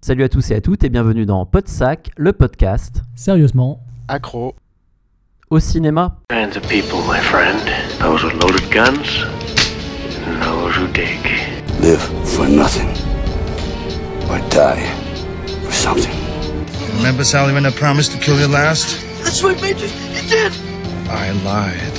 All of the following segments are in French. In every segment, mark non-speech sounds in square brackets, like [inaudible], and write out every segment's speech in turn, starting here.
Salut à tous et à toutes et bienvenue dans Podsac, le podcast Sérieusement. Accro. au cinéma. kinds of people, my friend. Those with loaded guns, and those who dig. Live for nothing. Or die for something. Remember, Sally, when I promised to kill you last? That's what made you. You did. I lied.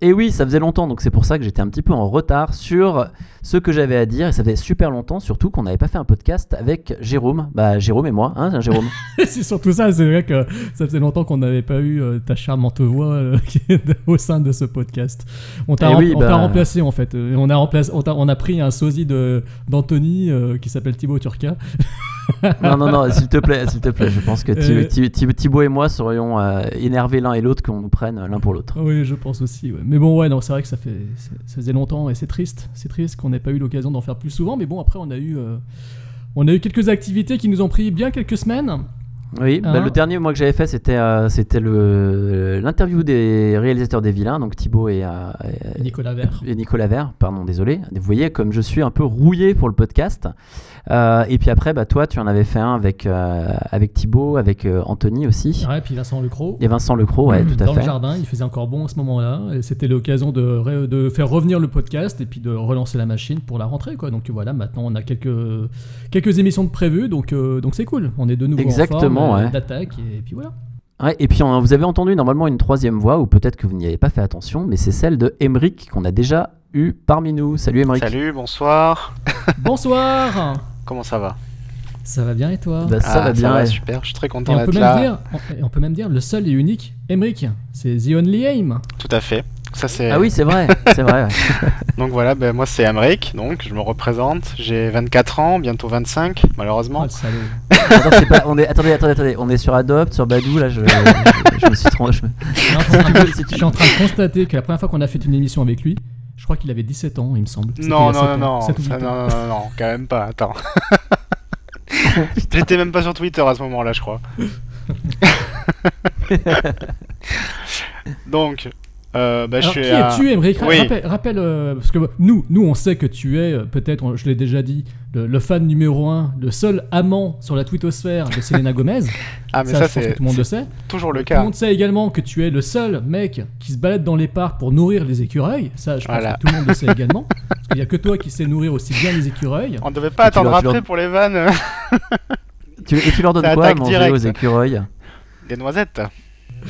Et oui, ça faisait longtemps, donc c'est pour ça que j'étais un petit peu en retard sur ce que j'avais à dire. Et ça faisait super longtemps, surtout qu'on n'avait pas fait un podcast avec Jérôme. Bah, Jérôme et moi, hein, Jérôme [laughs] c'est surtout ça, c'est vrai que ça faisait longtemps qu'on n'avait pas eu euh, ta charmante voix euh, [laughs] au sein de ce podcast. On t'a Eh rem- oui, on bah- remplacé en fait. Euh, On a, remplacé, on, a pris un sosie de- d'Anthony euh, qui s'appelle Thibaut Turca. [laughs] Non, non, non, s'il te plaît, s'il te plaît. Je pense que Euh. Thi- Thi- Thibaut et moi serions euh, énervés l'un et l'autre qu'on nous prenne l'un pour l'autre. Oui, je pense aussi. ouais. Mais bon, ouais, non, c'est vrai que ça, fait, ça, faisait longtemps et c'est triste. C'est triste qu'on n'ait pas eu l'occasion d'en faire plus souvent. Mais bon, après, on a eu. euh, on a eu quelques activités qui nous ont pris bien quelques semaines. Oui, bah, Hein le dernier moi que j'avais fait c'était euh, c'était le l'interview des réalisateurs des vilains donc Thibaut et, euh, et- Nicolas Vert. et Nicolas Vert, pardon, désolé. Vous voyez comme je suis un peu rouillé pour le podcast. Euh, et puis après, bah, toi, tu en avais fait un avec, euh, avec Thibaut, avec euh, Anthony aussi. Ouais, puis Vincent Lecros. Et Vincent Lecros, ouais, tout à dans le fait. jardin, il faisait encore bon à ce moment-là. Et c'était l'occasion de, de faire revenir le podcast et puis de relancer la machine pour la rentrée. Quoi. Donc voilà, maintenant on a quelques, quelques émissions de prévues, donc euh, donc c'est cool. On est de nouveau Exactement, en forme, ouais. d'attaque et puis voilà. Ouais, et puis on- vous avez entendu normalement une troisième voix, ou peut-être que vous n'y avez pas fait attention, mais c'est celle de Emeric qu'on a déjà eu parmi nous. Salut Emeric. Salut, bonsoir. Bonsoir. [laughs] Comment ça va Ça va bien et toi Bah, ça Ah, va bien. ouais. super. Je suis très content on peut, d'être même là. dire, on, on peut même dire le seul et unique Emric, c'est The Only Aim. Tout à fait. Ça c'est. Ah oui, c'est vrai, c'est vrai. ouais. [laughs] Donc voilà, ben, moi c'est Amric, donc je me représente. J'ai 24 ans, bientôt 25, Oh, malheureusement. le salaud. Attends, pas- on est, attendez, attendez, attendez, on est sur Adopt, sur Badou, là, je, je, je me suis trompé. me- [laughs] je suis en train de constater que la première fois qu'on a fait une émission avec lui, je crois qu'il avait 17 ans, il me semble. Non, non, non, non, non, non, non, quand même pas. Attends. [laughs] [laughs] J'étais même pas sur Twitter à ce moment-là, je crois. [laughs] donc, euh, bah, je suis. qui à- es-tu, Ra- Oui. Rappelle, rappelle, euh, parce que nous, nous, on sait que tu es, euh, peut-être, je l'ai déjà dit, le, le fan numéro un, le seul amant sur la twittosphère de Selena [laughs] Gomez. Ah, mais ça, ça, je pense que c'est tout le monde le sait. toujours le Tout le cas. monde sait également que tu es le seul mec qui se balade dans les parcs pour nourrir les écureuils. Ça, je pense Voilà. que tout le monde le sait également. Parce qu'il n'y a que toi qui sais nourrir aussi bien les écureuils. On devait pas Et attendre après leur- pour les vannes. Tu- et tu leur donnes quoi à manger direct. aux écureuils? Des noisettes.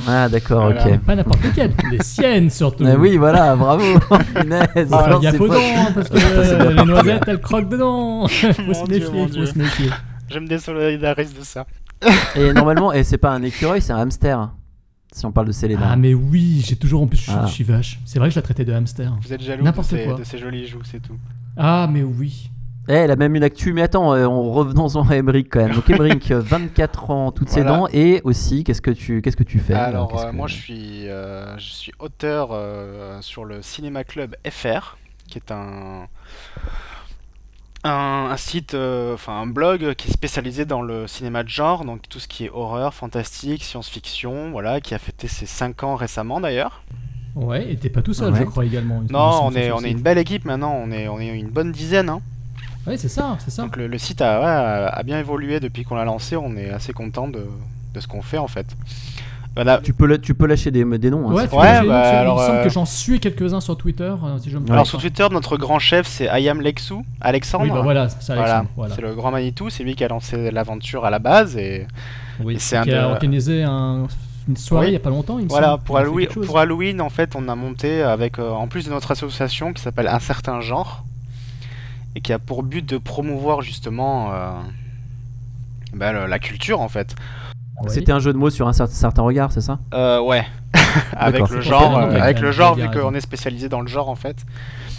Ah, d'accord, Voilà. ok. Pas n'importe lesquelles, les siennes surtout. Ah oui, voilà, bravo. Punaise, [laughs] Faut faire alors, gaffe c'est aux pas- dents, parce que c'est euh, les parti, noisettes, elles croquent dedans. faut Mon se Dieu, méfier, mon faut Dieu. se méfier. Je me désolidarise de ça. Et normalement, et c'est pas un écureuil, c'est un hamster. Si on parle de Selena. Ah mais oui, j'ai toujours en plus, je, Ah. je suis vache. C'est vrai que je la traitais de hamster. Vous êtes jaloux de N'importe ces, quoi. de ces jolies joues, c'est tout. Ah mais oui. Eh, elle a même une actu, mais attends, euh, on revenons-en à Emeric quand même. Donc Emeric, euh, 24 [laughs] ans, toutes ses dents, et aussi, qu'est-ce que tu, qu'est-ce que tu fais Alors, euh, que- moi, je suis, euh, je suis auteur euh, sur le Cinéma Club FR, qui est un, un, un site, euh, enfin un blog qui est spécialisé dans le cinéma de genre, donc tout ce qui est horreur, fantastique, science-fiction, voilà, qui a fêté ses 5 ans récemment d'ailleurs. Ouais, et t'es pas tout seul, Ouais. je crois également. Non, on est, on est une belle équipe maintenant, on est, on est une bonne dizaine. Hein. Ouais, c'est ça, c'est ça. Donc le, le site a, ouais, a- a bien évolué depuis qu'on l'a lancé, on est assez content de, de ce qu'on fait en fait. A- Tu peux, la- tu peux lâcher des, des noms. hein, Ouais, tu Ouais, j'ai- bah, il alors, me semble euh, que j'en suis quelques-uns sur Twitter, euh, si je me trompe Alors sur Twitter, notre grand chef c'est Ayam Lexu, Alexandre. Oui, bah voilà, c'est Voilà, Alexandre. Voilà. c'est le grand Manitou, c'est lui qui a lancé l'aventure à la base et Oui, et c'est un qui a de- organisé un- une soirée Oui. il y a pas longtemps, il me voilà Halloween, pour Halloween en fait on a monté avec euh, en plus de notre association qui s'appelle Un certain genre et qui a pour but de promouvoir justement euh, bah, le- la culture en fait. Oui. C'était un jeu de mots sur un cer- certain regard, c'est ça? Euh, ouais. [laughs] avec le genre, euh, avec le genre vu qu'on est spécialisé dans le genre en fait.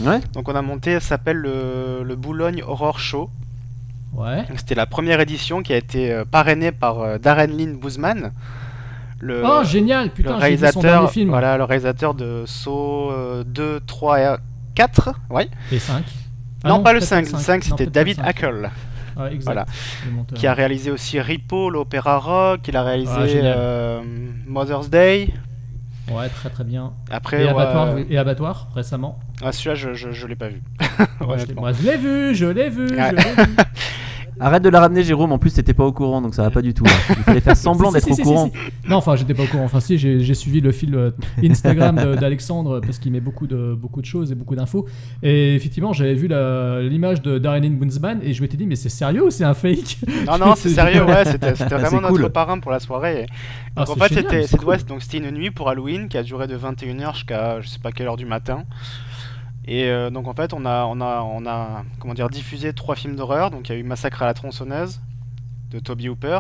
Ouais. Donc on a monté, ça s'appelle le, le Boulogne Horror Show. Ouais. C'était la première édition qui a été euh, parrainée par euh, Darren Lynn Boozman, le, Oh, génial le Putain, j'ai vu son dernier réalisateur, film. voilà, le réalisateur de Saw euh, 2, 3 et 4. Ouais. Et 5. Non, pas le 5, peut-être le le 5 Non, c'était David 5. Hackel, Ouais, exact. Voilà. Qui a réalisé aussi Repo, l'opéra rock, il a réalisé Ah, euh, Mother's Day. Ouais, très très bien. Après, Et ouais, abattoir, et abattoir récemment. ah, celui-là, je, je, je l'ai pas vu. Ouais, je l'ai- honnêtement. [laughs] moi, je l'ai vu, je l'ai vu, je l'ai vu. [laughs] Arrête de la ramener, Jérôme. En plus, t'étais pas au courant, donc ça va pas du tout. hein. Il fallait faire [laughs] semblant Si, d'être si, au si, courant. si. Non, enfin, j'étais pas au courant. Enfin, si, j'ai j'ai suivi le fil euh, Instagram de- d'Alexandre parce qu'il met beaucoup de, beaucoup de choses et beaucoup d'infos. Et effectivement, j'avais vu la- l'image de Darren Boonsman et je m'étais dit, mais c'est sérieux ou c'est un fake? Non, non, c'est sérieux, ouais, [laughs] c'était c'était Ah, vraiment cool. notre parrain pour la soirée. Ah, Donc en c'est fait, génial, c'était c'est ouais, cool. donc c'était une nuit pour Halloween qui a duré de 21h jusqu'à je sais pas quelle heure du matin. Et euh, donc en fait, on a, on a, on a comment dire, diffusé trois films d'horreur. Donc il y a eu Massacre à la tronçonneuse de Toby Hooper,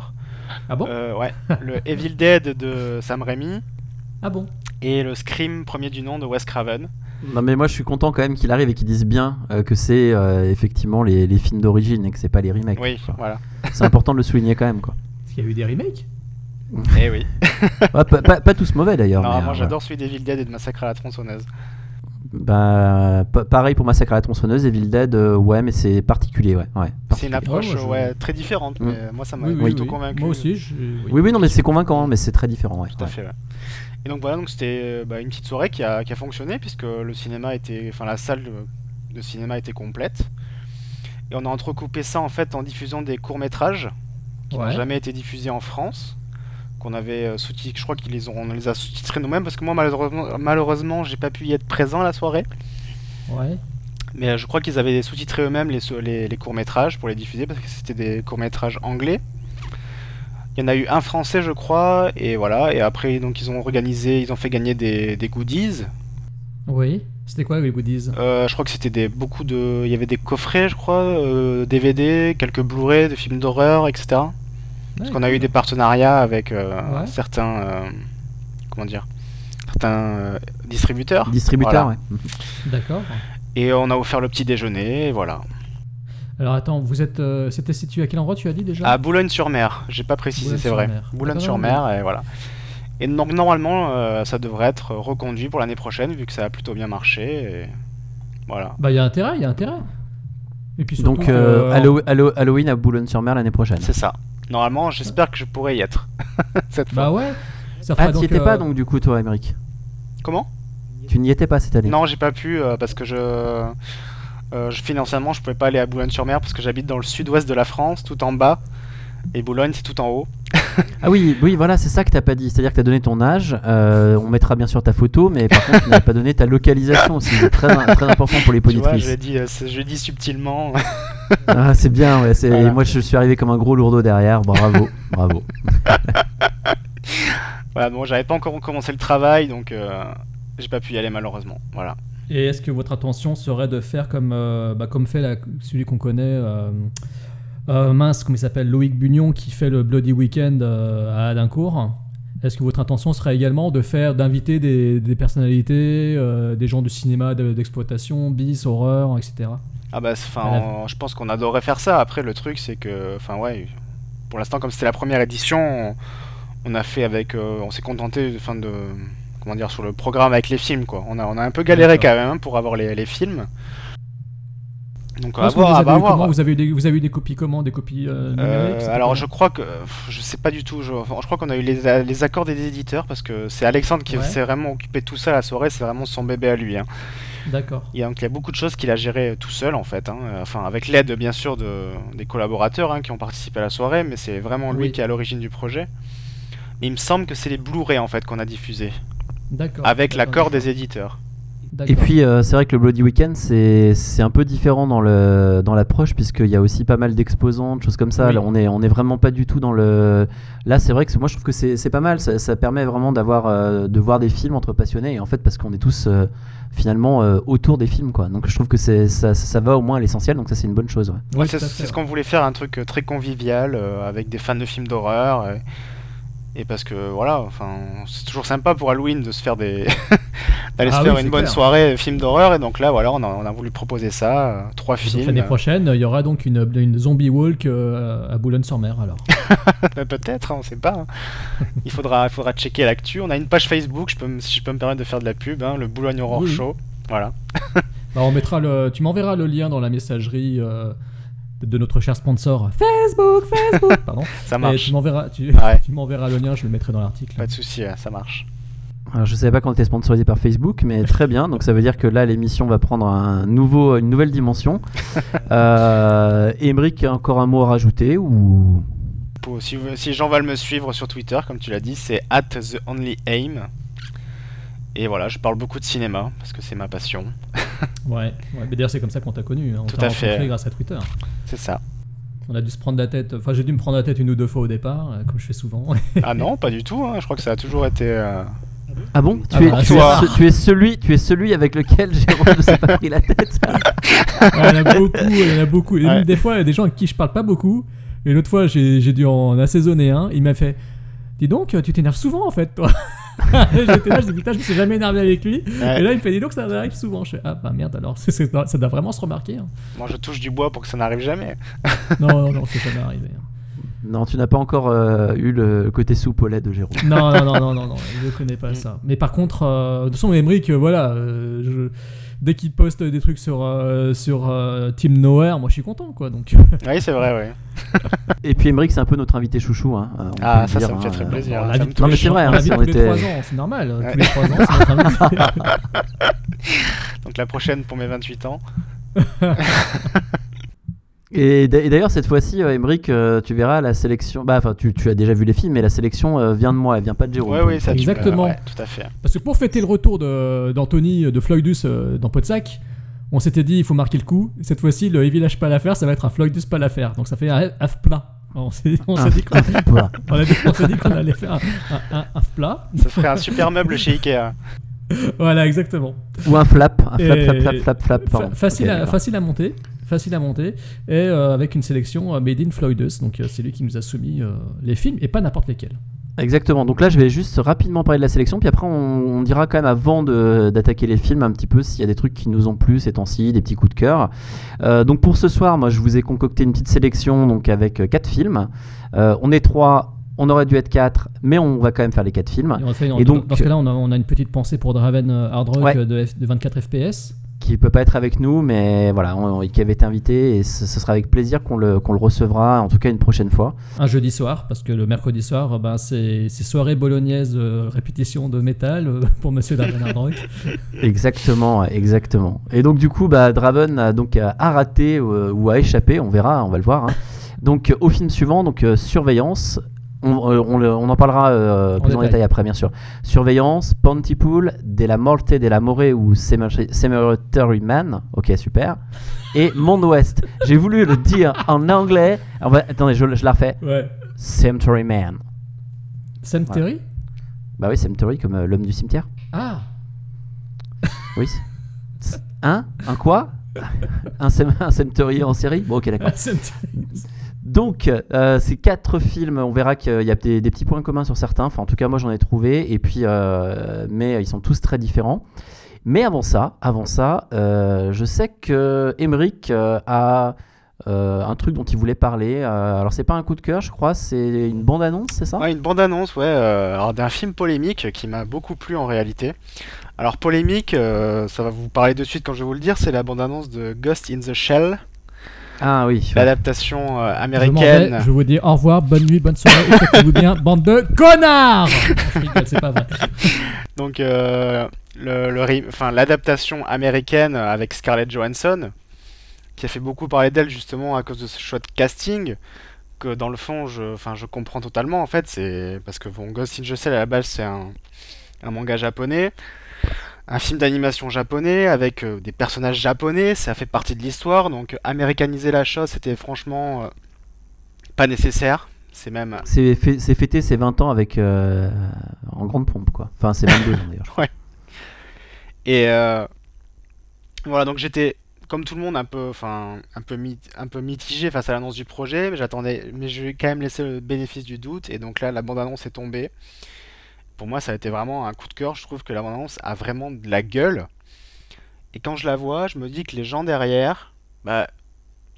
Ah bon? Euh, ouais, le [laughs] Evil Dead de Sam Raimi Ah bon? Et le Scream premier du nom de Wes Craven. Non, mais moi, je suis content quand même qu'il arrive et qu'il dise bien euh, que c'est euh, effectivement les, les films d'origine et que c'est pas les remakes. Oui, quoi. voilà. C'est important de le souligner quand même, quoi. Est-ce qu'il y a eu des remakes? Et oui. [laughs] Ouais, pas, pas- pas tous mauvais d'ailleurs. Non, mais, moi euh, j'adore celui d'Evil Dead et de Massacre à la tronçonneuse. Bah, pa- pareil pour Massacre à la tronçonneuse, Evil Dead, euh, ouais, mais c'est particulier, ouais. ouais C'est une approche je- ouais, très différente, Mm. mais moi ça m'a Oui, oui, plutôt oui. convaincu. Moi aussi. je- Oui, oui, non, mais c'est convaincant, hein, mais c'est très différent, ouais. Tout à fait. ouais. Et donc voilà, donc c'était euh, bah, une petite soirée qui a, qui a fonctionné puisque le cinéma était, enfin la salle de, de cinéma était complète. Et on a entrecoupé ça en fait en diffusant des courts métrages qui n'ont jamais été diffusés en France, qu'on avait euh, sous-titrés. Je crois qu'ils les ont, on les a sous-titrés nous-mêmes parce que moi malheureusement, malheureusement, j'ai pas pu y être présent à la soirée. Ouais. Mais euh, je crois qu'ils avaient sous-titré eux-mêmes les, les, les courts-métrages pour les diffuser parce que c'était des courts-métrages anglais. Il y en a eu un français, je crois, et voilà. Et après, donc, ils ont organisé, ils ont fait gagner des, des goodies. Oui. C'était quoi les goodies? Euh, je crois que c'était des, beaucoup de. Il y avait des coffrets, je crois, euh, DVD, quelques Blu-ray de films d'horreur, etc. Parce qu'on a eu des partenariats avec euh, Ouais. certains. euh, comment dire Certains euh, distributeurs. Distributeur, Voilà. ouais. [laughs] D'accord. Et on a offert le petit déjeuner, et voilà. Alors attends, vous êtes, euh, c'était situé à quel endroit tu as dit déjà? À Boulogne-sur-Mer, j'ai pas précisé, c'est vrai. Boulogne-sur-Mer. Boulogne-sur-Mer, et voilà. Et donc normalement, euh, ça devrait être reconduit pour l'année prochaine, vu que ça a plutôt bien marché. Et... Voilà. Bah il y a intérêt, il y a intérêt. Et puis surtout Donc, euh, euh, Hallow- Hallow- Halloween à Boulogne-sur-Mer l'année prochaine. C'est ça. Normalement, j'espère que je pourrai y être [laughs] cette fois. Bah ouais. Ça fera Ah, t'y donc, étais euh, pas donc, du coup, toi, Émeric? Comment? Tu n'y étais pas cette année? Non, j'ai pas pu euh, parce que je, euh, je- financièrement, je pouvais pas aller à Boulogne-sur-Mer parce que j'habite dans le sud-ouest de la France, tout en bas, et Boulogne c'est tout en haut. [laughs] Ah oui, oui, voilà, c'est ça que t'as pas dit. C'est-à-dire que t'as donné ton âge. euh, on mettra bien sûr ta photo, mais par contre, tu n'as pas donné ta localisation aussi. C'est [laughs] très, très important pour les Tu vois, je dit, euh, c'est- je l'ai dit subtilement. [laughs] Ah, c'est bien, ouais. c'est- Voilà. Moi, je suis arrivé comme un gros lourdeau derrière. Bravo, bravo. voilà, bon, j'avais pas encore commencé le travail, donc euh, j'ai pas pu y aller malheureusement. Voilà. Et est-ce que votre intention serait de faire comme, euh, bah, comme fait la- celui qu'on connaît, euh, mince, comment il s'appelle, Loïc Bugnon, qui fait le Bloody Weekend euh, à Alincourt Est-ce que votre intention serait également de faire, d'inviter des, des personnalités, euh, des gens du cinéma de- d'exploitation, bis, horreur, etc. Ah bah, enfin, je pense qu'on adorerait faire ça. Après, le truc, c'est que, enfin, ouais, pour l'instant, comme c'était la première édition, on, on a fait avec, euh, on s'est contenté, enfin, de, comment dire, sur le programme avec les films, quoi. On a, on a un peu galéré quand même hein, pour avoir les, les films. Donc, à voir, vous, à avez eu voir. comment vous, avez eu des, vous avez eu des copies comment Des copies euh, Euh, numériques alors je crois que je sais pas du tout. Je, enfin, je crois qu'on a eu les, accords des éditeurs parce que c'est Alexandre qui Ouais. s'est vraiment occupé de tout ça la soirée. C'est vraiment son bébé à lui. hein. D'accord. Il y a, donc, il y a beaucoup de choses qu'il a géré tout seul en fait. hein. Euh, Enfin avec l'aide bien sûr de, des collaborateurs hein, qui ont participé à la soirée, mais c'est vraiment lui Oui. qui est à l'origine du projet. Mais il me semble que c'est les Blu-ray en fait qu'on a diffusés D'accord. avec l'accord des éditeurs. Et puis, euh, c'est vrai que le Bloody Weekend, c'est c'est un peu différent dans le dans l'approche, puisqu'il y a aussi pas mal d'exposants, de choses comme ça. Oui. Là, on est, on est vraiment pas du tout dans le. Là, c'est vrai que c'est- moi, je trouve que c'est c'est pas mal. Ça, ça permet vraiment d'avoir euh, de voir des films entre passionnés, et en fait, parce qu'on est tous euh, finalement euh, autour des films, quoi. Donc, je trouve que c'est ça, ça va au moins à l'essentiel, donc ça, c'est une bonne chose. ouais. C'est ce qu'on voulait faire, un truc très convivial euh, avec des fans de films d'horreur. Et parce que voilà, enfin, c'est toujours sympa pour Halloween de se faire des. [laughs] d'aller Ah se oui, faire une bonne clair. soirée film d'horreur. Et donc là, voilà, on a, on a voulu proposer ça. euh, trois films. L'année prochaine, il y aura donc une, une zombie walk euh, à Boulogne-sur-Mer alors. Euh, [laughs] Peut-être, hein, on sait pas. hein. il, faudra, il faudra checker l'actu. On a une page Facebook, je peux, me- si je peux me permettre de faire de la pub, hein, le Boulogne Horror Oui. Show. Voilà. Bah, on mettra le, tu m'enverras le lien dans la messagerie euh, de, notre cher sponsor Facebook, Facebook. [laughs] Pardon. Ça Et marche. tu m'enverras, tu, Ouais. [laughs] tu m'enverras le lien, je le mettrai dans l'article. Pas de souci, ça marche. Alors, je savais pas qu'on était sponsorisé par Facebook, mais [laughs] très bien. Donc ça veut dire que là, l'émission va prendre un nouveau, une nouvelle dimension. euh, Emeric, encore un mot à rajouter ou? Si, vous- si les gens veulent me suivre sur Twitter, comme tu l'as dit, c'est at the only aim. Et voilà, je parle beaucoup de cinéma parce que c'est ma passion. [laughs] Ouais. ouais. Mais d'ailleurs, c'est comme ça qu'on t'a connu. hein. On Tout t'a à fait. rencontré grâce à Twitter. C'est ça. On a dû se prendre la tête. Enfin, j'ai dû me prendre la tête une ou deux fois au départ, euh, comme je fais souvent. [laughs] Ah non, pas du tout. hein, Je crois que ça a toujours été. euh, Ah bon? tu, Ah es, bah, tu, toi. es, ce- tu es celui, tu es celui avec lequel Jérôme ne s'est pas pris la tête. [laughs] Ouais, il y en a beaucoup, il y en a beaucoup. Et Ouais. même des fois, il y a des gens avec qui je parle pas beaucoup. Et l'autre fois, j'ai j'ai dû en assaisonner un. Il m'a fait Dis donc, tu t'énerves souvent en fait, toi. [laughs] J'étais là, je dis Putain, je me suis jamais énervé avec lui. Ouais. Et là, il me fait Dis donc, ça arrive souvent. Je fais Ah bah merde, alors [laughs] ça doit vraiment se remarquer. hein. Moi, je touche du bois pour que ça n'arrive jamais. [laughs] Non, non, non, c'est jamais arrivé. hein. Non, tu n'as pas encore euh, eu le côté soupe au lait de Jérôme. Non, non, non, non, non, non, je ne connais pas ça. Mais par contre, euh, de toute façon, Emmerich, euh, voilà, euh, je- dès qu'il poste des trucs sur, euh, sur euh, Team Nowhere, moi je suis content, quoi. Donc, [laughs] Oui, c'est vrai, oui. Et puis Emeric, c'est un peu notre invité chouchou. hein, euh, Ah, ça, dire, ça me fait hein, très euh, plaisir. Non, mais c'est vrai, on on tous les était- 3 ans, c'est normal. Ouais. Tous les 3 ans, c'est notre invité. [laughs] Donc la prochaine pour mes 28 ans. [laughs] Et d'a- et d'ailleurs, cette fois-ci, euh, Emeric, euh, tu verras la sélection. Bah, enfin, tu, tu as déjà vu les films, mais la sélection euh, vient de moi, elle vient pas de Jérôme. Oui, pour oui, ça Exactement. ouais, tout à fait. Parce que pour fêter le retour de- d'Anthony de Floydus euh, dans Podsac, on s'était dit il faut marquer le coup. Cette fois-ci, le Heavy Lâche pas l'affaire, ça va être un Floydus pas l'affaire. Donc ça fait un half plat. On s'est Un- dit qu'on un [laughs] allait faire un, un, un half plat. Ça ferait un super meuble chez Ikea. Voilà, exactement. Ou un flap, un flap, flap, flap, flap, flap. Pardon. à, facile à monter. Facile à monter. Et euh, avec une sélection euh, Made in Floydus. Donc euh, c'est lui qui nous a soumis les films et pas n'importe lesquels. Exactement. Donc là, je vais juste rapidement parler de la sélection, puis après, on, on dira quand même avant d'attaquer les films un petit peu s'il y a des trucs qui nous ont plu ces temps-ci, des petits coups de cœur. Euh, donc pour ce soir, moi, je vous ai concocté une petite sélection donc avec euh, quatre films. Euh, on est trois. On aurait dû être quatre, mais on va quand même faire les quatre films. Et, on fait- Et dans- donc- dans ce cas-là, on a, on a une petite pensée pour Draven Hard Rock Ouais. de, F- de 24 FPS. Qui peut pas être avec nous, mais voilà, on- qui avait été invité et ce, ce sera avec plaisir qu'on le, qu'on le recevra, en tout cas une prochaine fois. Un jeudi soir, parce que le mercredi soir, euh, ben, c'est soirée bolognaise, euh, répétition de métal euh, [laughs] pour Monsieur Draven. Exactement, exactement. Et donc du coup, bah, Draven a donc a a raté euh, ou a échappé, on verra, on va le voir. hein. Donc euh, au film suivant, donc euh, Surveillance. On, euh, on en parlera euh, plus en détail. détail après, bien sûr. Surveillance, Pontypool, De la Morte de la More ou Cemetery Cemetery Man. Ok, super. Et Monde Ouest. J'ai voulu le dire en anglais. Attendez, je, je la refais. Ouais. Cemetery Man. Terry Bah oui, Cemetery comme euh, l'homme du cimetière. Ah Oui. Hein? Un quoi? Un cemetery en série? Bon, ok, d'accord. Donc, euh, ces quatre films, on verra qu'il y a des, petits points communs sur certains. Enfin, en tout cas, moi, j'en ai trouvé. Et puis, euh, mais ils sont tous très différents. Mais avant ça, avant ça, euh, je sais que euh, a euh, un truc dont il voulait parler. Euh, alors, c'est pas un coup de cœur, je crois. C'est une bande annonce, c'est ça? Une bande-annonce, ouais, euh, alors d'un film polémique qui m'a beaucoup plu en réalité. Alors polémique, euh, ça va vous parler de suite quand je vais vous le dire, c'est la bande-annonce de Ghost in the Shell, Ah oui. l'adaptation euh, Je américaine. vais, je vous dis au revoir, bonne nuit, bonne soirée, et faites-vous bien, [laughs] bande de connards c'est pas vrai. [laughs] Donc euh, le, le l'adaptation américaine avec Scarlett Johansson, qui a fait beaucoup parler d'elle justement à cause de ce choix de casting, que dans le fond, je, enfin, je comprends totalement en fait, c'est parce que bon, Ghost in the Shell à la base c'est un, un manga japonais, un film d'animation japonais avec euh, des personnages japonais, ça fait partie de l'histoire, donc euh, américaniser la chose c'était franchement euh, pas nécessaire, c'est même C'est fê- c'est fêté ses 20 ans avec euh, en grande pompe, quoi. Enfin, c'est 22 ans d'ailleurs. crois. [laughs] Et voilà, donc j'étais comme tout le monde, un peu, enfin, un peu, un peu mitigé face à l'annonce du projet, mais j'attendais, mais je vais quand même laisser le bénéfice du doute. Et donc là, la bande-annonce est tombée. Pour moi, ça a été vraiment un coup de cœur. Je trouve que la bande-annonce a vraiment de la gueule. Et quand je la vois, je me dis que les gens derrière, bah,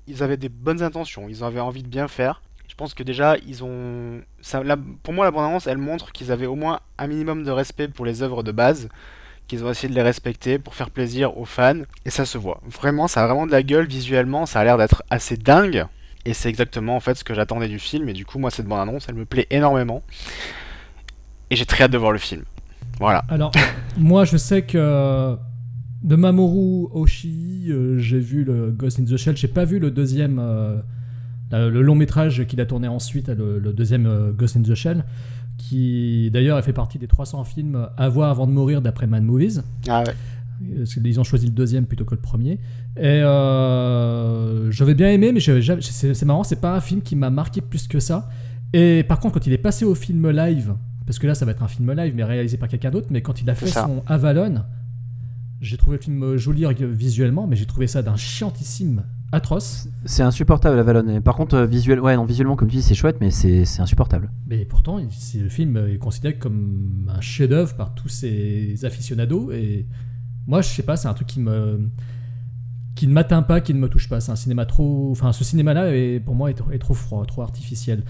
ils avaient des bonnes intentions. Ils avaient envie de bien faire. Je pense que déjà, ils ont, pour moi, la bande-annonce, elle montre qu'ils avaient au moins un minimum de respect pour les œuvres de base qu'ils ont essayé de les respecter pour faire plaisir aux fans, et ça se voit. Vraiment, ça a vraiment de la gueule visuellement, ça a l'air d'être assez dingue, et c'est exactement en fait ce que j'attendais du film, et du coup, moi, cette bande-annonce, elle me plaît énormément, et j'ai très hâte de voir le film. Voilà. Alors, moi, je sais que de Mamoru Oshii, euh, j'ai vu le Ghost in the Shell. J'ai pas vu le deuxième, euh, la- le long métrage qu'il a tourné ensuite, le, le deuxième euh, Ghost in the Shell, qui d'ailleurs a fait partie des 300 films à voir avant de mourir d'après Mad Movies. Ah ouais. Qu'ils ont choisi le deuxième plutôt que le premier. Et euh, j'avais bien aimé, mais c'est marrant, c'est pas un film qui m'a marqué plus que ça. Et par contre, quand il est passé au film live, parce que là ça va être un film live, mais réalisé par quelqu'un d'autre, mais quand il a fait son Avalon, j'ai trouvé le film joli visuellement, mais j'ai trouvé ça d'un chiantissime atroce. C'est insupportable. Et Par contre, euh, visuel, ouais, non, visuellement, comme tu dis, c'est chouette, mais c'est c'est insupportable. Mais pourtant, le film est considéré comme un chef-d'œuvre par tous ces aficionados. Et moi, je sais pas, c'est un truc qui me qui ne m'atteint pas, qui ne me touche pas. C'est un cinéma trop, enfin, ce cinéma-là pour moi est, est trop froid, trop artificiel.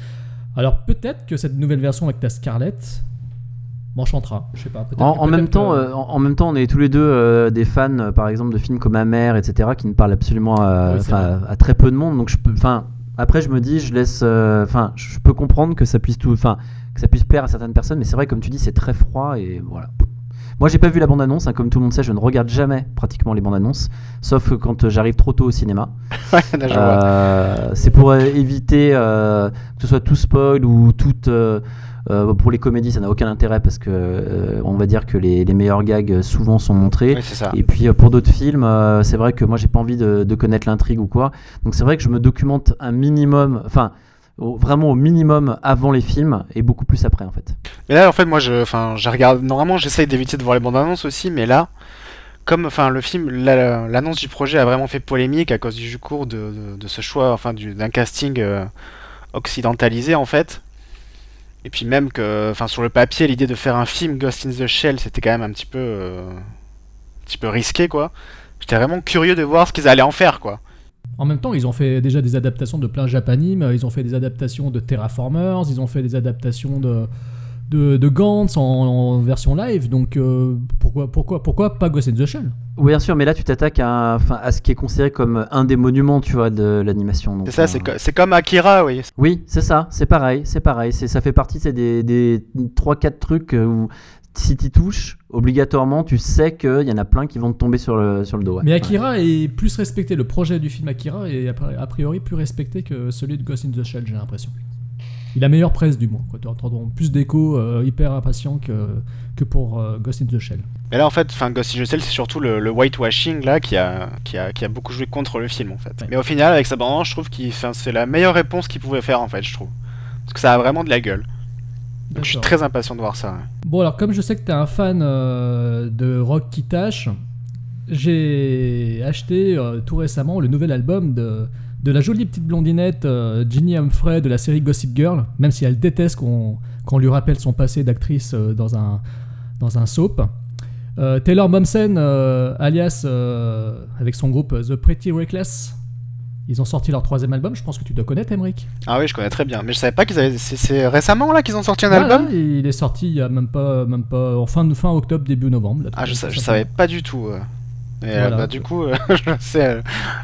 Alors peut-être que cette nouvelle version avec ta Scarlett m'enchantera. Je sais pas. En, même temps, que- euh, en, en même temps, on est tous les deux euh, des fans, euh, par exemple, de films comme Amer, etc., qui ne parlent absolument à, très peu de monde. Donc, je peux, enfin, après, je me dis, je laisse, euh, enfin, je peux comprendre que ça puisse tout, enfin, que ça puisse plaire à certaines personnes, mais c'est vrai, comme tu dis, c'est très froid et voilà. Moi, j'ai pas vu la bande-annonce, hein, comme tout le monde sait, je ne regarde jamais pratiquement les bandes-annonces, sauf quand euh, j'arrive trop tôt au cinéma. [laughs] Euh, c'est pour euh, éviter euh, que ce soit tout spoil ou tout. euh, euh, pour les comédies, ça n'a aucun intérêt parce que on va dire que les, les meilleurs gags souvent sont montrés. Ça. Et puis pour d'autres films, c'est vrai que moi j'ai pas envie de, de connaître l'intrigue ou quoi. Donc c'est vrai que je me documente un minimum, enfin au- vraiment au minimum avant les films et beaucoup plus après en fait. Mais là, en fait, moi, je, je regarde. Normalement, j'essaye d'éviter de voir les bandes annonces aussi, mais là, comme, enfin, le film, la- l'annonce du projet a vraiment fait polémique à cause du cours de, de, de ce choix, enfin, du- d'un casting euh, occidentalisé, en fait. Et puis même que, enfin, sur le papier, l'idée de faire un film Ghost in the Shell, c'était quand même un petit peu, euh, un petit peu risqué, quoi. J'étais vraiment curieux de voir ce qu'ils allaient en faire, quoi. En même temps, ils ont fait déjà des adaptations de plein Japanime, ils ont fait des adaptations de Terraformers, ils ont fait des adaptations de, de, de Gantz en, en version live, donc euh, pourquoi, pourquoi, pourquoi pas Ghost in the Shell? Oui bien sûr, mais là tu t'attaques à, à ce qui est considéré comme un des monuments, tu vois, de l'animation. C'est ça, euh, c'est co- c'est comme Akira, oui. Oui, c'est ça, c'est pareil, c'est pareil. Ça fait partie c'est des, des 3-4 trucs euh, où si tu touches, obligatoirement, tu sais qu'il y en a plein qui vont te tomber sur le, sur le dos. ouais. Mais Akira est plus respecté, le projet du film Akira est a pri- a priori plus respecté que celui de Ghost in the Shell, j'ai l'impression. Il a meilleure presse du moins, quoi. Tu entendras plus d'échos euh, hyper impatients que, que pour euh, Ghost in the Shell. Mais là, en fait, enfin, Ghost in the Shell, c'est surtout le, le whitewashing là qui a, qui, a, qui a beaucoup joué contre le film en fait. Ouais. Mais au final, avec sa bande je trouve que c'est la meilleure réponse qu'il pouvait faire en fait, je trouve. Parce que ça a vraiment de la gueule. Donc je suis très impatient de voir ça. Bon, alors, comme je sais que tu es un fan euh, de rock qui tâche, j'ai acheté euh, tout récemment le nouvel album de, de la jolie petite blondinette euh, Ginny Humphrey de la série Gossip Girl, même si elle déteste qu'on qu'on lui rappelle son passé d'actrice dans, un, dans un soap. Taylor Momsen, alias avec son groupe The Pretty Reckless, ils ont sorti leur troisième album, je pense que tu dois connaître, Emmerich. Ah oui, je connais très bien. Mais je savais pas qu'ils avaient. C'est- récemment là qu'ils ont sorti un Voilà, album Il est sorti il y a même pas, même pas en fin, fin octobre, début novembre. là, Ah, je, sa- je savais pas du tout. euh. Et euh, Voilà. bah, du coup, euh, [laughs] je, sais, euh,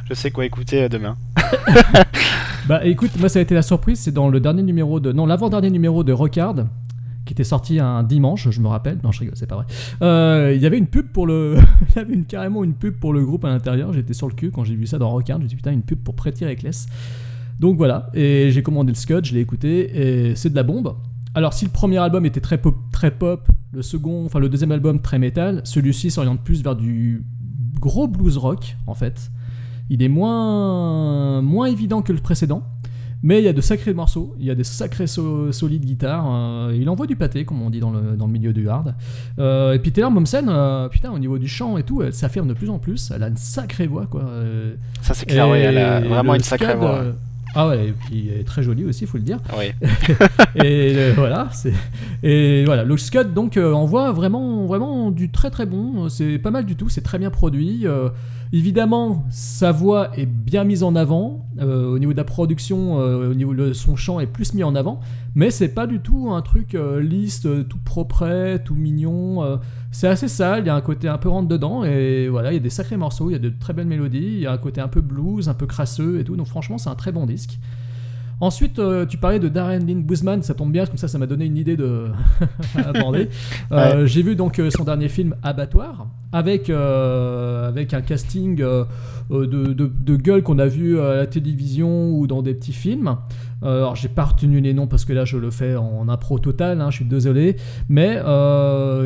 je sais quoi écouter demain. [laughs] Bah écoute, moi ça a été la surprise, c'est dans le dernier numéro de... Non, l'avant-dernier numéro de Rockard, qui était sorti un dimanche, je me rappelle. Non, je rigole, c'est pas vrai. Euh, Il y avait une pub pour le... [laughs] Il y avait carrément une pub pour le groupe à l'intérieur, j'étais sur le cul quand j'ai vu ça dans Rockard, j'ai dit putain, une pub pour Pretty Reckless. Donc voilà, et j'ai commandé le Scud, je l'ai écouté, et c'est de la bombe. Alors si le premier album était très pop, très pop, le second, enfin le deuxième album très métal, celui-ci s'oriente plus vers du gros blues rock en fait. Il est moins, moins évident que le précédent, Mais il y a de sacrés morceaux, il y a des sacrés so- solides guitares. euh, il envoie du pâté, comme on dit dans le, dans le milieu du hard. Euh, et puis Taylor Momsen, euh, putain, au niveau du chant et tout, elle s'affirme de plus en plus. Elle a une sacrée voix, quoi. Euh, Ça, c'est clair, oui, elle a vraiment une sacrée voix. Ah ouais, et puis elle est très jolie aussi, faut le dire. Oui. [laughs] et euh, voilà, c'est et voilà, le Scud donc euh, envoie vraiment vraiment du très très bon, c'est pas mal du tout, c'est très bien produit. euh, évidemment, sa voix est bien mise en avant euh, au niveau de la production, au niveau de son chant est plus mis en avant, mais c'est pas du tout un truc lisse, euh, tout propre, tout mignon. C'est assez sale, il y a un côté un peu rentre dedans et voilà, il y a des sacrés morceaux, il y a de très belles mélodies, il y a un côté un peu blues, un peu crasseux et tout. Donc franchement, c'est un très bon disque. Ensuite, euh, tu parlais de Darren Lynn Bousman, ça tombe bien, comme ça, ça m'a donné une idée de [laughs] aborder. [laughs] Euh, J'ai vu donc euh, son dernier film Abattoir, avec, euh, avec un casting euh, euh, de, de, gueules qu'on a vu à la télévision ou dans des petits films. Euh, alors, j'ai pas retenu les noms parce que là, je le fais en impro total, hein, je suis désolé. Mais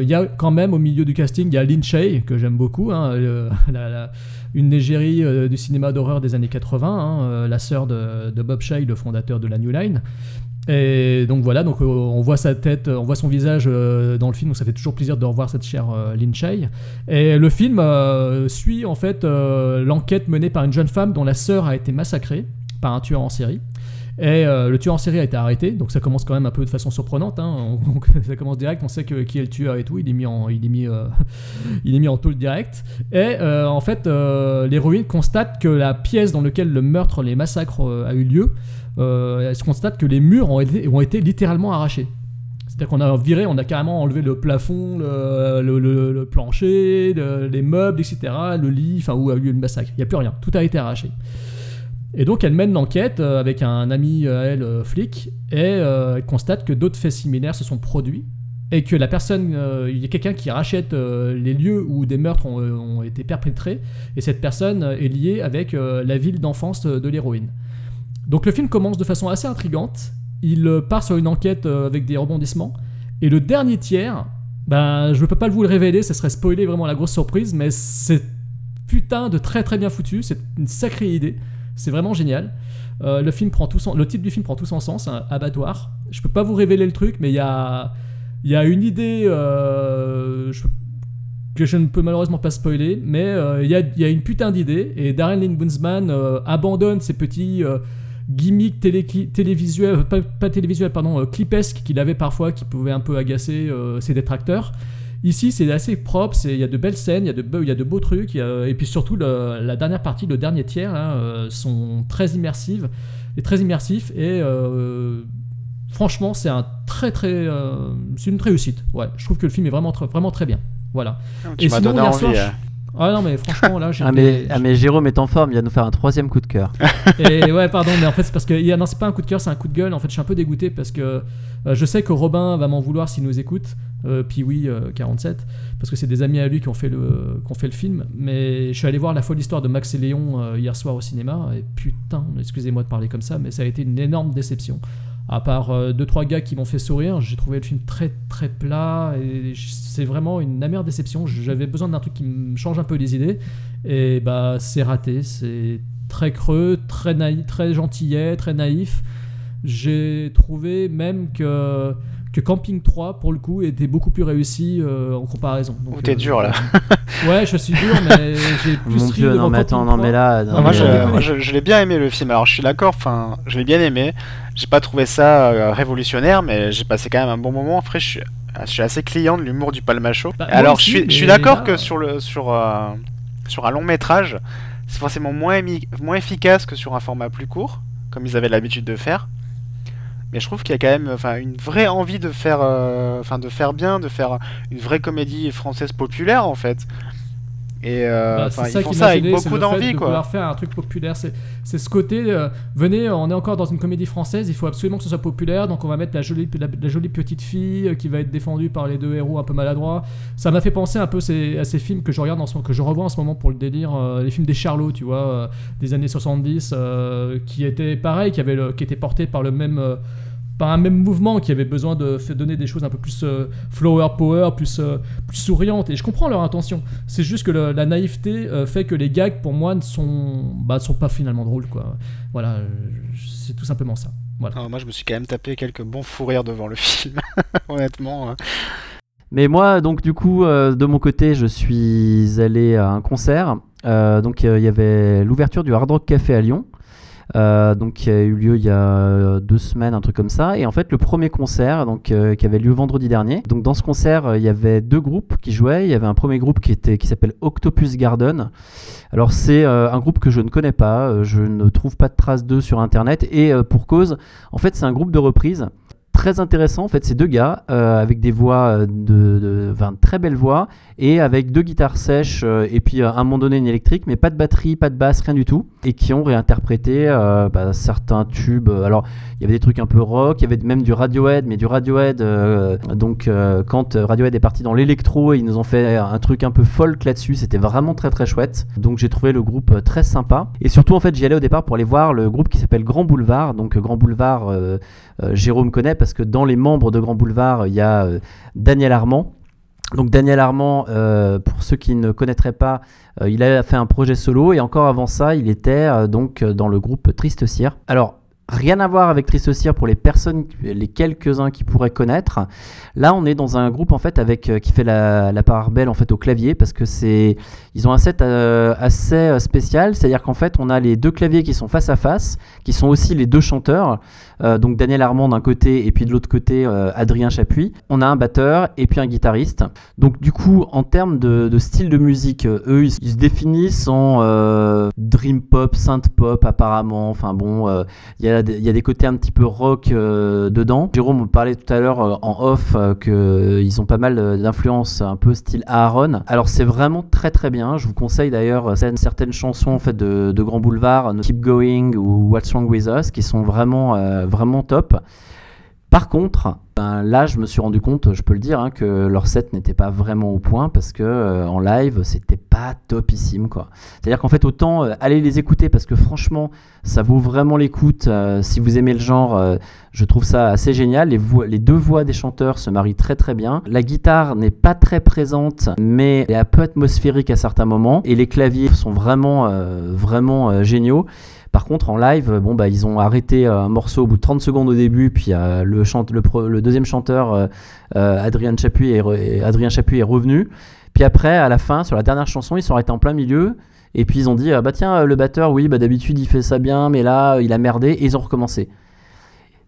il y a quand même au milieu du casting, il y a Lin Shay, que j'aime beaucoup, hein, [laughs] la- la- une égérie euh, du cinéma d'horreur des années 80, hein, la sœur de, de Bob Shay, le fondateur de la New Line. Et donc voilà, donc euh, on voit sa tête, on voit son visage euh, dans le film, donc ça fait toujours plaisir de revoir cette chère euh, Lin Shay. Et le film euh, suit en fait euh, l'enquête menée par une jeune femme dont la sœur a été massacrée par un tueur en série. Et euh, le tueur en série a été arrêté, donc ça commence quand même un peu de façon surprenante. hein. [laughs] Ça commence direct, on sait qui est le tueur et tout. Il est mis en, il est mis, euh, [laughs] il est mis en tôle direct. Et euh, en fait, euh, l'héroïne constate que la pièce dans laquelle le meurtre, les massacres euh, a eu lieu, euh, elle se constate que les murs ont été, littéralement arrachés? C'est-à-dire qu'on a viré, on a carrément enlevé le plafond, le, plancher, le- les meubles, etc., le lit, enfin où a eu le massacre. Il n'y a plus rien, tout a été arraché. Et donc elle mène l'enquête euh, avec un ami à elle, euh, flic, et euh, elle constate que d'autres faits similaires se sont produits, et que la personne, euh, il y a quelqu'un qui rachète euh, les lieux où des meurtres ont, euh, été perpétrés, et cette personne euh, est liée avec euh, la ville d'enfance euh, de l'héroïne. Donc le film commence de façon assez intrigante, il euh, part sur une enquête euh, avec des rebondissements, et le dernier tiers, ben je ne peux pas vous le révéler, ça serait spoiler vraiment la grosse surprise, mais c'est putain de très très bien foutu, c'est une sacrée idée, c'est vraiment génial. Euh, le, film prend tout son, le titre du film prend tout son sens, un abattoir. Je peux pas vous révéler le truc, mais il y a, y a une idée que je ne peux malheureusement pas spoiler, mais il y, a, y a une putain d'idée, et Darren Lynn Boonsman abandonne ces petits euh, gimmicks télé- télévisuels, pas, pas télévisuels, pardon, euh, clipesques qu'il avait parfois, qui pouvaient un peu agacer euh, ses détracteurs. Ici, c'est assez propre, c'est- il y a de belles scènes, il y a de, beaux- y a de beaux trucs, a- et puis surtout le- la dernière partie, le dernier tiers, euh, sont très immersives, et très immersifs, et euh, franchement, c'est un très très, euh, c'est une très réussite. Ouais, je trouve que le film est vraiment très, vraiment très bien. Voilà. Tu Et sinon, donné hier envie. soir. Ah non, mais franchement, là, j'ai. Ah mais, ah mais Jérôme est en forme, il va nous faire un troisième coup de cœur. [laughs] Et ouais, pardon, mais en fait, c'est parce que. Non, c'est pas un coup de cœur, c'est un coup de gueule. En fait, je suis un peu dégoûté parce que euh, je sais que Robin va m'en vouloir s'il nous écoute. Euh, puis oui, euh, 47. Parce que c'est des amis à lui qui ont, fait le, qui ont fait le film. Mais je suis allé voir La folle histoire de Max et Léon euh, hier soir au cinéma. Et putain, excusez-moi de parler comme ça, mais ça a été une énorme déception. À part euh, deux trois gars qui m'ont fait sourire, j'ai trouvé le film très très plat et c'est vraiment une amère déception. J'avais besoin d'un truc qui me change un peu les idées et bah c'est raté. C'est très creux, très naïf, très gentillet, très naïf. J'ai trouvé même que que Camping 3 pour le coup était beaucoup plus réussi euh, en comparaison. Donc, Ouh, t'es euh, dur, là. [laughs] Ouais, je suis dur, mais j'ai [laughs] plus Mon ri dieu, non mais attends, non 3. mais là... non, Non, moi, mais, je, euh, moi, je, je l'ai bien aimé le film. Alors, je suis d'accord. Enfin, je l'ai bien aimé. J'ai pas trouvé ça euh, révolutionnaire, mais j'ai passé quand même un bon moment. Après, je suis, je suis assez client de l'humour du palmacho. Bah, Alors, aussi, je suis, je suis mais d'accord là- que sur le sur euh, sur un long métrage, c'est forcément moins émi- moins efficace que sur un format plus court, comme ils avaient l'habitude de faire. Mais je trouve qu'il y a quand même, une vraie envie de faire, euh, de faire bien, de faire une vraie comédie française populaire en fait. Et euh, Bah, c'est ça ils font ça avec beaucoup d'envie, de vouloir faire un truc populaire. C'est ce côté, euh, venez, on est encore dans une comédie française, il faut absolument que ce soit populaire, donc on va mettre la jolie, la, la jolie petite fille euh, qui va être défendue par les deux héros un peu maladroits. Ça m'a fait penser un peu ces- à ces films que je regarde en ce, que je revois en ce moment pour le délire, euh, les films des Charlots, tu vois, des années 70, euh, qui étaient pareil, qui, avaient le- qui étaient portés par le même. Par un même mouvement qui avait besoin de faire donner des choses un peu plus euh, flower power, plus, euh, plus souriantes. Et je comprends leur intention. C'est juste que le- la naïveté euh, fait que les gags, pour moi, ne sont, bah, sont pas finalement drôles. Quoi. Voilà, c'est tout simplement ça. Voilà. Alors, moi, je me suis quand même tapé quelques bons fous rires devant le [laughs] film, [laughs] honnêtement. hein. Mais moi, donc du coup, euh, de mon côté, je suis allé à un concert. Euh, donc euh, il y avait l'ouverture du Hard Rock Café à Lyon. Euh, donc qui a eu lieu il y a euh, deux semaines, un truc comme ça. Et en fait, le premier concert, donc euh, qui avait lieu vendredi dernier. Donc dans ce concert, il y avait deux groupes qui jouaient. Il y avait un premier groupe qui était qui s'appelle Octopus Garden. Alors c'est un groupe que je ne connais pas. je ne trouve pas de traces d'eux sur internet. Et pour cause, en fait, c'est un groupe de reprises très intéressant. En fait, c'est deux gars euh, avec des voix euh, de, de, très belles voix et avec deux guitares sèches euh, et puis à un moment donné une électrique, mais pas de batterie, pas de basse, rien du tout, et qui ont réinterprété bah, certains tubes. Alors, il y avait des trucs un peu rock, il y avait même du Radiohead, mais du Radiohead. donc, quand Radiohead est parti dans l'électro, ils nous ont fait un truc un peu folk là-dessus. C'était vraiment très très chouette. Donc, j'ai trouvé le groupe très sympa. Et surtout, en fait, j'y allais au départ pour aller voir le groupe qui s'appelle Grand Boulevard. Donc, Grand Boulevard. Jérôme connaît parce que dans les membres de Grand Boulevard, il y a euh, Daniel Armand. Donc Daniel Armand, euh, pour ceux qui ne connaîtraient pas, euh, il a fait un projet solo et encore avant ça, il était donc dans le groupe Triste Cire. Alors rien à voir avec Triste Cire pour les personnes, les quelques-uns qui pourraient connaître. Là, on est dans un groupe en fait avec euh, qui fait la, part belle en fait au clavier parce que c'est ils ont un set euh, assez euh, spécial, c'est-à-dire qu'en fait on a les deux claviers qui sont face à face, qui sont aussi les deux chanteurs. Donc Daniel Armand d'un côté et puis de l'autre côté Adrien Chapuis. On a un batteur et puis un guitariste. Donc du coup en termes de, style de musique, eux ils, ils se définissent en dream pop, synth pop apparemment. Enfin bon, il y, a il y a des côtés un petit peu rock euh, dedans. Jérôme me parlait tout à l'heure euh, en off euh, que ils ont pas mal d'influences un peu style Aaron. Alors c'est vraiment très très bien. Je vous conseille d'ailleurs certaines, chansons en fait de, Grand Boulevard, Keep Going ou What's Wrong With Us, qui sont vraiment vraiment top. Par contre, ben, là, je me suis rendu compte, je peux le dire, hein, que leur set n'était pas vraiment au point parce que euh, en live, c'était pas topissime, quoi. C'est-à-dire qu'en fait, autant euh, aller les écouter parce que franchement, ça vaut vraiment l'écoute. euh, si vous aimez le genre, je trouve ça assez génial. Les, deux voix des chanteurs se marient très très bien. La guitare n'est pas très présente, mais elle est un peu atmosphérique à certains moments. Et les claviers sont vraiment vraiment géniaux. Par contre, en live, bon, bah, ils ont arrêté euh, un morceau au bout de 30 secondes au début, puis euh, le, deuxième chanteur, euh, Adrien, Chapuis est revenu. Puis après, à la fin, sur la dernière chanson, ils sont arrêtés en plein milieu. Et puis ils ont dit, ah, bah tiens, le batteur, oui, bah d'habitude il fait ça bien, mais là, il a merdé, et ils ont recommencé.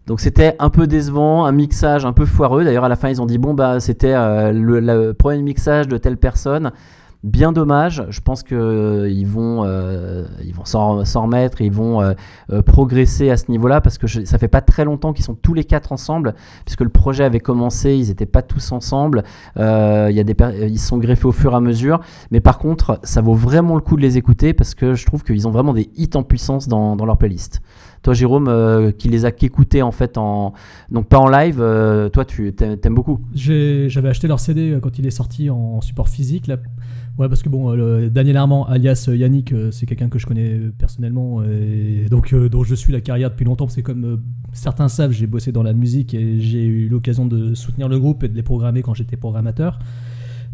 Donc c'était un peu décevant, un mixage un peu foireux. D'ailleurs, à la fin, ils ont dit, bon, bah c'était le premier mixage de telle personne. Bien dommage, je pense qu'ils ils vont, euh, ils vont s'en s'en remettre, ils vont euh, euh, progresser à ce niveau-là parce que je- ça fait pas très longtemps qu'ils sont tous les quatre ensemble, puisque le projet avait commencé, ils n'étaient pas tous ensemble, euh, y a des ils sont greffés au fur et à mesure, mais par contre, ça vaut vraiment le coup de les écouter parce que je trouve qu'ils ont vraiment des hits en puissance dans, leur playlist. Toi, Jérôme, euh, qui les a qu'écoutés en fait, en... donc pas en live, euh, toi, tu t'aimes beaucoup? J'avais acheté leur CD euh, quand il est sorti en support physique. Ouais, parce que bon, euh, Daniel Armand, alias euh, Yannick, euh, c'est quelqu'un que je connais personnellement et donc dont je suis la carrière depuis longtemps. Parce que comme certains savent, j'ai bossé dans la musique et j'ai eu l'occasion de soutenir le groupe et de les programmer quand j'étais programmateur.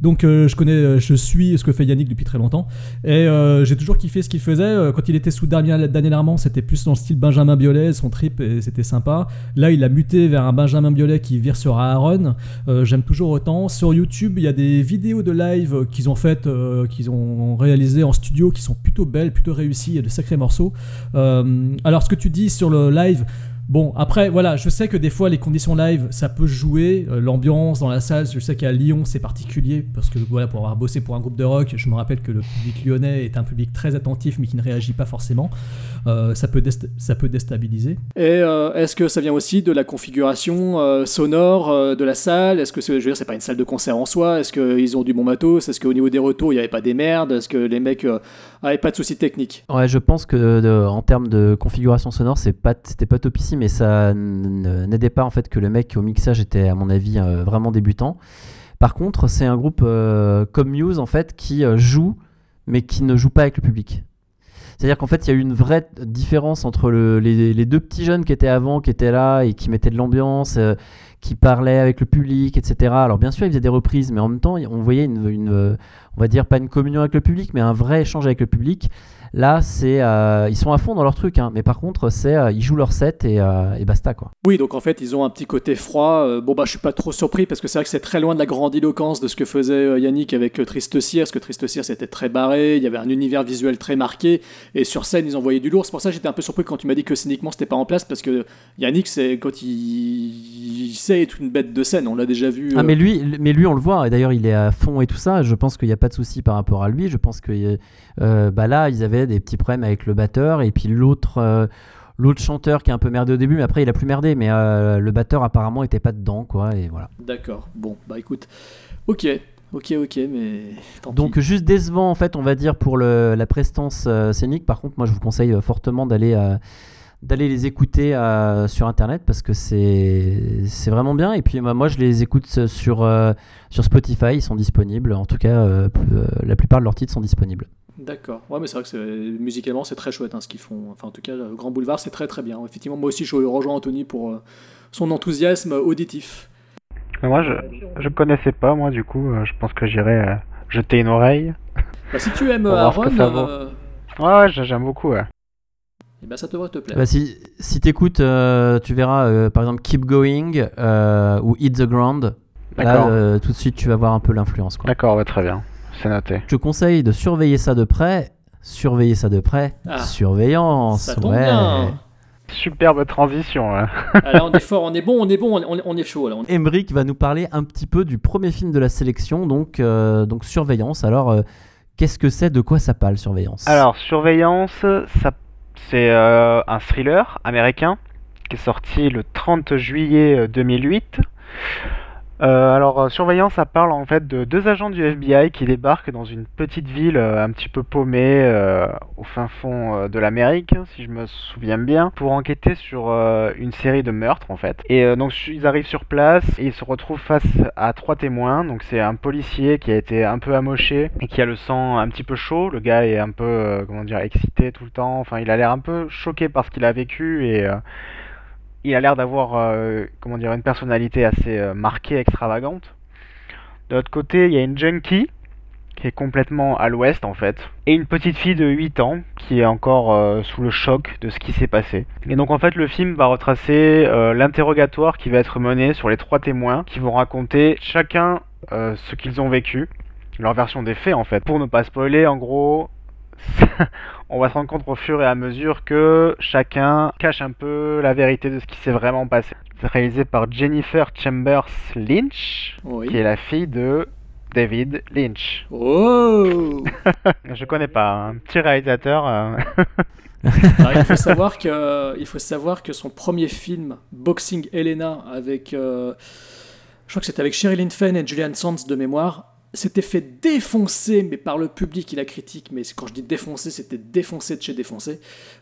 Donc euh, je connais, euh, je suis ce que fait Yannick depuis très longtemps et euh, j'ai toujours kiffé ce qu'il faisait. Quand il était sous Daniel, Armand, c'était plus dans le style Benjamin Biolay, son trip et c'était sympa. Là, il a muté vers un Benjamin Biolay qui vire sur Aaron. J'aime toujours autant. Sur YouTube, il y a des vidéos de live qu'ils ont faites, qu'ils ont réalisées en studio, qui sont plutôt belles, plutôt réussies. A de sacrés morceaux. Alors, ce que tu dis sur le live. Bon, après, voilà, je sais que des fois, les conditions live, ça peut jouer. euh, L'ambiance dans la salle, je sais qu'à Lyon, c'est particulier, parce que, voilà, pour avoir bossé pour un groupe de rock, je me rappelle que le public lyonnais est un public très attentif, mais qui ne réagit pas forcément. Euh, ça, peut dest- ça peut déstabiliser. Et euh, est-ce que ça vient aussi de la configuration euh, sonore euh, de la salle? Est-ce que c'est- je veux dire, c'est pas une salle de concert en soi? Est-ce qu'ils ont du bon matos? Est-ce qu'au niveau des retours, il n'y avait pas des merdes? Est-ce que les mecs euh, avaient pas de soucis techniques? Ouais, je pense que de- en termes de configuration sonore, c'est pas, c'était pas topissime, mais ça n'aidait pas en fait que le mec au mixage était, à mon avis, euh, vraiment débutant. Par contre, c'est un groupe euh, comme Muse en fait qui euh, joue, mais qui ne joue pas avec le public. C'est-à-dire qu'en fait, il y a eu une vraie différence entre le- les, deux petits jeunes qui étaient avant, qui étaient là et qui mettaient de l'ambiance, qui parlaient avec le public, etc. Alors bien sûr, ils faisaient des reprises, mais en même temps, on voyait une, une, on va dire pas une communion avec le public, mais un vrai échange avec le public. Là, c'est, euh, ils sont à fond dans leur truc, hein. mais par contre, c'est, euh, ils jouent leur set et, euh, et basta quoi. Oui, donc en fait, ils ont un petit côté froid. Bon, bah, je suis pas trop surpris parce que c'est vrai que c'est très loin de la grandiloquence de ce que faisait Yannick avec Triste Cire, parce que Triste Cire c'était très barré, il y avait un univers visuel très marqué, et sur scène, ils envoyaient du lourd. C'est pour ça que j'étais un peu surpris quand tu m'as dit que scéniquement c'était pas en place, parce que Yannick, c'est quand il... il sait être une bête de scène, on l'a déjà vu. Ah mais lui, mais lui on le voit et d'ailleurs il est à fond et tout ça. Je pense qu'il n'y a pas de souci par rapport à lui. Je pense que bah là ils avaient des petits problèmes avec le batteur et puis l'autre euh, l'autre chanteur qui est un peu merdé au début, mais après il a plus merdé. Mais euh, le batteur apparemment était pas dedans quoi et voilà. D'accord, bon, bah écoute, ok, ok, ok, mais tant Donc pis. juste décevant en fait on va dire pour le, la prestance euh, scénique. Par contre moi je vous conseille euh, fortement d'aller d'aller les écouter euh, sur internet parce que c'est c'est vraiment bien et puis moi, moi, je les écoute sur euh, sur Spotify ils sont disponibles en tout cas euh, la plupart de leurs titres sont disponibles D'accord. Ouais, mais c'est vrai que musicalement, c'est très chouette hein, ce qu'ils font. Enfin, en tout cas, le Grand Boulevard, c'est très très bien. Effectivement, moi aussi, je rejoins Anthony pour euh, son enthousiasme auditif. Mais moi, je je connaissais pas, moi, du coup, euh, je pense que j'irai euh, jeter une oreille. Bah, si tu aimes Aaron, euh, Ouais, ouais, j'ai- j'aime beaucoup, ouais. eh ben, ça devrait te plaire. Bah, si si t'écoutes euh, tu verras euh, par exemple Keep Going euh, ou Hit the Ground là D'accord. euh, tout de suite tu vas voir un peu l'influence quoi. D'accord, ouais, très bien. C'est noté. Je te conseille de surveiller ça de près surveiller ça de près Ah, surveillance ça tombe ouais. bien. Superbe transition, hein. Ah, là, on est fort, on est bon, on est bon, on est, on est chaud. Là. On- Emmerich va nous parler un petit peu du premier film de la sélection, donc, euh, donc Surveillance. Alors, euh, qu'est-ce que c'est? De quoi ça parle, Surveillance? Alors, Surveillance, ça, c'est euh, un thriller américain qui est sorti le 30 juillet euh, 2008. Euh, alors, euh, Surveillance, ça parle en fait de deux agents du FBI qui débarquent dans une petite ville euh, un petit peu paumée au fin fond de l'Amérique, si je me souviens bien, pour enquêter sur une série de meurtres en fait. Et donc, ils arrivent sur place et ils se retrouvent face à trois témoins. Donc, c'est un policier qui a été un peu amoché et qui a le sang un petit peu chaud. Le gars est un peu, comment dire, excité tout le temps. Enfin, il a l'air un peu choqué par ce qu'il a vécu et il a l'air d'avoir, euh, comment dire, une personnalité assez euh, marquée, extravagante. De l'autre côté, il y a une junkie qui est complètement à l'ouest en fait, et une petite fille de 8 ans qui est encore euh, sous le choc de ce qui s'est passé. Et donc en fait le film va retracer l'interrogatoire qui va être mené sur les trois témoins qui vont raconter chacun ce qu'ils ont vécu, leur version des faits en fait. Pour ne pas spoiler, en gros, [laughs] on va se rendre compte au fur et à mesure que chacun cache un peu la vérité de ce qui s'est vraiment passé. C'est réalisé par Jennifer Chambers Lynch, Oui. qui est la fille de David Lynch. Oh [laughs] Je connais pas, un petit réalisateur. euh, [laughs] Alors, il, faut [laughs] savoir que, il faut savoir que son premier film, Boxing Helena, avec. euh, je crois que c'était avec Sherilyn Fenn et Julian Sands de mémoire, s'était fait défoncer, mais par le public et la critique. Mais quand je dis défoncer, c'était défoncé de chez défoncé.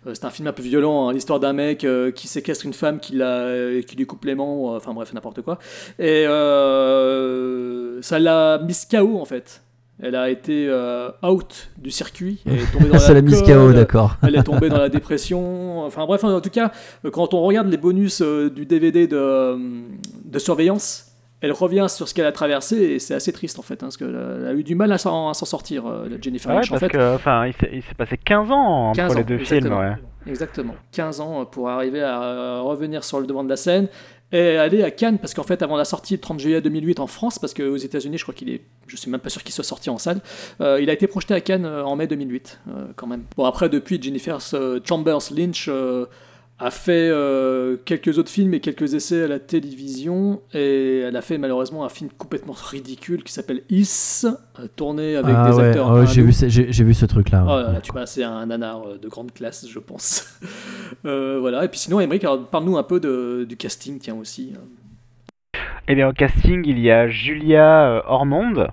Euh, c'est un film un peu violent, hein, l'histoire d'un mec euh, qui séquestre une femme, qui, la, euh, qui lui coupe les euh, enfin bref, n'importe quoi. Et euh, ça l'a mise KO en fait. Elle a été euh, out du circuit. Elle est tombée dans [laughs] C'est la mise KO, d'accord. elle est tombée dans la dépression. Enfin bref, en tout cas, quand on regarde les bonus euh, du DVD de, de surveillance, elle revient sur ce qu'elle a traversé et c'est assez triste en fait, hein, parce qu'elle a, eu du mal à s'en sortir, euh, Jennifer Ouais, Lynch. En fait, que, enfin, il s'est passé 15 ans 15 entre les ans, deux films, exactement. ouais. Exactement. 15 ans pour arriver à euh, revenir sur le devant de la scène et aller à Cannes, parce qu'en fait, avant la sortie le 30 juillet 2008 en France, parce qu'aux États-Unis, je crois qu'il est, je suis même pas sûr qu'il soit sorti en salle, euh, il a été projeté à Cannes en mai 2008, euh, quand même. Bon, après, depuis, Jennifer Chambers Lynch a fait euh, quelques autres films et quelques essais à la télévision, et elle a fait malheureusement un film complètement ridicule qui s'appelle Is, euh, tourné avec Ah des ouais, acteurs. ah ouais, j'ai vu, ce- j'ai vu ce truc-là. Oh ouais. là là, tu vois, c'est un nanar euh, de grande classe, je pense. [laughs] Euh, voilà, et puis sinon, Emmerich, parle-nous un peu de- du casting, tiens aussi. Eh bien, au casting, il y a Julia euh, Ormond,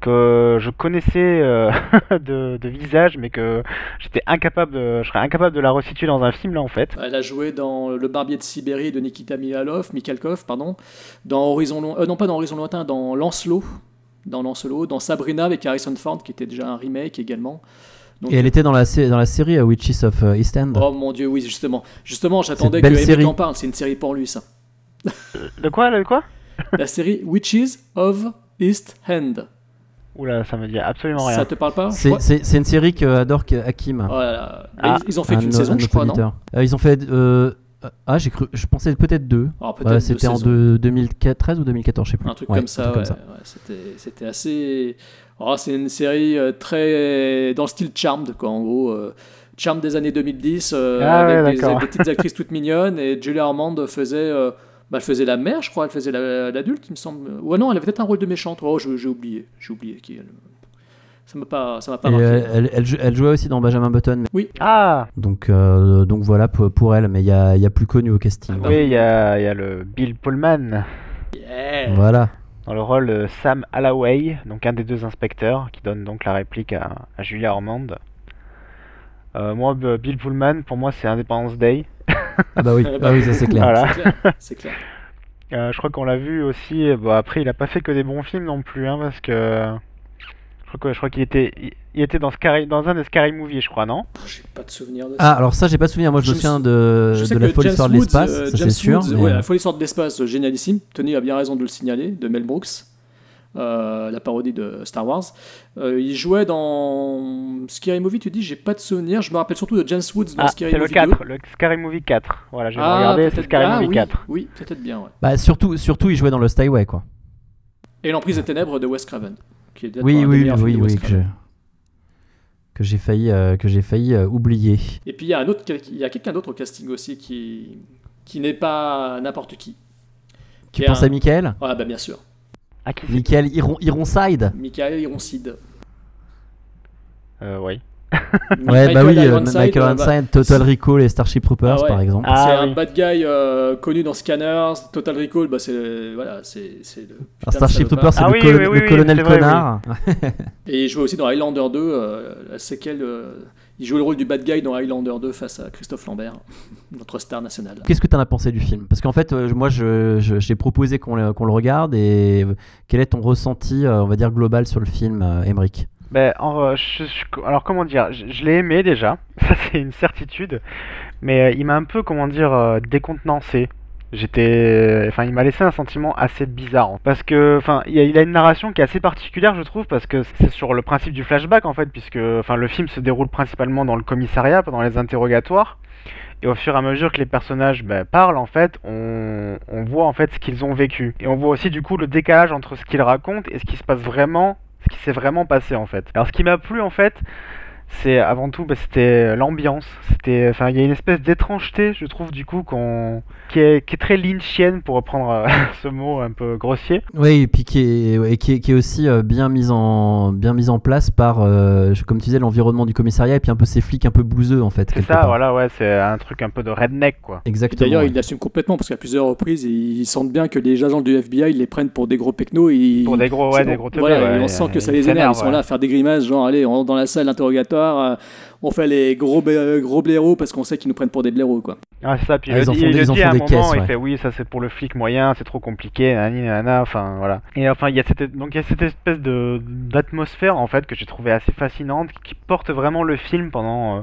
que je connaissais euh, [laughs] de, de visage, mais que j'étais incapable, de- je serais incapable de la resituer dans un film là en fait. Elle a joué dans Le Barbier de Sibérie de Nikita Mihalov, Mikhalkov, pardon, dans Horizon euh, non pas dans Horizon Lointain, dans Lancelot dans Lancelot, dans Sabrina avec Harrison Ford, qui était déjà un remake également. Donc, Et elle était dans la, dans la série euh, Witches of euh, East End. Oh mon dieu, oui, justement. Justement, j'attendais que série. en parle. C'est une série pour lui, ça. De quoi, de quoi? La série Witches of East End. Oula, ça me dit absolument rien. Ça te parle pas? C'est- Ouais. C'est c'est une série que adore Hakim. Oh là là. Ah, ils, ils ont fait Un qu'une nos- saison, je crois, non? Euh, Ils ont fait. euh, ah, j'ai cru. Je pensais peut-être deux. Ah, peut-être Ouais, deux C'était en saisons. deux- 2013 ou 2014, je sais plus. Un truc Ouais, comme ça, ouais, ouais, c'était, c'était assez. Oh, c'est une série euh, très dans le style Charmed, quoi. En gros, euh, Charmed des années 2010, euh, Ah ouais, avec des, des petites actrices toutes [laughs] mignonnes. Et Julia Ormond faisait, euh, bah, elle faisait la mère, je crois. Elle faisait la- l'adulte, il me semble. Ouais, non, elle avait peut-être un rôle de méchante. Oh, je- j'ai oublié, j'ai oublié qui elle. Ça m'a pas, ça m'a pas marqué. euh, elle, elle jou- elle jouait aussi dans Benjamin Button. mais- Ah Donc, euh, donc voilà pour, pour elle, mais il y a, il y a plus connu au casting. Ah Oui, il y a, il y a le Bill Pullman Yeah. Voilà. dans le rôle de Sam Alloway, donc un des deux inspecteurs, qui donne donc la réplique à, à Julia Ormond. Euh, moi, Bill Pullman, pour moi, c'est Independence Day. [laughs] Ah bah oui, Ah bah ah oui ça c'est clair. Voilà. C'est clair. Euh, je crois qu'on l'a vu aussi. euh, Bon, après, il a pas fait que des bons films non plus, hein, parce que je crois, qu'il était, il, était dans, Scary, dans un des Scary Movies, je crois, non? J'ai pas de souvenir de ça. Ah alors ça j'ai pas souvenir, moi je, Je me souviens de, de la folle James histoire de Woods, l'espace, euh, c'est sûr. Woods, mais, ouais, euh, la folle histoire de l'espace, euh, génialissime. Tony a bien raison de le signaler, de Mel Brooks, euh, la parodie de Star Wars. Euh, il jouait dans Scary Movie, tu dis, j'ai pas de souvenir. Je me rappelle surtout de James Woods dans Ah, Scary c'est le Movie 4, 2. le Scary Movie 4. Voilà, je vais Ah, regarder, c'est Scary ah, Movie oui, 4. Oui, peut-être bien, ouais. Bah surtout, surtout il jouait dans Lost Highway quoi. Et L'Emprise des Ténèbres de Wes Craven. Qui est Oui oui oui oui que Craven. je- que j'ai failli euh, que j'ai failli euh, oublier. Et puis il y a un autre, il y a quelqu'un d'autre au casting aussi qui, qui n'est pas n'importe qui. Tu penses un- à Michael? Ah bah bien sûr. Ah, qui Michael Iron, Ironside Michael Ironside. euh, Oui. [laughs] Ouais bah oui, euh, Ironside, Michael euh, bah, Ironside, Total Recall et Starship Troopers Ah ouais. par exemple. Ah, c'est oui. un bad guy euh, connu dans Scanners, Total Recall, bah c'est le- voilà, c'est le. Starship. Troopers c'est Ah le, oui, colo- oui, oui, le oui, colonel connard. [laughs] Et il jouait aussi dans Highlander 2, euh, la séquelle. Il jouait le rôle du bad guy dans Highlander 2 face à Christophe Lambert, [laughs] notre star nationale. Qu'est-ce que tu en as pensé du film? Parce qu'en fait, euh, moi, je, je- j'ai proposé qu'on le, regarde et euh, quel est ton ressenti, euh, on va dire, global sur le film, Emmerich Ben, en, je- je- alors comment dire, je, je l'ai aimé déjà, [laughs] ça c'est une certitude, mais il m'a un peu, comment dire, décontenancé. J'étais, enfin, il m'a laissé un sentiment assez bizarre, parce que, enfin, il, a- une narration qui est assez particulière, je trouve, parce que c'est sur le principe du flashback en fait, puisque, enfin, le film se déroule principalement dans le commissariat, pendant les interrogatoires. Et au fur et à mesure que les personnages ben, parlent, en fait, on, on voit en fait ce qu'ils ont vécu. Et on voit aussi du coup le décalage entre ce qu'ils racontent et ce qui se passe vraiment, ce qui s'est vraiment passé en fait. Alors ce qui m'a plu en fait, c'est avant tout, ben, c'était l'ambiance. C'était, enfin, il y a une espèce d'étrangeté, je trouve du coup, qu'on, qui est, qui est très lynchienne pour reprendre euh, [laughs] ce mot un peu grossier. Oui, et puis qui est, ouais, qui est, qui est aussi euh, bien, mise en, bien mise en place par, euh, comme tu disais, l'environnement du commissariat et puis un peu ces flics un peu bouseux, en fait. C'est ça, part. voilà, ouais, c'est un truc un peu de redneck quoi. Exactement. D'ailleurs, ouais. il l'assume complètement parce qu'à plusieurs reprises, ils sentent bien que les agents du FBI ils les prennent pour des gros pecnos. Et Pour des gros, ouais, des gros Voilà, ouais, et on sent que ça ils les énerve. Ils sont ouais. là à faire des grimaces, genre, allez, on rentre dans la salle d'interrogatoire, euh, on fait les gros, gros blaireaux parce qu'on sait qu'ils nous prennent pour des blaireaux, quoi. Ah, c'est ça, puis Ah, il ils le en dit, font il des- le ils en dit font à un des moment, caisses, il fait oui, ça c'est pour le flic moyen, c'est trop compliqué, nanani, nanana, enfin voilà. Et enfin, il y a cette, donc il y a cette espèce de d'atmosphère en fait que j'ai trouvé assez fascinante, qui porte vraiment le film pendant euh,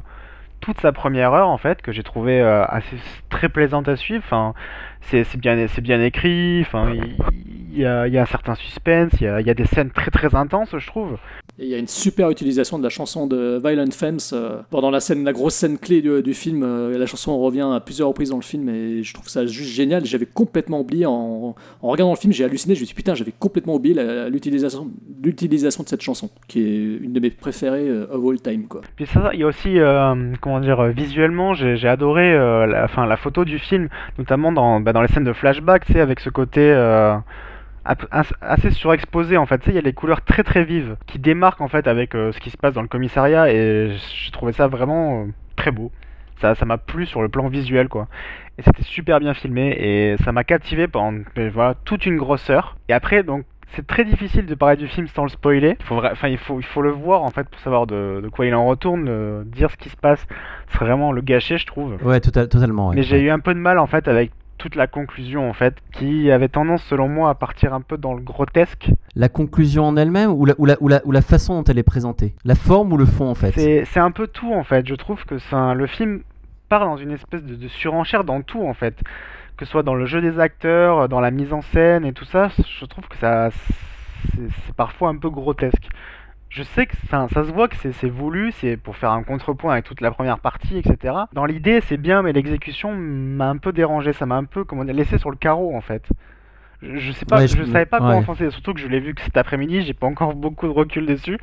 toute sa première heure en fait, que j'ai trouvé euh, assez très plaisante à suivre. Enfin, c'est bien, bien écrit, enfin, il, il y a, il y a un certain suspense, il y a, il y a des scènes très très intenses, je trouve. Il y a une super utilisation de la chanson de Violent Femmes euh, pendant la scène, la grosse scène clé du, du film. euh, la chanson revient à plusieurs reprises dans le film et je trouve ça juste génial. J'avais complètement oublié en, en regardant le film, j'ai halluciné. Je me suis dit putain, j'avais complètement oublié l'utilisation, l'utilisation de cette chanson qui est une de mes préférées euh, of all time quoi. Puis ça, il y a aussi, euh, comment dire, visuellement, j'ai adoré la, la photo du film, notamment dans, bah, dans les scènes de flashback, tu sais, avec ce côté euh, assez surexposé, en fait. Tu sais, il y a les couleurs très très vives qui démarquent, en fait, avec euh, ce qui se passe dans le commissariat, et j'ai trouvé ça vraiment euh, très beau. Ça ça m'a plu sur le plan visuel, quoi. Et c'était super bien filmé, et ça m'a captivé pendant voilà, toute une grosse heure. Et après, donc, c'est très difficile de parler du film sans le spoiler. Il faut, enfin, il faut, il faut le voir en fait pour savoir de, de quoi il en retourne. dire ce qui se passe, c'est vraiment le gâcher, je trouve. Ouais, tota- totalement. ouais. Mais j'ai eu un peu de mal en fait avec toute la conclusion en fait, qui avait tendance selon moi à partir un peu dans le grotesque. La conclusion en elle-même ou la, ou, la, ou, la, ou la façon dont elle est présentée? La forme ou le fond en fait? C'est un peu tout en fait. Je trouve que un, le film part dans une espèce de, de, surenchère dans tout en fait. Que ce soit dans le jeu des acteurs, dans la mise en scène et tout ça, je trouve que ça c'est parfois un peu grotesque je sais que ça, se voit que c'est voulu, c'est pour faire un contrepoint avec toute la première partie, etc. Dans l'idée, c'est bien, mais l'exécution m'a un peu dérangé, ça m'a un peu comme on a laissé sur le carreau en fait. Je, je sais pas, Ouais, je, je- savais pas ouais. comment penser, surtout que je l'ai vu que cet après-midi, j'ai pas encore beaucoup de recul dessus.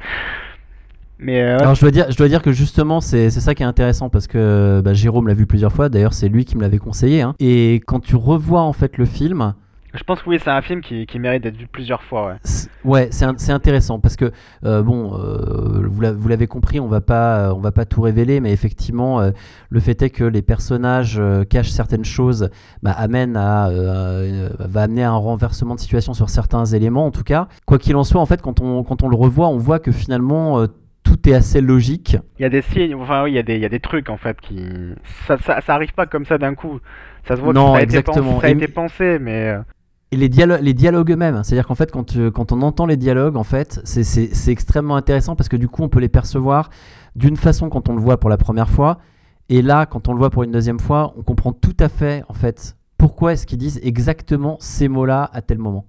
Mais euh, Alors je dois dire, je dois dire que justement c'est c'est ça qui est intéressant parce que bah, Jérôme l'a vu plusieurs fois. D'ailleurs c'est lui qui me l'avait conseillé. hein. Et quand tu revois en fait le film, je pense que oui, c'est un film qui, qui mérite d'être vu plusieurs fois. Ouais. c'est- ouais c'est intéressant parce que euh, bon euh, vous l'a- vous l'avez compris, on va pas on va pas tout révéler, mais effectivement euh, le fait est que les personnages cachent certaines choses, bah, amène à va amener à un renversement de situation sur certains éléments en tout cas. Quoi qu'il en soit en fait quand on quand on le revoit, on voit que finalement tout est assez logique. Il y a des signes, enfin oui, il y a des, il y a des trucs en fait qui. Ça, ça, ça arrive pas comme ça d'un coup. Ça se voit Non, que ça a, exactement. Été, pensé, ça a été pensé, mais. Euh, Et les, dialo- les dialogues eux-mêmes, c'est-à-dire qu'en fait, quand, tu- quand on entend les dialogues, c'est extrêmement intéressant parce que du coup, on peut les percevoir d'une façon quand on le voit pour la première fois, et là, quand on le voit pour une deuxième fois, on comprend tout à fait, en fait, pourquoi est-ce qu'ils disent exactement ces mots-là à tel moment.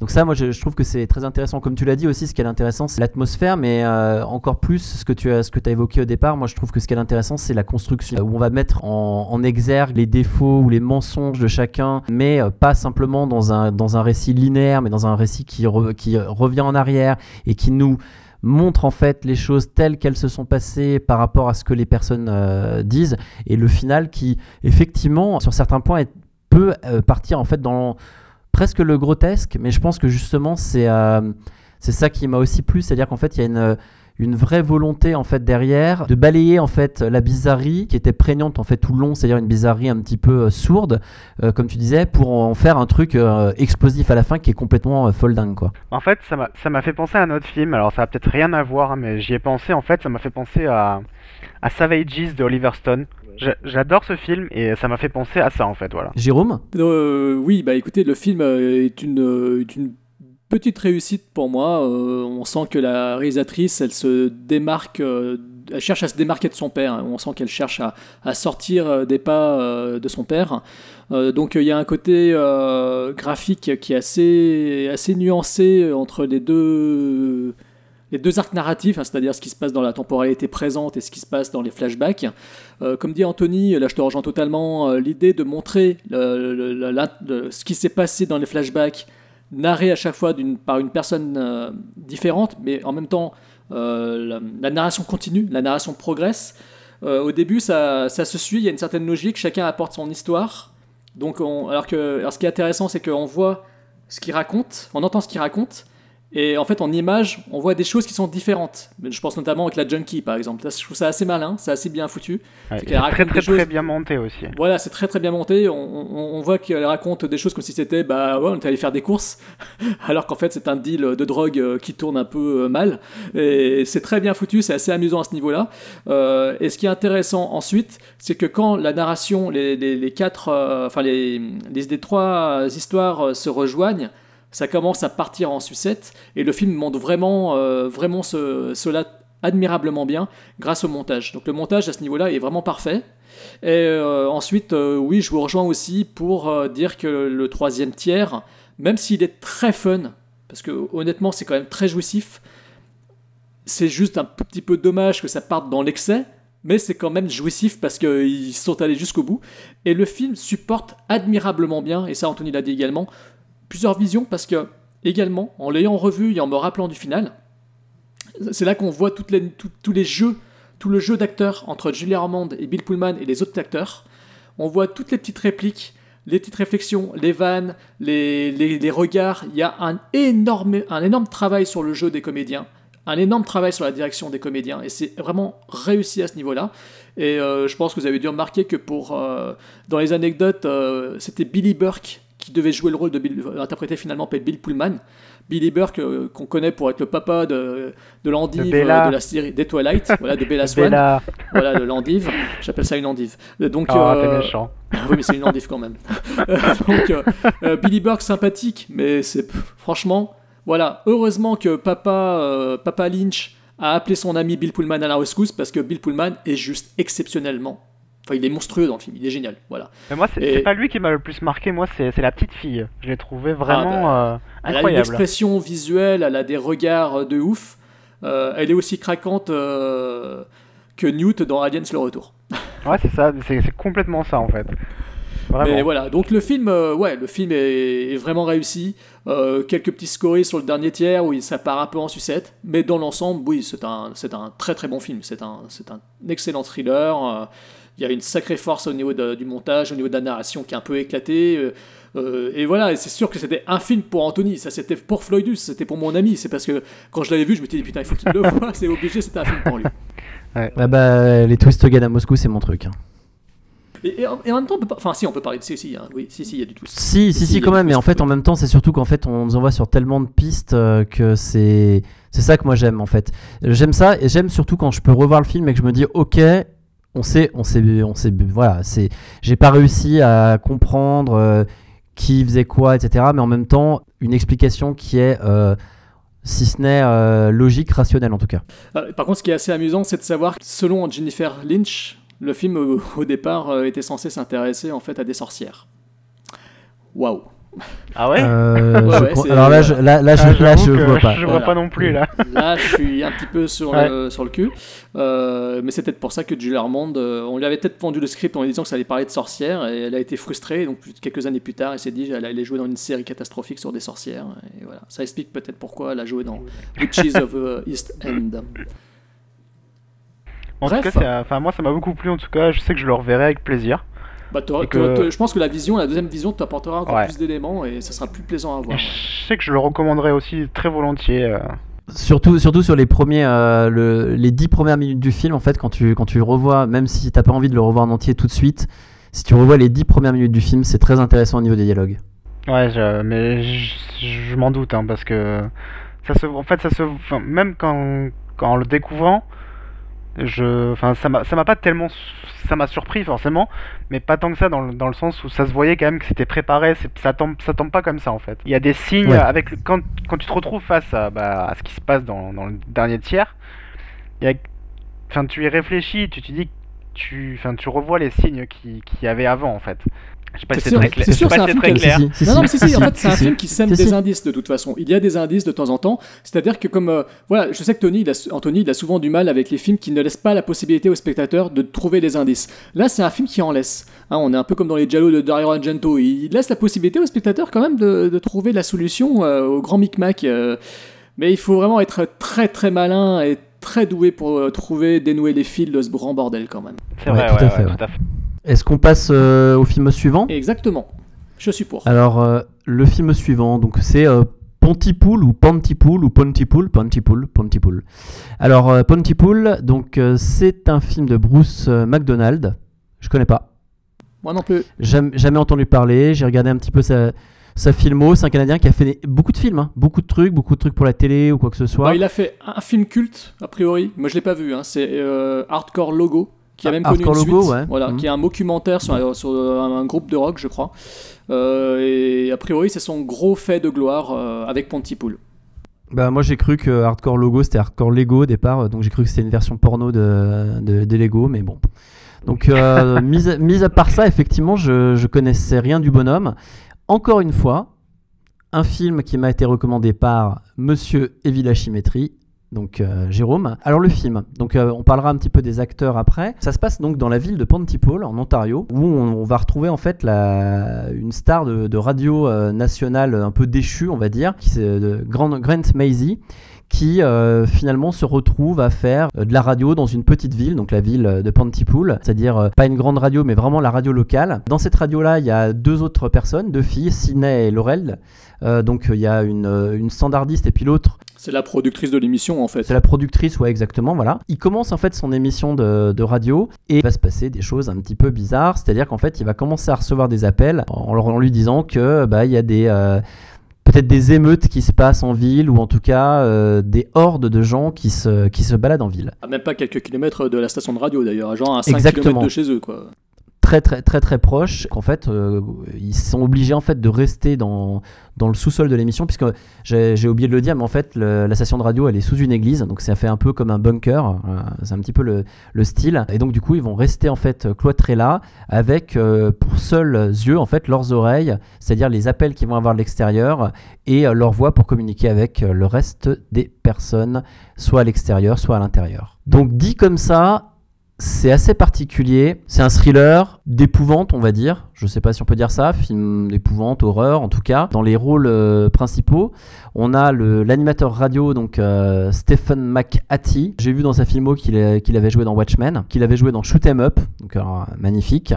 Donc ça, moi, je, trouve que c'est très intéressant. Comme tu l'as dit aussi, ce qui est intéressant, c'est l'atmosphère, mais euh, encore plus ce que tu as, ce que as évoqué au départ. Moi, je trouve que ce qui est intéressant, c'est la construction, où on va mettre en, exergue les défauts ou les mensonges de chacun, mais euh, pas simplement dans un, dans un récit linéaire, mais dans un récit qui, re- qui revient en arrière et qui nous montre en fait les choses telles qu'elles se sont passées par rapport à ce que les personnes euh, disent et le final qui effectivement sur certains points peut partir en fait dans presque le grotesque mais je pense que justement c'est euh, c'est ça qui m'a aussi plu c'est à dire qu'en fait il y a une une vraie volonté en fait derrière de balayer en fait la bizarrerie qui était prégnante en fait tout le long c'est-à-dire une bizarrerie un petit peu euh, sourde euh, comme tu disais pour en faire un truc explosif à la fin qui est complètement folle dingue quoi En fait, ça m'a fait penser à un autre film. Alors, ça a peut-être rien à voir, mais j'y ai pensé. En fait, ça m'a fait penser à, à Savages de Oliver Stone. J'a- J'adore ce film et ça m'a fait penser à ça, en fait. Voilà. Jérôme? Euh, oui, bah écoutez, le film euh, est une, euh, est une petite réussite pour moi. Euh, on sent que la réalisatrice, elle se démarque, euh, elle cherche à se démarquer de son père. hein. On sent qu'elle cherche à, à sortir des pas euh, de son père. Euh, donc euh, il y a un côté euh, graphique qui est assez, assez nuancé entre les deux, les deux arcs narratifs, hein, c'est-à-dire ce qui se passe dans la temporalité présente et ce qui se passe dans les flashbacks. Euh, comme dit Anthony, là je te rejoins totalement, euh, l'idée de montrer le- ce qui s'est passé dans les flashbacks, narré à chaque fois par une personne euh, différente, mais en même temps euh, la, narration continue, la narration progresse. Euh, au début ça, se suit, il y a une certaine logique, chacun apporte son histoire. Donc on- alors que alors ce qui est intéressant c'est qu'on voit ce qu'il raconte, on entend ce qu'il raconte, et en fait, en image, on voit des choses qui sont différentes. Je pense notamment avec la Junkie, par exemple. Là, je trouve ça assez malin, c'est assez bien foutu. Ouais, C'est très très choses- très bien monté aussi. Voilà, c'est très très bien monté. On, on- on voit qu'elle raconte des choses comme si c'était, bah ouais, on est allé faire des courses, [laughs] alors qu'en fait c'est un deal de drogue euh, qui tourne un peu euh, mal. Et c'est très bien foutu, c'est assez amusant à ce niveau-là. Euh, et ce qui est intéressant ensuite, c'est que quand la narration, les, les- les quatre, euh, enfin les, les, les trois histoires se rejoignent, ça commence à partir en sucette et le film montre vraiment, euh, vraiment ce- cela admirablement bien grâce au montage. Donc le montage à ce niveau-là est vraiment parfait. Et euh, ensuite, euh, oui, je vous rejoins aussi pour dire que le troisième tiers, même s'il est très fun, parce que honnêtement c'est quand même très jouissif, c'est juste un petit peu dommage que ça parte dans l'excès, mais c'est quand même jouissif parce qu'ils sont allés jusqu'au bout. Et le film supporte admirablement bien, et ça Anthony l'a dit également, plusieurs visions parce que, également, en l'ayant revu et en me rappelant du final, c'est là qu'on voit toutes les, tous les jeux, tout le jeu d'acteurs entre Julia Ormond et Bill Pullman et les autres acteurs. On voit toutes les petites répliques, les petites réflexions, les vannes, les regards. Il y a un énorme, un énorme travail sur le jeu des comédiens, un énorme travail sur la direction des comédiens, et c'est vraiment réussi à ce niveau-là. Et euh, je pense que vous avez dû remarquer que pour, euh, dans les anecdotes, euh, c'était Billy Burke qui devait jouer le rôle de Bill, interpréter finalement par Bill Pullman. Billy Burke, euh, qu'on connaît pour être le papa de, de l'endive De euh, de la série des Twilight, [laughs] voilà, de Bella Swan. Bella. Voilà, de l'endive. J'appelle ça une endive. Euh, Donc, t'es euh, méchant. [laughs] oui, mais c'est une endive quand même. [laughs] Donc, Billy Burke, sympathique, mais c'est franchement, voilà. Heureusement que papa, papa Lynch a appelé son ami Bill Pullman à la rescousse parce que Bill Pullman est juste exceptionnellement. Enfin, il est monstrueux dans le film, il est génial. Voilà. Mais moi, c'est Et- pas lui qui m'a le plus marqué, moi, c'est la petite fille. Je l'ai trouvé vraiment Ah, euh, Elle a une incroyable. expression visuelle, elle a des regards euh, de ouf. Euh, elle est aussi craquante euh, que Newt dans Aliens le Retour. [laughs] Ouais, c'est ça, c'est complètement ça en fait. Vraiment. Mais voilà, donc le film, ouais, le film est, est vraiment réussi. Quelques petits scories sur le dernier tiers où ça part un peu en sucette, mais dans l'ensemble, oui, c'est un, un très très bon film. C'est un, c'est un excellent thriller. Il y a une sacrée force au niveau de- du montage, au niveau de la narration qui est un peu éclatée. euh, euh, et voilà, et c'est sûr que c'était un film pour Anthony, ça c'était pour Floydus, c'était pour mon ami. C'est parce que quand je l'avais vu, je me suis dit putain, il faut qu'il le [laughs] voit, c'est obligé, c'était un film pour lui. Ah bah, les Twist Again à Moscou, c'est mon truc. hein. Et, et en, et en même temps, on peut pas, enfin si, on peut parler de si, si, hein, oui, si, si, il y a du twist. Si, si, Si, quand même. Mais en fait, en même temps, c'est surtout qu'en fait, on nous envoie sur tellement de pistes euh, que c'est c'est ça que moi j'aime en fait. J'aime ça et j'aime surtout quand je peux revoir le film et que je me dis, ok, on sait, on sait, on sait, voilà, c'est, j'ai pas réussi à comprendre euh, qui faisait quoi, etc. Mais en même temps, une explication qui est, euh, si ce n'est euh, logique, rationnelle en tout cas. Par contre, ce qui est assez amusant, c'est de savoir que selon Jennifer Lynch, le film au, au départ était censé s'intéresser en fait à des sorcières. Waouh. Ah ouais Euh, [laughs] Ouais, je ouais, con- c'est- alors là, je, là, là, je, Ah, là, je vois pas. Je vois Voilà. pas non plus là. Là, je suis un petit peu sur, le, sur le cul. Euh, mais c'est peut-être pour ça que Julie Armand, euh, on lui avait peut-être vendu le script en lui disant que ça allait parler de sorcières, et elle a été frustrée. Donc, plus- quelques années plus tard, elle s'est dit qu'elle allait jouer dans une série catastrophique sur des sorcières. Et voilà. Ça explique peut-être pourquoi elle a joué dans Witches of East End. En Bref. tout cas, moi ça m'a beaucoup plu en tout cas. Je sais que je le reverrai avec plaisir. Bah, t'auras- Et que- t'auras- je pense que la vision, la deuxième vision, t'apportera encore Ouais. plus d'éléments et ça sera plus plaisant à Et voir. je sais que je le recommanderais aussi très volontiers. euh. Surtout, surtout sur les premiers, euh, le- les dix premières minutes du film, en fait, quand tu, quand tu revois, même si t'as pas envie de le revoir en entier tout de suite, si tu revois les dix premières minutes du film, c'est très intéressant au niveau des dialogues. Ouais, je- mais je, je m'en doute hein, parce que ça se, en fait, ça se, enfin, même quand, quand en le découvrant, je, enfin, ça m'a, ça m'a pas tellement, ça m'a surpris forcément, mais pas tant que ça dans le, dans le sens où ça se voyait quand même que c'était préparé, ça tombe, ça tombe pas comme ça en fait. Il y a des signes Ouais. avec quand, quand tu te retrouves face à, bah, à ce qui se passe dans, dans le dernier tiers, il y a, enfin, tu y réfléchis, tu te dis, que tu, enfin, tu revois les signes qui, qui y avait avant en fait. Je sais pas si C'est sûr- très clair. pas très qui- clair. Non, non, mais si, si, en fait, c'est un film qui sème des indices de toute façon. Il y a des indices de temps en temps. C'est-à-dire que, comme. euh, voilà, je sais que Tony, il a, Anthony, il a souvent du mal avec les films qui ne laissent pas la possibilité au spectateur de trouver les indices. Là, c'est un film qui en laisse. Hein, on est un peu comme dans les Giallo de Dario Argento. Il laisse la possibilité au spectateur quand même de, de trouver la solution euh, au grand micmac. euh. mais il faut vraiment être très très malin et très doué pour trouver, dénouer les fils de ce grand bordel quand même. C'est Ouais, vrai, tout ouais, à fait, ouais, ouais. tout à fait. Est-ce qu'on passe euh, au film suivant? Exactement. Je suis pour. Alors, euh, le film suivant, donc c'est euh, Pontypool ou Pontypool ou Pontypool, Pontypool, Pontypool. Alors, euh, Pontypool, donc c'est un film de Bruce McDonald. Je connais pas. Moi non plus. Jamais, jamais entendu parler. J'ai regardé un petit peu sa, sa filmo. C'est un Canadien qui a fait des- beaucoup de films, hein. beaucoup de trucs, beaucoup de trucs pour la télé ou quoi que ce soit. Bah, il a fait un film culte, a priori. Moi, je l'ai pas vu. hein. C'est Hardcore Logo, qui a même connu une Hardcore Logo, suite. ouais. Voilà, Mhm. qui est un documentaire sur, un- sur un, un groupe de rock, je crois. Euh, et a priori, c'est son gros fait de gloire euh, avec Pontypool. Bah, moi j'ai cru que Hardcore Logo c'était Hardcore Lego au départ, donc j'ai cru que c'était une version porno de, de, des Lego, mais bon. Donc, euh, [laughs] mis, à, mis à part ça, effectivement, je, je connaissais rien du bonhomme. Encore une fois, un film qui m'a été recommandé par Monsieur Evilachimétrie, donc euh, Jérôme. Alors le film, donc euh, on parlera un petit peu des acteurs après. Ça se passe donc dans la ville de Pontypool en Ontario, où on, va retrouver en fait la, une star de, radio euh, nationale un peu déchue, on va dire, qui c'est Grant, Maisie, qui euh, finalement se retrouve à faire euh, de la radio dans une petite ville, donc la ville euh, de Pontypool, c'est-à-dire pas une grande radio, mais vraiment la radio locale. Dans cette radio-là, il y a deux autres personnes, deux filles, Sydney et Laurel. Euh, donc il y a une, une standardiste et puis l'autre C'est la productrice de l'émission en fait. c'est la productrice, ouais, exactement, voilà. Il commence en fait son émission de, de radio et il va se passer des choses un petit peu bizarres. C'est-à-dire qu'en fait, il va commencer à recevoir des appels en, lui disant que bah il y a des euh, peut-être des émeutes qui se passent en ville ou en tout cas euh, des hordes de gens qui se qui se baladent en ville. À même pas quelques kilomètres de la station de radio d'ailleurs, genre à 5 Exactement. kilomètres de chez eux quoi. Très très très proches. Qu'en fait, euh, ils sont obligés en fait de rester dans dans le sous-sol de l'émission puisque j'ai oublié de le dire, mais en fait la station de radio elle est sous une église, donc ça fait un peu comme un bunker. euh, c'est un petit peu le, le style. Et donc du coup ils vont rester en fait cloîtrés là avec euh, pour seuls yeux en fait leurs oreilles, c'est-à-dire les appels qu'ils vont avoir de l'extérieur et euh, leur voix pour communiquer avec le reste des personnes, soit à l'extérieur, soit à l'intérieur. Donc dit comme ça, c'est assez particulier. C'est un thriller d'épouvante, on va dire. Je sais pas si on peut dire ça, film d'épouvante, horreur, en tout cas. Dans les rôles euh, principaux, on a l'animateur radio, donc euh, Stephen McHattie. J'ai vu dans sa filmo qu'il est- qu'il avait joué dans Watchmen, qu'il avait joué dans Shoot 'Em Up, donc magnifique.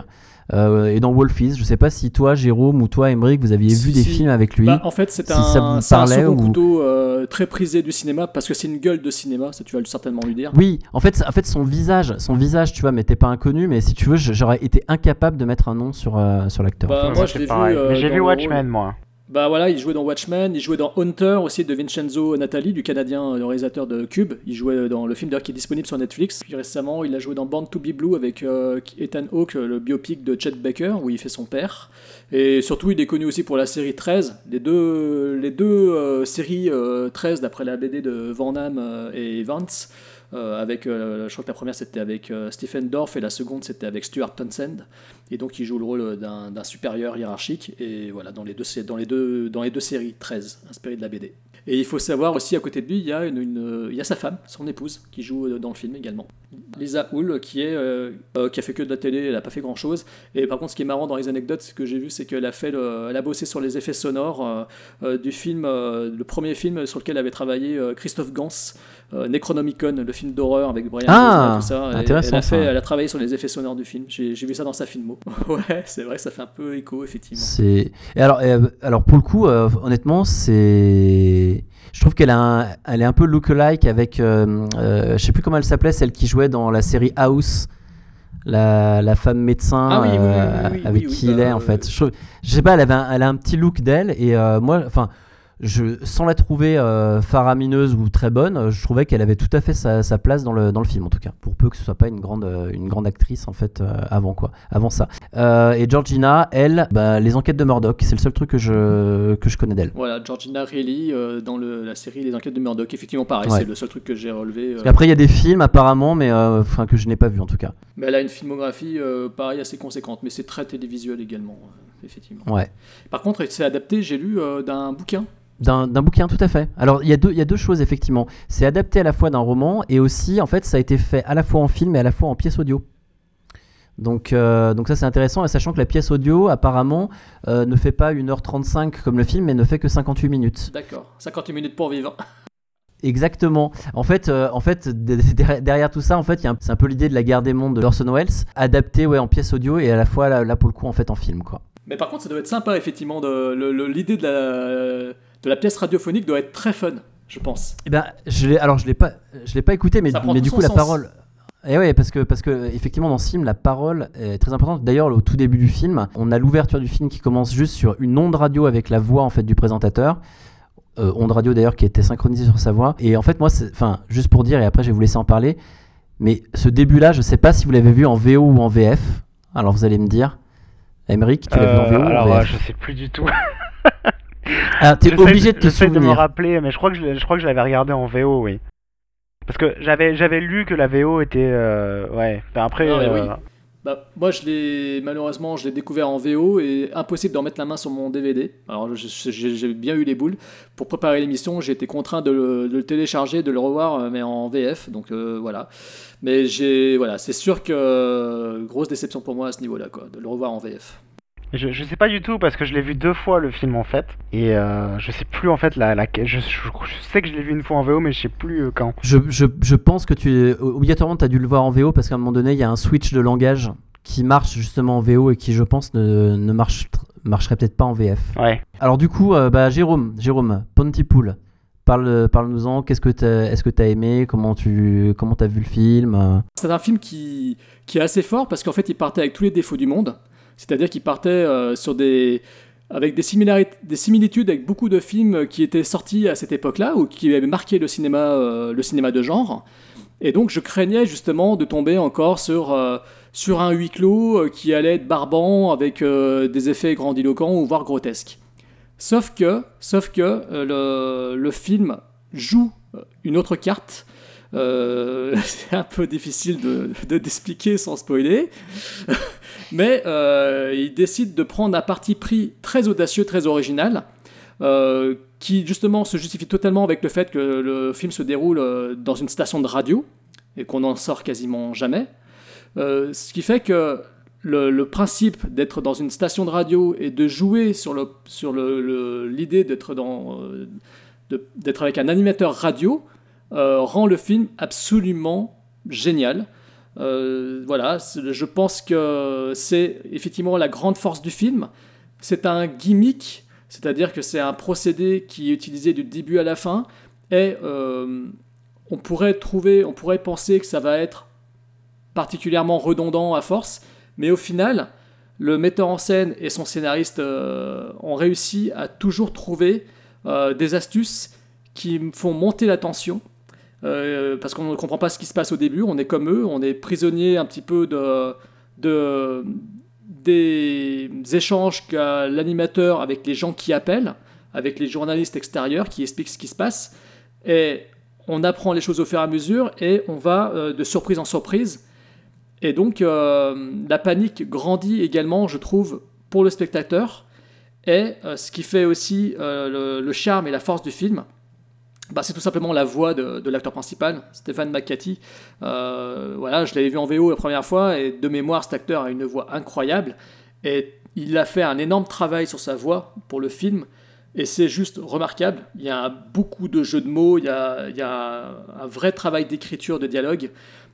Euh, et dans Wolfies, je sais pas si toi, Jérôme, ou toi, Emmerich, vous aviez Si, vu des films avec lui. Bah, en fait, c'est Si un, ça vous c'est un second ou- couteau euh, très prisé du cinéma parce que c'est une gueule de cinéma, ça tu vas certainement lui dire. Oui, en fait, en fait, son visage, son visage, tu vois, m'était pas inconnu, mais si tu veux, j'aurais été incapable de mettre un nom sur, euh, sur l'acteur. Bah, moi, c'est je l'ai vu, pareil. euh, Mais j'ai vu Watchmen, moi. Bah voilà, il jouait dans Watchmen, il jouait dans Hunter aussi de Vincenzo Natali, du Canadien, euh, le réalisateur de Cube. Il jouait dans le film d'ailleurs qui est disponible sur Netflix. Puis récemment, il a joué dans Born to Be Blue avec euh, Ethan Hawke, le biopic de Chet Baker, où il fait son père. Et surtout, il est connu aussi pour la série 13. Les deux, les deux euh, séries euh, 13 d'après la BD de Van Damme euh, et Vance. euh, avec, euh, je crois que la première c'était avec euh, Stephen Dorff et la seconde c'était avec Stuart Townsend. Et donc il joue le rôle d'un supérieur hiérarchique. Et voilà, dans les deux, dans les deux, dans les deux séries 13, inspirées de la BD. Et il faut savoir aussi, à côté de lui, il y a, une, une- il y a sa femme, son épouse, qui joue dans le film également. Lisa Hull, qui, est, euh, euh, qui a fait que de la télé, elle n'a pas fait grand chose. Et par contre, ce qui est marrant dans les anecdotes, ce que j'ai vu, c'est qu'elle a, fait le- elle a bossé sur les effets sonores euh, du film, euh, le premier film sur lequel avait travaillé Christophe Gans, Necronomicon, le film d'horreur avec Brian Ah, et tout ça. Intéressant, elle, a ça. fait, elle a travaillé sur les effets sonores du film. J'ai vu ça dans sa filmo. [laughs] ouais, c'est vrai, ça fait un peu écho, effectivement. Et alors alors pour le coup honnêtement c'est je trouve qu'elle a un- elle est un peu look-alike avec euh, euh, je sais plus comment elle s'appelait celle qui jouait dans la série House la, la femme médecin Ah oui, oui, oui, euh, avec qui il bah, est en fait. je, trouve- je sais pas elle avait un, elle a un petit look d'elle et euh, moi enfin je, sans la trouver euh, faramineuse ou très bonne, je trouvais qu'elle avait tout à fait sa, sa place dans le, dans le film en tout cas. Pour peu que ce soit pas une grande, euh, une grande actrice en fait euh, avant quoi, avant ça. Euh, et Georgina, elle, bah, les enquêtes de Murdoch, c'est le seul truc que je, que je connais d'elle. Voilà, Georgina Reilly dans le- la série Les Enquêtes de Murdoch. Effectivement, pareil, Ouais. c'est le seul truc que j'ai relevé. qu'après il y a des films apparemment, mais enfin que je n'ai pas vu en tout cas. Mais elle a une filmographie, pareil, assez conséquente, mais c'est très télévisuel également, effectivement. Ouais. Par contre, c'est adapté, j'ai lu, d'un bouquin. D'un bouquin, tout à fait. Alors, il y, a deux- il y a deux choses, effectivement. C'est adapté à la fois d'un roman, et aussi, en fait, ça a été fait à la fois en film et à la fois en pièce audio. Donc, euh, donc ça, c'est intéressant, et sachant que la pièce audio, apparemment, euh, ne fait pas 1h35 comme le film, mais ne fait que 58 minutes. D'accord, 58 minutes pour vivre. Exactement. En fait, euh, en fait derrière, tout ça, en fait, il y a un- c'est un peu l'idée de la guerre des mondes de Orson Welles, adapté ouais, en pièce audio, et à la fois, là, là, pour le coup, en fait, en film, quoi. Mais par contre, ça doit être sympa, effectivement. de- L'idée de la, de la pièce radiophonique doit être très fun, je pense. Eh ben, je l'ai, alors je l'ai pas, je l'ai pas écouté, mais, mais du coup la sens. parole. Et ouais, parce que parce que effectivement dans ce film la parole est très importante. D'ailleurs au tout début du film, on a l'ouverture du film qui commence juste sur une onde radio avec la voix en fait du présentateur. Euh, onde radio d'ailleurs qui était synchronisée sur sa voix. Et en fait moi, c'est- enfin juste pour dire et après je vais vous laisser en parler. Mais ce début-là, je sais pas si vous l'avez vu en VO ou en VF. Alors vous allez me dire. Emeric, tu l'as vu en VO Euh, ou en alors, VF euh, je sais plus du tout. [laughs] Ah, t'es obligé de te j'essaie de me souvenir. rappeler, mais je crois que je, je crois que je l'avais regardé en VO, oui. Parce que j'avais j'avais lu que la VO était euh, ouais. Enfin, après Ah, euh, oui. Bah, moi, je l'ai malheureusement, je l'ai découvert en VO et impossible d'en mettre la main sur mon DVD. Alors, j'ai bien eu les boules. Pour préparer l'émission, j'ai été contraint de le, de le télécharger, de le revoir, euh, mais en VF. Donc euh, voilà. Mais j'ai, voilà, c'est sûr que grosse déception pour moi à ce niveau-là, quoi, de le revoir en VF. Je, je sais pas du tout parce que je l'ai vu deux fois le film en fait et euh, je sais plus en fait la, la je, je- je sais que je l'ai vu une fois en VO mais je sais plus euh, quand. Je, je, je pense que tu obligatoirement tu as dû le voir en VO parce qu'à un moment donné il y a un switch de langage qui marche justement en VO et qui je pense ne, ne marche, marcherait peut-être pas en VF. Ouais. Alors du coup, euh, bah, Jérôme, Jérôme, Pontypool, parle, parle-nous-en. Qu'est-ce que t'as, est-ce que t'as aimé? Comment tu, comment t'as vu le film? C'est un film qui, qui est assez fort parce qu'en fait, il partait avec tous les défauts du monde. C'est-à-dire qu'il partait euh, avec des, similitudes avec beaucoup de films qui étaient sortis à cette époque-là ou qui avaient marqué le cinéma, euh, le cinéma de genre. Et donc, je craignais justement de tomber encore sur, euh, sur un huis clos qui allait être barbant avec des effets grandiloquents ou voire grotesques. Sauf que, sauf que le, film joue une autre carte. Euh, [laughs] c'est un peu difficile de, de- d'expliquer sans spoiler. [laughs] Mais euh, il décide de prendre un parti pris très audacieux, très original, euh, qui justement se justifie totalement avec le fait que le film se déroule dans une station de radio et qu'on n'en sort quasiment jamais. Ce qui fait que le, principe d'être dans une station de radio et de jouer sur le sur le- l'idée d'être dans d'être avec un animateur radio euh, rend le film absolument génial. Euh, voilà, je pense que c'est effectivement la grande force du film. C'est un gimmick, c'est-à-dire que c'est un procédé qui est utilisé du début à la fin, et euh, on pourrait penser que ça va être particulièrement redondant à force, mais au final, le metteur en scène et son scénariste ont réussi à toujours trouver des astuces qui font monter la tension. Euh, parce qu'on ne comprend pas ce qui se passe au début, on est comme eux, on est prisonnier un petit peu de, de, des échanges qu'a l'animateur avec les gens qui appellent, avec les journalistes extérieurs qui expliquent ce qui se passe, et on apprend les choses au fur et à mesure, et on va euh, de surprise en surprise, et donc euh, la panique grandit également, je trouve, pour le spectateur, et ce qui fait aussi le charme et la force du film, bah, c'est tout simplement la voix de, l'acteur principal, Stéphane McCarthy. Euh, voilà, je l'avais vu en VO la première fois et de mémoire, cet acteur a une voix incroyable et il a fait un énorme travail sur sa voix pour le film et c'est juste remarquable. Il y a beaucoup de jeux de mots, il y a, il y a un vrai travail d'écriture, de dialogue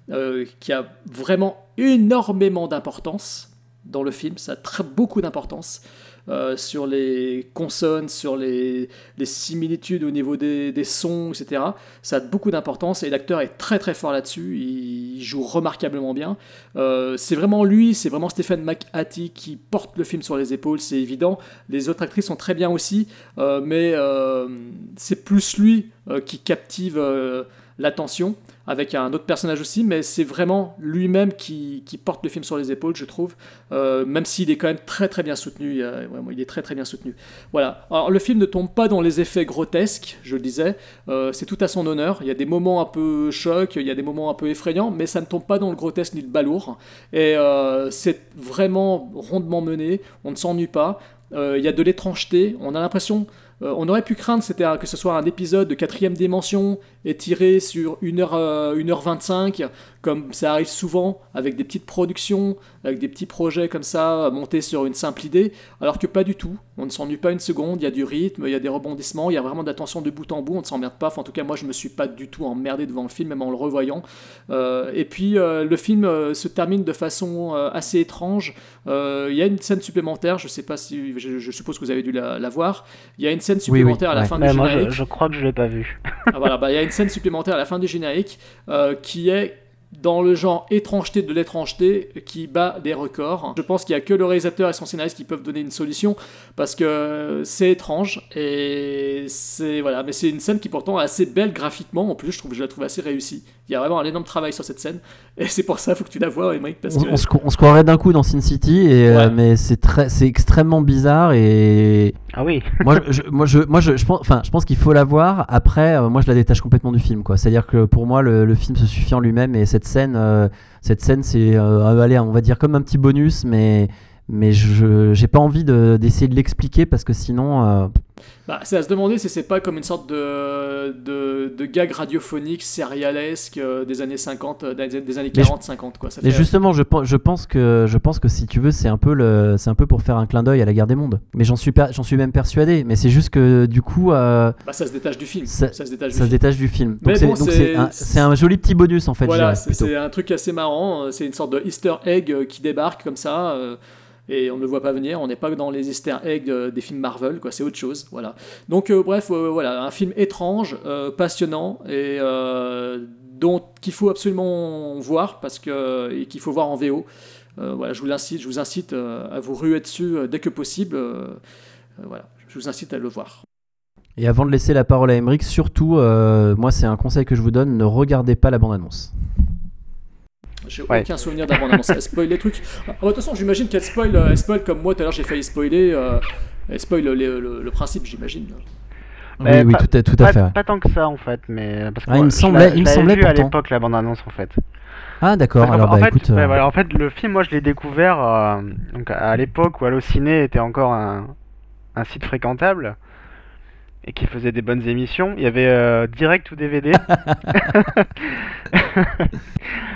euh, qui a vraiment énormément d'importance dans le film. Ça a très, beaucoup d'importance. Euh, sur les consonnes, sur les, similitudes au niveau des, sons, etc. Ça a beaucoup d'importance et l'acteur est très très fort là-dessus. Il joue remarquablement bien. Euh, c'est vraiment lui, c'est vraiment Stephen McHattie qui porte le film sur les épaules, c'est évident. Les autres actrices sont très bien aussi, euh, mais c'est plus lui qui captive l'attention avec un autre personnage aussi, mais c'est vraiment lui-même qui, porte le film sur les épaules, je trouve, euh, même s'il est quand même très très bien soutenu, euh, il est très très bien soutenu. Voilà, alors le film ne tombe pas dans les effets grotesques, je le disais, euh, c'est tout à son honneur, il y a des moments un peu chocs, il y a des moments un peu effrayants, mais ça ne tombe pas dans le grotesque ni le balourd, et euh, c'est vraiment rondement mené, on ne s'ennuie pas, il y a de l'étrangeté, on a l'impression... On aurait pu craindre que ce soit un épisode de quatrième dimension étiré sur 1h, 1h25, comme ça arrive souvent avec des petites productions, avec des petits projets comme ça, montés sur une simple idée, alors que pas du tout. On ne s'ennuie pas une seconde, il y a du rythme, il y a des rebondissements, il y a vraiment de l'attention de bout en bout, on ne s'emmerde pas. Enfin, en tout cas, moi, je me suis pas du tout emmerdé devant le film, même en le revoyant. Euh, et puis, euh, le film euh, se termine de façon euh, assez étrange. Euh, Il y a une scène supplémentaire, je sais pas si, je, je suppose que vous avez dû la, la voir. Il y a une scène supplémentaire à la fin du Ouais, moi, générique. je, je crois que je l'ai pas vu. Ah, voilà, bah, il y a une scène supplémentaire à la fin du générique euh, qui est dans le genre étrangeté de l'étrangeté qui bat des records. Je pense qu'il n'y a que le réalisateur et son scénariste qui peuvent donner une solution parce que c'est étrange et c'est voilà, mais c'est une scène qui pourtant est assez belle graphiquement. En plus, je trouve je la trouve assez réussie. Il y a vraiment un énorme travail sur cette scène [laughs] et c'est pour ça faut que tu la vois, Emmerich, parce on, que on se, on se croirait d'un coup dans Sin City, et, euh, mais c'est très, c'est extrêmement bizarre et Ah oui. [laughs] moi, je, moi, je, moi, je, je pense, enfin, je pense qu'il faut la voir. Après, euh, moi, je la détache complètement du film, quoi. C'est-à-dire que pour moi, le, le film se suffit en lui-même et cette scène, euh, cette scène, c'est, euh, allez, on va dire comme un petit bonus, mais, mais je, j'ai pas envie de, d'essayer de l'expliquer parce que sinon, euh, Bah, c'est à se demander si c'est pas comme une sorte de, de, de gag radiophonique sérialesque euh, des années 50, euh, des, années Mais je- 40-50. quoi. Ça Mais fait- justement, je, pense- je pense que je pense que si tu veux, c'est un peu le, c'est un peu pour faire un clin d'œil à la guerre des mondes. Mais j'en suis j'en suis même persuadé. Mais c'est juste que du coup, euh, bah, ça se détache du film. ça, Ça, se détache du ça se film. détache du film. Donc c'est bon, un, joli petit bonus en fait. Voilà, c'est un truc assez marrant. euh, C'est une sorte de Easter egg euh, qui débarque comme ça. euh, et on ne le voit pas venir, on n'est pas dans les easter eggs euh, des films Marvel, c'est autre chose, voilà. Donc euh, bref, euh, voilà, un film étrange, passionnant et dont qu'il faut absolument voir parce que et qu'il faut voir en VO. Voilà, je vous incite, je vous incite à vous ruer dessus dès que possible. voilà, je vous incite à le voir. Et avant de laisser la parole à Emmerich, surtout, moi c'est un conseil que je vous donne ne regardez pas la bande-annonce. J'ai Ouais. aucun souvenir d'un annonce. Elle spoil les trucs. Ah, bah, De toute façon, j'imagine qu'elle spoil, euh, elle spoil comme moi tout à l'heure, j'ai failli spoiler. euh, elle spoil le, le- le principe, j'imagine. Oui, Mais oui, pas- tout à, tout à pas, fait. pas tant que ça en fait, mais parce que Ah, il me semblait- l'a- il me semblait vu à l'époque la bande annonce en fait. Ah d'accord. Alors en bah fait, écoute. euh, voilà, en fait, le film, moi, je l'ai découvert euh, donc à l'époque où Allociné était encore un, un site fréquentable et qui faisait des bonnes émissions. Il y avait euh, Direct ou DVD. [laughs] [laughs]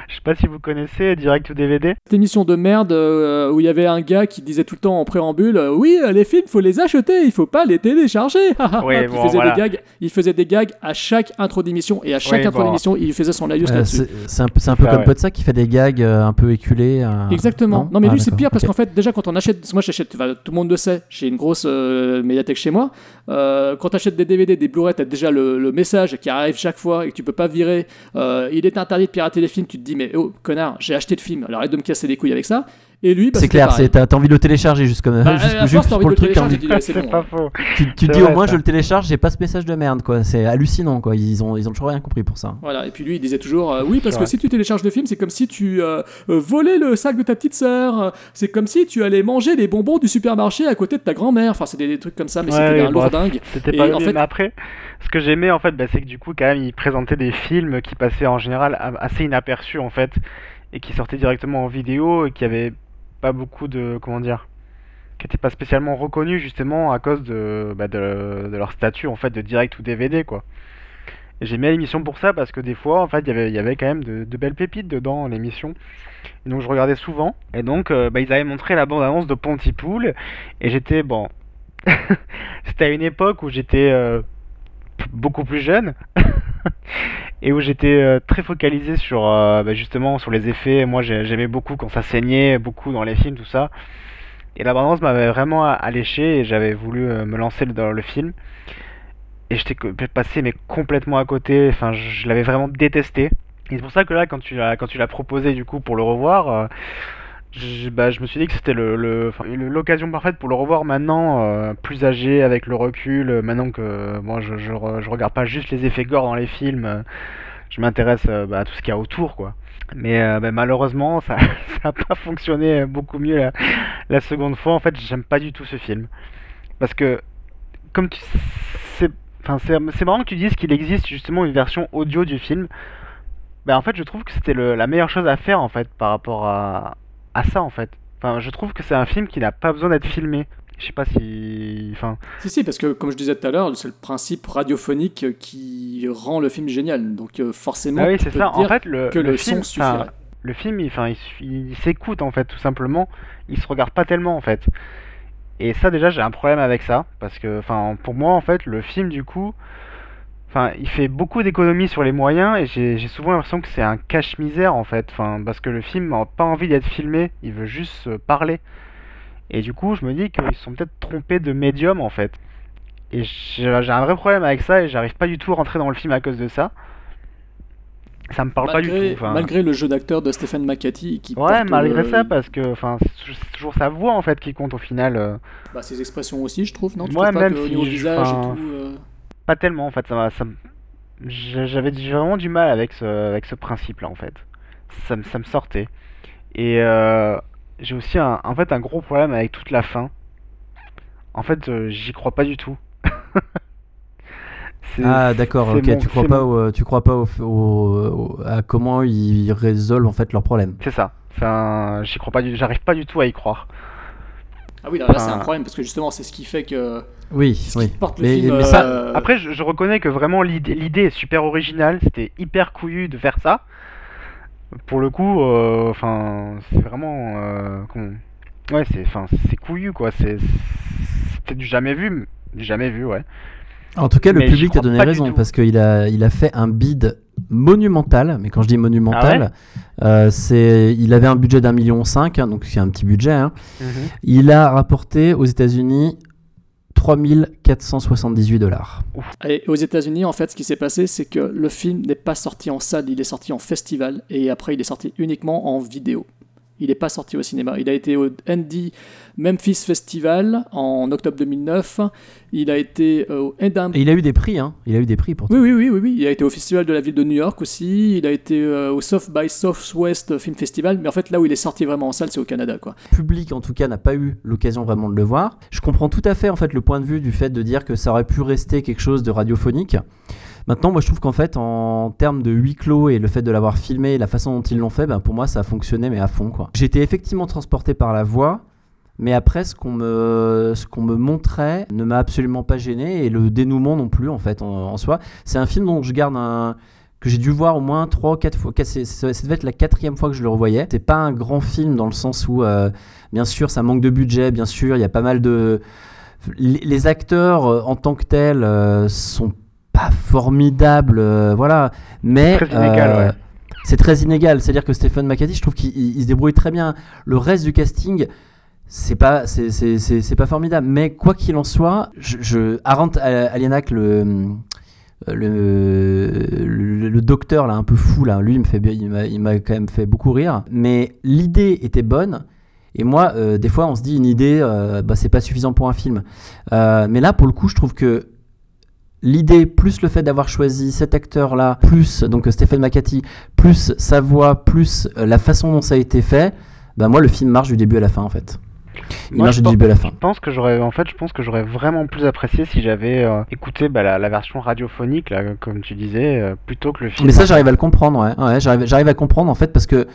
Je sais pas si vous connaissez Direct ou DVD. Cette émission de merde euh, où il y avait un gars qui disait tout le temps en préambule euh, Oui, euh, les films, faut les acheter, il faut pas les télécharger. [laughs] Oui, Puis bon, il, faisait voilà. des gags, il faisait des gags à chaque intro d'émission et à chaque Oui, intro bon. d'émission, il faisait son laïus euh, là-dessus. c'est c'est un, peu- c'est un peu ça, comme ouais. Podsac qui fait des gags euh, un peu éculés. euh, Exactement. Non, mais Ah, lui, c'est pire parce qu'en fait, déjà, quand on achète. Moi, j'achète. enfin, tout le monde le sait, j'ai une grosse euh, médiathèque chez moi. Euh, quand tu achètes des DVD, des Blu-ray, tu as déjà le, le message qui arrive chaque fois et que tu peux pas virer. Euh, il est interdit de pirater les films. Tu te dis, mais oh, connard, j'ai acheté le film. Alors arrête de me casser les couilles avec ça. Et lui, bah, C'est clair, t'as envie de le télécharger juste comme Bah, juste, force, juste pour le truc. envie- tu dis, ouais, c'est C'est bon. pas faux. Tu, tu C'est dis vrai, au moins ça. je le télécharge, j'ai pas ce message de merde quoi. C'est hallucinant quoi. Ils ont ils ont toujours rien compris pour ça. Voilà, et puis lui il disait toujours euh, oui parce que vrai. si tu télécharges le film c'est comme si tu euh, euh, volais le sac de ta petite sœur, c'est comme si tu allais manger les bonbons du supermarché à côté de ta grand-mère, enfin c'est des, des trucs comme ça mais Ouais, c'était un bon, lourdingue. C'était Et pas en mieux, fait- mais après, ce que j'aimais en fait, bah, c'est que du coup, quand même, ils présentaient des films qui passaient en général assez inaperçus en fait, et qui sortaient directement en vidéo et qui avaient beaucoup de, comment dire, qui étaient pas spécialement reconnus justement à cause de, bah, de, leur statut en fait de direct ou DVD quoi. J'aimais l'émission pour ça parce que des fois en fait il y avait, quand même de, belles pépites dedans l'émission. Donc je regardais souvent. Et donc euh, bah, ils avaient montré la bande annonce de Pontypool et j'étais bon. [laughs] C'était à une époque où j'étais euh, beaucoup plus jeune [laughs] [laughs] et où j'étais euh, très focalisé sur euh, bah, justement sur les effets. Moi j'ai- j'aimais beaucoup quand ça saignait, beaucoup dans les films, tout ça. Et la bande-annonce m'avait vraiment alléché et j'avais voulu euh, me lancer dans le film. Et j'étais passé mais complètement à côté. Enfin, je, l'avais vraiment détesté. Et c'est pour ça que là, quand tu l'as proposé du coup pour le revoir, je, bah, je me suis dit que c'était le, le- le- l'occasion parfaite pour le revoir maintenant, euh, plus âgé, avec le recul. euh, maintenant que moi, je, je, re- je regarde pas juste les effets gore dans les films. euh, je m'intéresse euh, bah, à tout ce qu'il y a autour, quoi. Mais euh, bah, malheureusement, [laughs] ça n'a pas fonctionné beaucoup mieux la, la seconde fois. En fait, j'aime pas du tout ce film. Parce que, comme tu. C'est enfin, c'est marrant que tu dises qu'il existe justement une version audio du film. Bah, en fait, je trouve que c'était la meilleure chose à faire, en fait, par rapport à, à ça, en fait. Enfin, je trouve que c'est un film qui n'a pas besoin d'être filmé. Je sais pas si. Enfin. Si si parce que comme je disais tout à l'heure c'est le principe radiophonique qui rend le film génial donc euh, forcément Ah oui, c'est ça. En fait, le, que le, film, son suffirait. le film, il, il s'écoute en fait, tout simplement. Il se regarde pas tellement en fait. Et ça, déjà, j'ai un problème avec ça parce que, enfin, pour moi, en fait, le film, du coup, enfin, il fait beaucoup d'économies sur les moyens et j'ai j'ai souvent l'impression que c'est un cache-misère en fait. Enfin, parce que le film n'a pas envie d'être filmé, il veut juste euh, parler. Et du coup, je me dis qu'ils sont peut-être trompés de médium en fait. Et j'ai j'ai un vrai problème avec ça et j'arrive pas du tout à rentrer dans le film à cause de ça. Ça me parle pas du tout. enfin. malgré le jeu d'acteur de Stephen McCarthy qui Ouais, malgré euh, ça, parce que enfin, c'est toujours sa voix en fait qui compte au final. euh. bah, ses expressions aussi je trouve non? Tu Ouais, pas même que au si visage et tout euh, Pas tellement en fait. Ça, j'avais vraiment du mal avec ce, avec ce principe-là en fait. Ça, me- ça me sortait. Et euh, j'ai aussi un, en fait un gros problème avec toute la fin. En fait, euh, j'y crois pas du tout. [laughs] Ah d'accord, ok. mon- tu crois pas au, tu crois pas au, à comment ils résolvent en fait leurs problèmes. C'est ça. Enfin, j'y crois pas j'arrive pas du tout à y croire. Ah oui, là, là, c'est un problème parce que justement, c'est ce qui fait que. Oui, oui. porte le Mais- film. mais ça- euh, Après, je, je reconnais que vraiment l'idée l'idée est super originale, c'était hyper couillu de faire ça. Pour le coup, euh, enfin, c'est vraiment, euh, comment- ouais, c'est, enfin, c'est couillu quoi. C'est, c'était du jamais vu, du jamais vu, ouais. En tout cas, le Mais public t'a donné raison parce qu'il a, il a fait un bid monumental. Mais quand je dis monumental, euh, c'est, il avait un budget d'un million cinq, hein, donc c'est un petit budget. hein. Il a rapporté aux États-Unis 3478 dollars. Et aux États-Unis, en fait, ce qui s'est passé, c'est que le film n'est pas sorti en salle, il est sorti en festival et après, il est sorti uniquement en vidéo. Il n'est pas sorti au cinéma. Il a été au Andy Memphis Festival en octobre 2009. Il a été euh, au Edinburgh. Et il a eu des prix, hein. Il a eu des prix pour Oui, oui, oui, oui, oui. Il a été au Festival de la ville de New York aussi. Il a été euh, au South by Southwest Film Festival. Mais en fait, là où il est sorti vraiment en salle, c'est au Canada, quoi. Le public, en tout cas, n'a pas eu l'occasion vraiment de le voir. Je comprends tout à fait, en fait, le point de vue du fait de dire que ça aurait pu rester quelque chose de radiophonique. Maintenant, moi, je trouve qu'en fait, en termes de huis clos et le fait de l'avoir filmé, la façon dont ils l'ont fait, ben, pour moi, ça a fonctionné, mais à fond, été effectivement transporté par la voix, mais après, ce qu'on me, ce me montrait ne m'a absolument pas gêné, et le dénouement non plus, en fait, en, soi. C'est un film dont je garde un que j'ai dû voir au moins 3 ou 4 fois. C'est- Ça devait être la quatrième fois que je le revoyais. C'est pas un grand film dans le sens où, euh, bien sûr, ça manque de budget, bien sûr, il y a pas mal de. Les, les acteurs euh, en tant que tels euh, sont pas formidables, euh, voilà. Mais. Très inégal, euh, ouais. C'est très inégal. C'est-à-dire que Stephen McCarthy, je trouve qu'il il- il se débrouille très bien. Le reste du casting, c'est pas c'est pas formidable mais quoi qu'il en soit je, je Arant Alienak le le, le le docteur là un peu fou là lui il me fait bien- il m'a il m'a quand même fait beaucoup rire mais l'idée était bonne et moi euh, des fois on se dit une idée bah, c'est pas suffisant pour un film mais là pour le coup je trouve que L'idée, plus le fait d'avoir choisi cet acteur-là, plus donc euh, Stephen McCarthy, plus sa voix, plus euh, la façon dont ça a été fait, bah moi le film marche du début à la fin en fait. Il Moi, marche du pense- début à la fin. Je pense que j'aurais, en fait, je pense que j'aurais vraiment plus apprécié si j'avais euh, écouté bah, la, la version radiophonique, là, comme tu disais, euh, plutôt que le film. Mais ça j'arrive à le comprendre, ouais. ouais j'arrive, j'arrive à comprendre en fait parce que.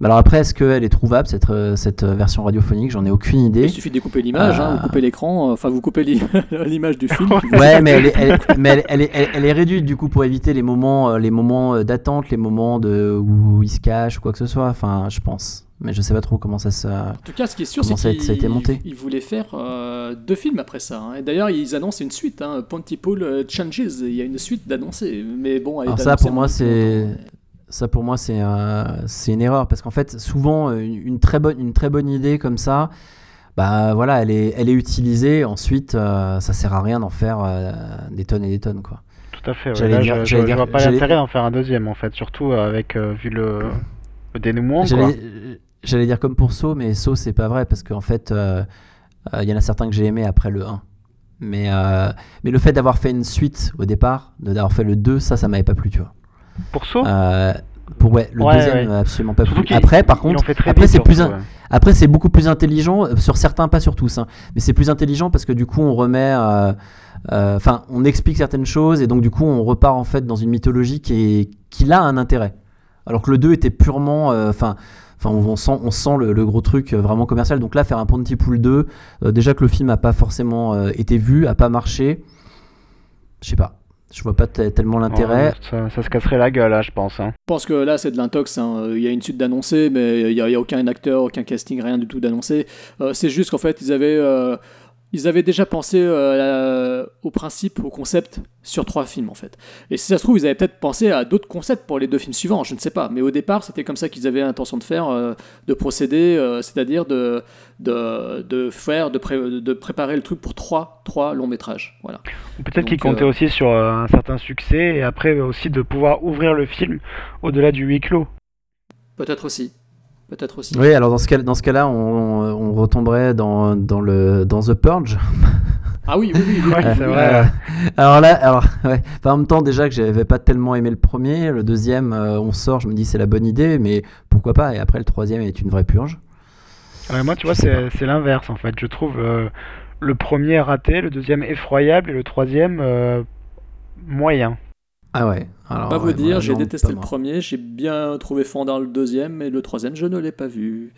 Bah alors après, est-ce qu'elle est trouvable cette, euh, cette euh, version radiophonique? J'en ai aucune idée. Il suffit de couper l'image, hein, Euh, vous coupez l'écran, euh, enfin vous coupez l'i- [laughs] l'image du film. Ouais, mais elle est, elle, mais elle, elle est, elle, elle est réduite du coup pour éviter les moments, les moments d'attente, les moments de, où il se cache ou quoi que ce soit. Enfin, je pense. Mais je sais pas trop comment ça se. En tout cas, ce qui est sûr, Comment c'est ça a- ça a été monté qu'ils ils voulaient faire euh, deux films après ça. hein. Et d'ailleurs, ils annoncent une suite, hein, Pontypool Changes. Il y a une suite d'annoncer. Mais bon, elle est Alors ça, pour moi, c'est ça pour moi c'est euh, une erreur parce qu'en fait souvent une, très bonne une très bonne idée comme ça bah voilà elle est elle est utilisée ensuite euh, ça sert à rien d'en faire euh, des tonnes et des tonnes quoi Tout à fait. ouais. Là, dire- je, je- j'allais je dire- vois pas l'intérêt d'en faire un deuxième, en fait, surtout euh, avec euh, vu le, le dénouement. J'allais dire comme pour Saw, mais Saw, c'est pas vrai parce qu'en fait, il y en a certains que j'ai aimé après le 1. Mais, mais le fait d'avoir fait une suite au départ, d'avoir fait le 2, ça, ça m'avait pas plu, tu vois. Pour Saw Euh, pour, ouais, le Ouais, deuxième, ouais. m'a absolument pas Surtout plu. qu'ils- Après, par contre, après, c'est plus, après, c'est beaucoup plus intelligent, euh, sur certains, pas sur tous, hein, mais c'est plus intelligent parce que du coup, on remet. euh, euh, Enfin, on explique certaines choses et donc du coup, on repart en fait dans une mythologie qui, est, qui a un intérêt. Alors que le 2 était purement. euh, Enfin. Enfin, on, on sent, on sent le, le gros truc euh, vraiment commercial. Donc là, faire un Pontypool 2, euh, déjà que le film n'a pas forcément euh, été vu, a pas marché, je sais pas. Je vois pas te- tellement l'intérêt. Ouais, ça, ça se casserait la gueule, là, je pense. hein. Je pense que là, c'est de l'intox. hein. Il y a une suite d'annoncés, mais il n'y a aucun acteur, aucun casting, rien du tout d'annoncé. Euh, c'est juste qu'en fait, ils avaient, euh, ils avaient déjà pensé euh, au principe, au concept, sur trois films, en fait. Et si ça se trouve, ils avaient peut-être pensé à d'autres concepts pour les deux films suivants, je ne sais pas. Mais au départ, c'était comme ça qu'ils avaient l'intention de faire, euh, de procéder, euh, c'est-à-dire de, de, de faire, de, pré- de préparer le truc pour trois, trois longs métrages. Voilà. Peut-être qu'ils comptaient aussi sur un certain succès et après aussi de pouvoir ouvrir le film au-delà du huis clos. Peut-être aussi. Peut-être aussi. Oui, alors dans ce cas, dans ce cas-là, on, on retomberait dans, dans le dans The Purge. Ah oui, oui, oui. oui, [laughs] Ouais, c'est vrai. Alors là, alors ouais. Enfin, en même temps, déjà que j'avais pas tellement aimé le premier, le deuxième, euh, on sort, je me dis c'est la bonne idée, mais pourquoi pas Et après, le troisième est une vraie purge. Ouais, moi, tu vois, c'est l'inverse en fait. Je trouve euh, le premier raté, le deuxième effroyable et le troisième euh, moyen. Ah ouais. Alors, Pas vous ouais, dire, j'ai détesté le premier, j'ai bien trouvé fondant le deuxième, mais le troisième, je ne l'ai pas vu.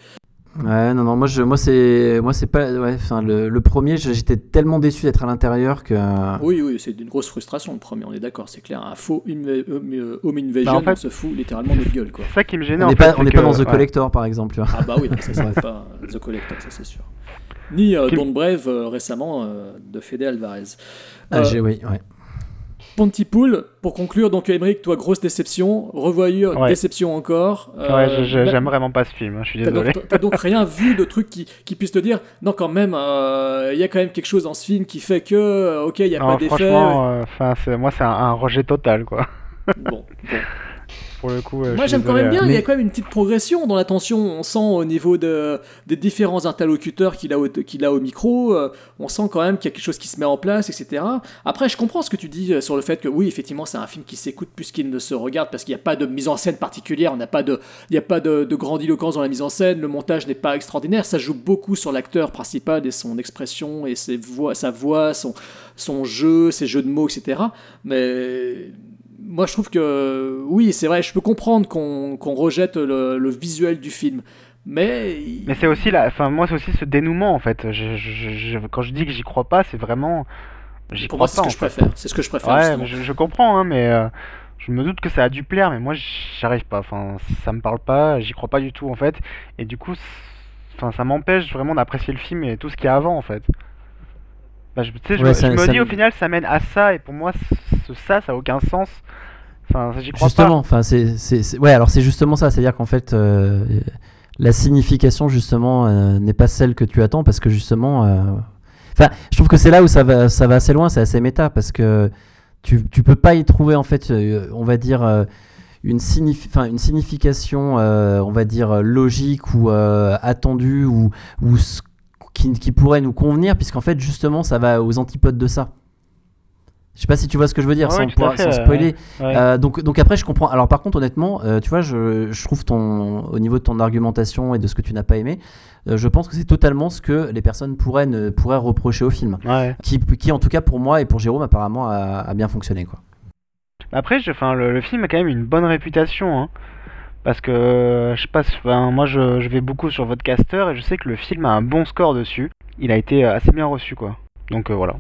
Ouais, non, non, moi, je, moi c'est, moi c'est pas, ouais, enfin, le, le premier, j'étais tellement déçu d'être à l'intérieur que. Oui, oui, c'est une grosse frustration le premier, on est d'accord, c'est clair. Un faux inv- home euh, invasion, Bah, en fait- on se fout littéralement notre gueule, quoi. C'est ça qui me gênait on n'est fait. pas, on pas que- dans The ouais. Collector, par exemple, tu vois. Ah bah oui, non, ça c'est [laughs] pas The Collector, ça c'est sûr. Ni euh, Don't Brave euh, récemment euh, de Fede Alvarez. Ah, Euh, j'ai, oui, ouais. Pontypool, pour conclure, donc Emmerich, toi, grosse déception, revoyure, Ouais. déception encore. Euh, Ouais, bah, j'aime vraiment pas ce film, hein, je suis désolé. t'as donc [laughs] rien vu de trucs qui, qui puissent te dire non quand même euh, il y a quand même quelque chose dans ce film qui fait que euh, ok il y a Non, pas d'effet franchement, euh, enfin, c'est moi c'est un, un rejet total quoi. bon, bon. Pour le coup. euh, moi j'aime quand même bien euh. il y a Mais- quand même une petite progression dans l'attention on sent au niveau de, des différents interlocuteurs qu'il a, au, qu'il a au micro euh, on sent quand même qu'il y a quelque chose qui se met en place etc après je comprends ce que tu dis euh, sur le fait que oui effectivement c'est un film qui s'écoute plus qu'il ne se regarde parce qu'il n'y a pas de mise en scène particulière on n'a pas de il n'y a pas de, de grandiloquence dans la mise en scène le montage n'est pas extraordinaire ça joue beaucoup sur l'acteur principal et son expression et ses voix, sa voix son, son jeu ses jeux de mots etc mais moi je trouve que oui c'est vrai je peux comprendre qu'on qu'on rejette le, le visuel du film mais, Mais c'est aussi la, enfin moi c'est aussi ce dénouement en fait. Je, je- je- quand je dis que j'y crois pas, c'est vraiment, j'y pour crois moi c'est ce pas que je fait. préfère c'est ce que je préfère Ouais, je, comprends, hein, mais euh, je me doute que ça a dû plaire, mais moi j'arrive pas. Enfin, ça me parle pas, j'y crois pas du tout en fait, et du coup, enfin, ça m'empêche vraiment d'apprécier le film et tout ce qu'il y a avant en fait. Bah, je, tu sais, je, Ouais, me- ça- je me ça dis au final, ça mène à ça, et pour moi, ce, ça, ça a aucun sens. Enfin, j'y crois Justement, enfin, c'est, ouais, alors c'est justement ça, c'est-à-dire qu'en fait, euh, la signification justement euh, n'est pas celle que tu attends parce que justement, euh, enfin, je trouve que c'est là où ça va, ça va assez loin, c'est assez méta parce que tu, tu peux pas y trouver en fait, euh, on va dire. euh, une, signifi- enfin, une signification, euh, on va dire, logique ou attendue ou, ou qui, qui pourrait nous convenir, puisqu'en fait, justement, ça va aux antipodes de ça. Je sais pas si tu vois ce que je veux dire, Ouais, sans, pour- fait, spoiler. Ouais. Euh, donc, donc après, je comprends. Alors par contre, honnêtement, euh, tu vois, je, je trouve ton, au niveau de ton argumentation et de ce que tu n'as pas aimé, euh, je pense que c'est totalement ce que les personnes pourraient, ne, pourraient reprocher au film. Qui, qui, en tout cas pour moi et pour Jérôme, apparemment, a, a bien fonctionné. Quoi. Après, je, le, le film a quand même une bonne réputation, hein, parce que euh, je sais pas, enfin, moi je, vais beaucoup sur votre caster et je sais que le film a un bon score dessus. Il a été euh, assez bien reçu, quoi. Donc euh, voilà.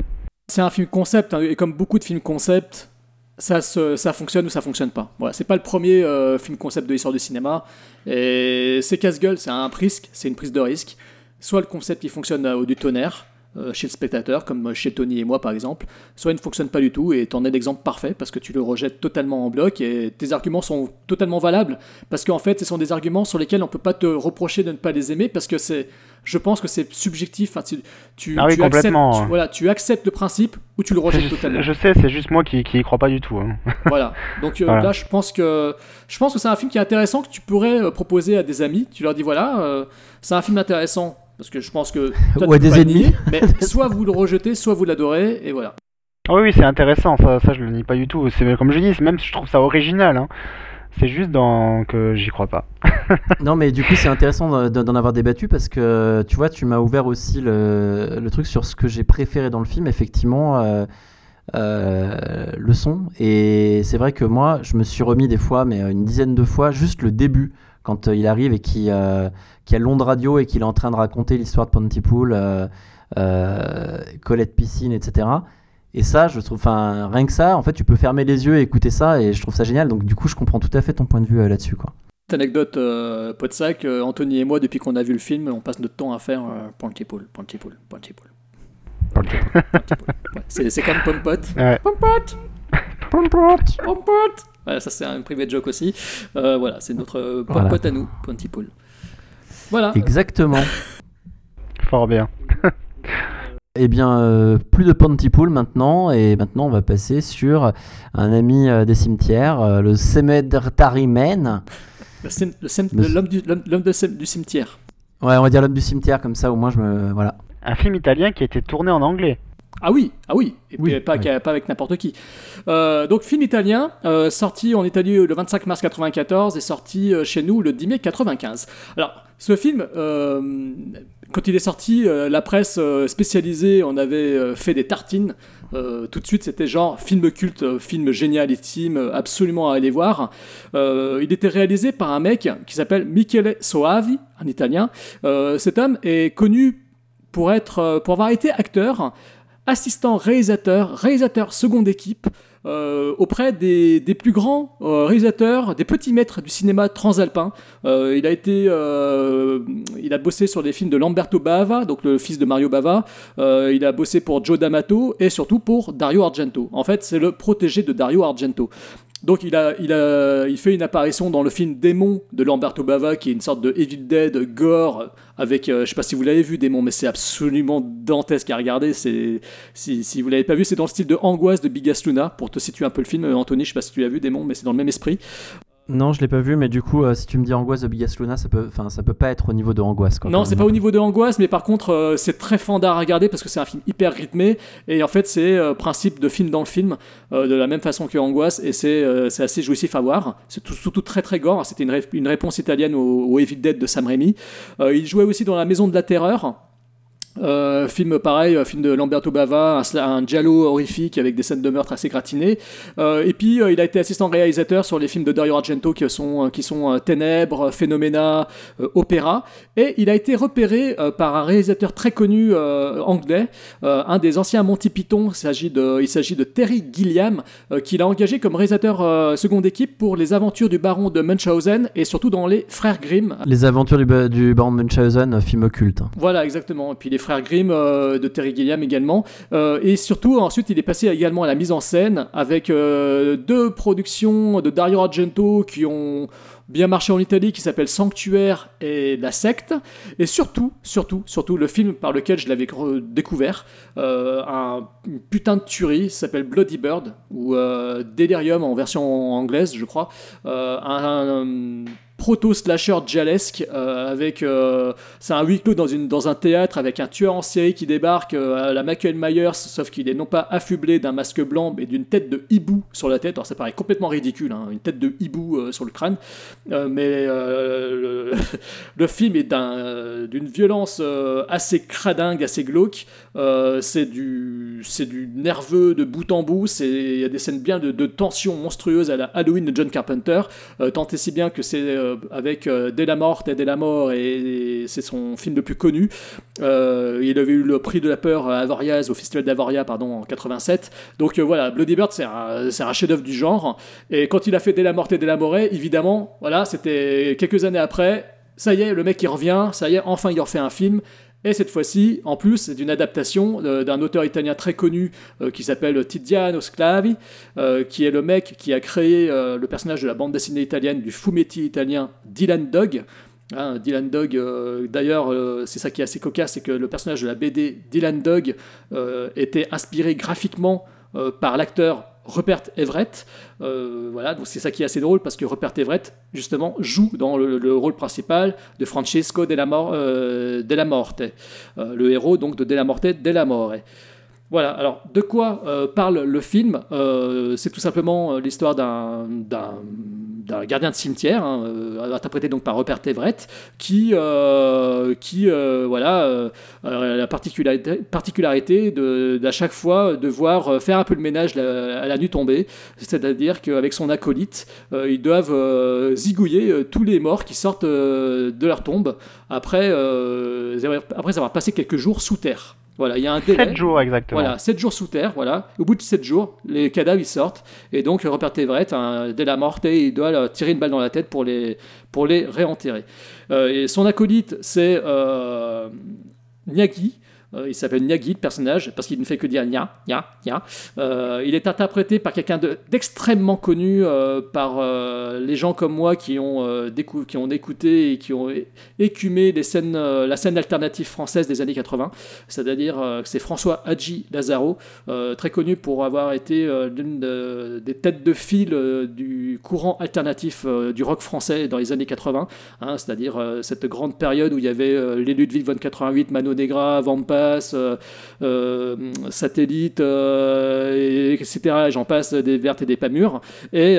c'est un film concept hein, et comme beaucoup de films concept ça, se- ça fonctionne ou ça fonctionne pas. Voilà, c'est pas le premier film concept de l'histoire du cinéma. Et c'est casse-gueule, c'est un risque, c'est une prise de risque. Soit le concept il fonctionne au du tonnerre chez le spectateur, comme chez Tony et moi par exemple, soit il ne fonctionne pas du tout et t'en es l'exemple parfait parce que tu le rejettes totalement en bloc et tes arguments sont totalement valables parce qu'en fait ce sont des arguments sur lesquels on peut pas te reprocher de ne pas les aimer parce que c'est, je pense que c'est subjectif. Enfin, tu, tu, Ah oui, tu acceptes, tu- voilà, tu acceptes le principe ou tu le rejettes Je, totalement. je sais, c'est juste moi qui, qui y crois pas du tout. hein. [laughs] Voilà. Donc euh, Voilà. là, je pense que je pense que c'est un film qui est intéressant que tu pourrais euh, proposer à des amis. Tu leur dis voilà, euh, c'est un film intéressant parce que je pense que [laughs] toi, Ou à tu peux des ennemis. nier, mais [laughs] soit vous le rejetez, soit vous l'adorez et voilà. Ah oui, oui, c'est intéressant, ça, ça je le nie pas du tout. C'est comme je dis, même je trouve ça original. Hein. C'est juste dans que j'y crois pas. [laughs] non, mais du coup, c'est intéressant d'en avoir débattu parce que tu vois, tu m'as ouvert aussi le, le truc sur ce que j'ai préféré dans le film, effectivement, euh, euh, le son. Et c'est vrai que moi, je me suis remis des fois, mais une dizaine de fois, juste le début, quand euh, il arrive et qu'il euh, qu'il y a l'onde radio et qu'il est en train de raconter l'histoire de Pontypool, euh, euh, Colette Piscine, etc. Et ça, je trouve, enfin, rien que ça, en fait, tu peux fermer les yeux et écouter ça, et je trouve ça génial. Donc, du coup, je comprends tout à fait ton point de vue euh, là-dessus, quoi. Anecdote, euh, pot de sac, euh, Anthony et moi, depuis qu'on a vu le film, on passe notre temps à faire euh, Pontypool, Pontypool, Pontypool. Pontypool. Ouais, c'est comme Pompot. Ouais. Pompot Pompot Pompot Voilà, ça c'est un privé joke aussi. Euh, voilà, c'est notre euh, Pompot Voilà. à nous, Pontypool. Voilà. Exactement. [laughs] Fort bien. [laughs] Eh bien, euh, plus de Pontypool maintenant, et maintenant on va passer sur un ami euh, des cimetières, euh, le Cemetery Man. Le cim- le L'homme du, l'homme- l'homme du cimetière. Ouais, on va dire l'homme du cimetière, comme ça au moins je me. Voilà. Un film italien qui a été tourné en anglais. Ah oui, ah oui, et puis Oui, pas, oui. qu'à- pas avec n'importe qui. Euh, donc film italien, euh, sorti en Italie le 25 mars 94 et sorti euh, chez nous le 10 mai 95. Alors Ce film, euh, quand il est sorti, euh, la presse euh, spécialisée en avait fait des tartines. Tout de suite, c'était genre film culte, film génialissime, euh, absolument à aller voir. Il était réalisé par un mec qui s'appelle Michele Soavi, un italien. Cet homme est connu pour, être, pour avoir été acteur, assistant réalisateur, réalisateur seconde équipe. Euh, auprès des, plus grands euh, réalisateurs, des petits maîtres du cinéma transalpin. Euh, il a été, il a bossé sur les films de Lamberto Bava, donc le fils de Mario Bava. Il a bossé pour Joe D'Amato et surtout pour Dario Argento. En fait, c'est le protégé de Dario Argento. Donc il, a, il, a, il fait une apparition dans le film Démon de Lamberto Bava, qui est une sorte de Evil Dead gore, avec, euh, je sais pas si vous l'avez vu, Démon, mais c'est absolument dantesque à regarder. Si, si vous l'avez pas vu, c'est dans le style de Angoisse de Bigas Luna, pour te situer un peu le film, euh, Anthony, je sais pas si tu l'as vu, Démon, mais c'est dans le même esprit. Non, je l'ai pas vu, mais du coup, euh, si tu me dis Angoisse de Bigas Luna, ça peut, enfin, ça peut pas être au niveau de Angoisse. Quoi, Non, c'est pas au niveau de Angoisse, mais par contre, euh, c'est très fandard à regarder parce que c'est un film hyper rythmé. Et en fait, c'est euh, principe de film dans le film, euh, de la même façon que Angoisse, et c'est assez jouissif à voir. C'est tout- surtout très très gore. C'était une, ré- une réponse italienne au, au Evil Dead de Sam Raimi. Il jouait aussi dans La Maison de la Terreur. Euh, film pareil, film de Lamberto Bava, un, un giallo horrifique avec des scènes de meurtre assez gratinées. Euh, et puis euh, il a été assistant réalisateur sur les films de Dario Argento qui sont, qui sont Ténèbres, Phénoména, Opéra. Et il a été repéré par un réalisateur très connu anglais, un des anciens Monty Python. Il s'agit de, il s'agit de Terry Gilliam, qu'il a engagé comme réalisateur seconde équipe pour les aventures du baron de Munchausen et surtout dans les Frères Grimm. Les aventures du, ba- du baron de Munchausen, film culte. Voilà, exactement. Et puis les frères Grimm euh, de Terry Gilliam également. Euh, et surtout, ensuite, il est passé également à la mise en scène avec euh, deux productions de Dario Argento qui ont bien marché en Italie, qui s'appellent Sanctuaire et La Secte. Et surtout, surtout, surtout, le film par lequel je l'avais découvert, un une putain de tuerie, s'appelle Bloody Bird, ou Delirium en version anglaise, je crois. Un proto-slasher jalesque euh, avec euh, c'est un huis clos dans, une, dans un théâtre avec un tueur en série qui débarque euh, à la Michael Myers sauf qu'il est non pas affublé d'un masque blanc mais d'une tête de hibou sur la tête. Alors ça paraît complètement ridicule hein, une tête de hibou sur le crâne. Mais [laughs] le, film est d'un, d'une violence assez cradingue assez glauque. C'est du c'est du nerveux de bout en bout. C'est il y a des scènes bien de, de tension monstrueuse à la Halloween de John Carpenter. Tant et si bien que c'est avec euh, De la Morte et De la Mort et, c'est son film le plus connu. Euh, il avait eu le prix de la peur à au festival d'Avoria pardon en 87 donc euh, voilà Bloody Bird c'est un, un chef-d'œuvre du genre. Et quand il a fait De la Morte et De la More évidemment voilà c'était quelques années après ça y est le mec il revient ça y est enfin il refait un film et cette fois-ci, en plus, c'est une adaptation euh, d'un auteur italien très connu euh, qui s'appelle Tiziano Sclavi, euh, qui est le mec qui a créé le personnage de la bande dessinée italienne du fumetti italien Dylan Dog. Hein, Dylan Dog, d'ailleurs, c'est ça qui est assez cocasse, c'est que le personnage de la BD Dylan Dog était inspiré graphiquement par l'acteur Rupert Everett. Euh, voilà, c'est ça qui est assez drôle parce que Rupert Everett, justement, joue dans le, le rôle principal de Francesco della, euh, Morte, euh, le héros donc de Della Morte della More. Voilà, alors de quoi euh, parle le film? Euh, C'est tout simplement euh, l'histoire d'un, gardien de cimetière, hein, interprété donc par Rupert Everett, qui, qui voilà, la particularité, de, d'à chaque fois devoir faire un peu le ménage à la nuit tombée, c'est-à-dire qu'avec son acolyte, ils doivent zigouiller tous les morts qui sortent de leur tombe après avoir passé quelques jours sous terre. Voilà, il y a un délai. 7 jours exactement. Voilà, 7 jours sous terre, voilà. Au bout de 7 jours, les cadavres ils sortent. Et donc, Rupert Everett, hein, dès la mort, il doit leur tirer une balle dans la tête pour les, pour les réenterrer. Euh, et son acolyte, c'est euh, Nyagi. Euh, il s'appelle Nyagi, le personnage, parce qu'il ne fait que dire Nya, Nya, Nya. Euh, il est interprété par quelqu'un de- d'extrêmement connu euh, par les gens comme moi qui ont, qui ont écouté et qui ont écumé la scène alternative française des années 80. C'est-à-dire que c'est François Hadji Lazaro, très connu pour avoir été l'une de- des têtes de file du courant alternatif du rock français dans les années 80. hein, C'est-à-dire cette grande période où il y avait les Ludwig von 88, Mano Negra, Vampire, l'espace, euh, euh, satellite, euh, et- etc. Et j'en passe des vertes et des pas mûres. Et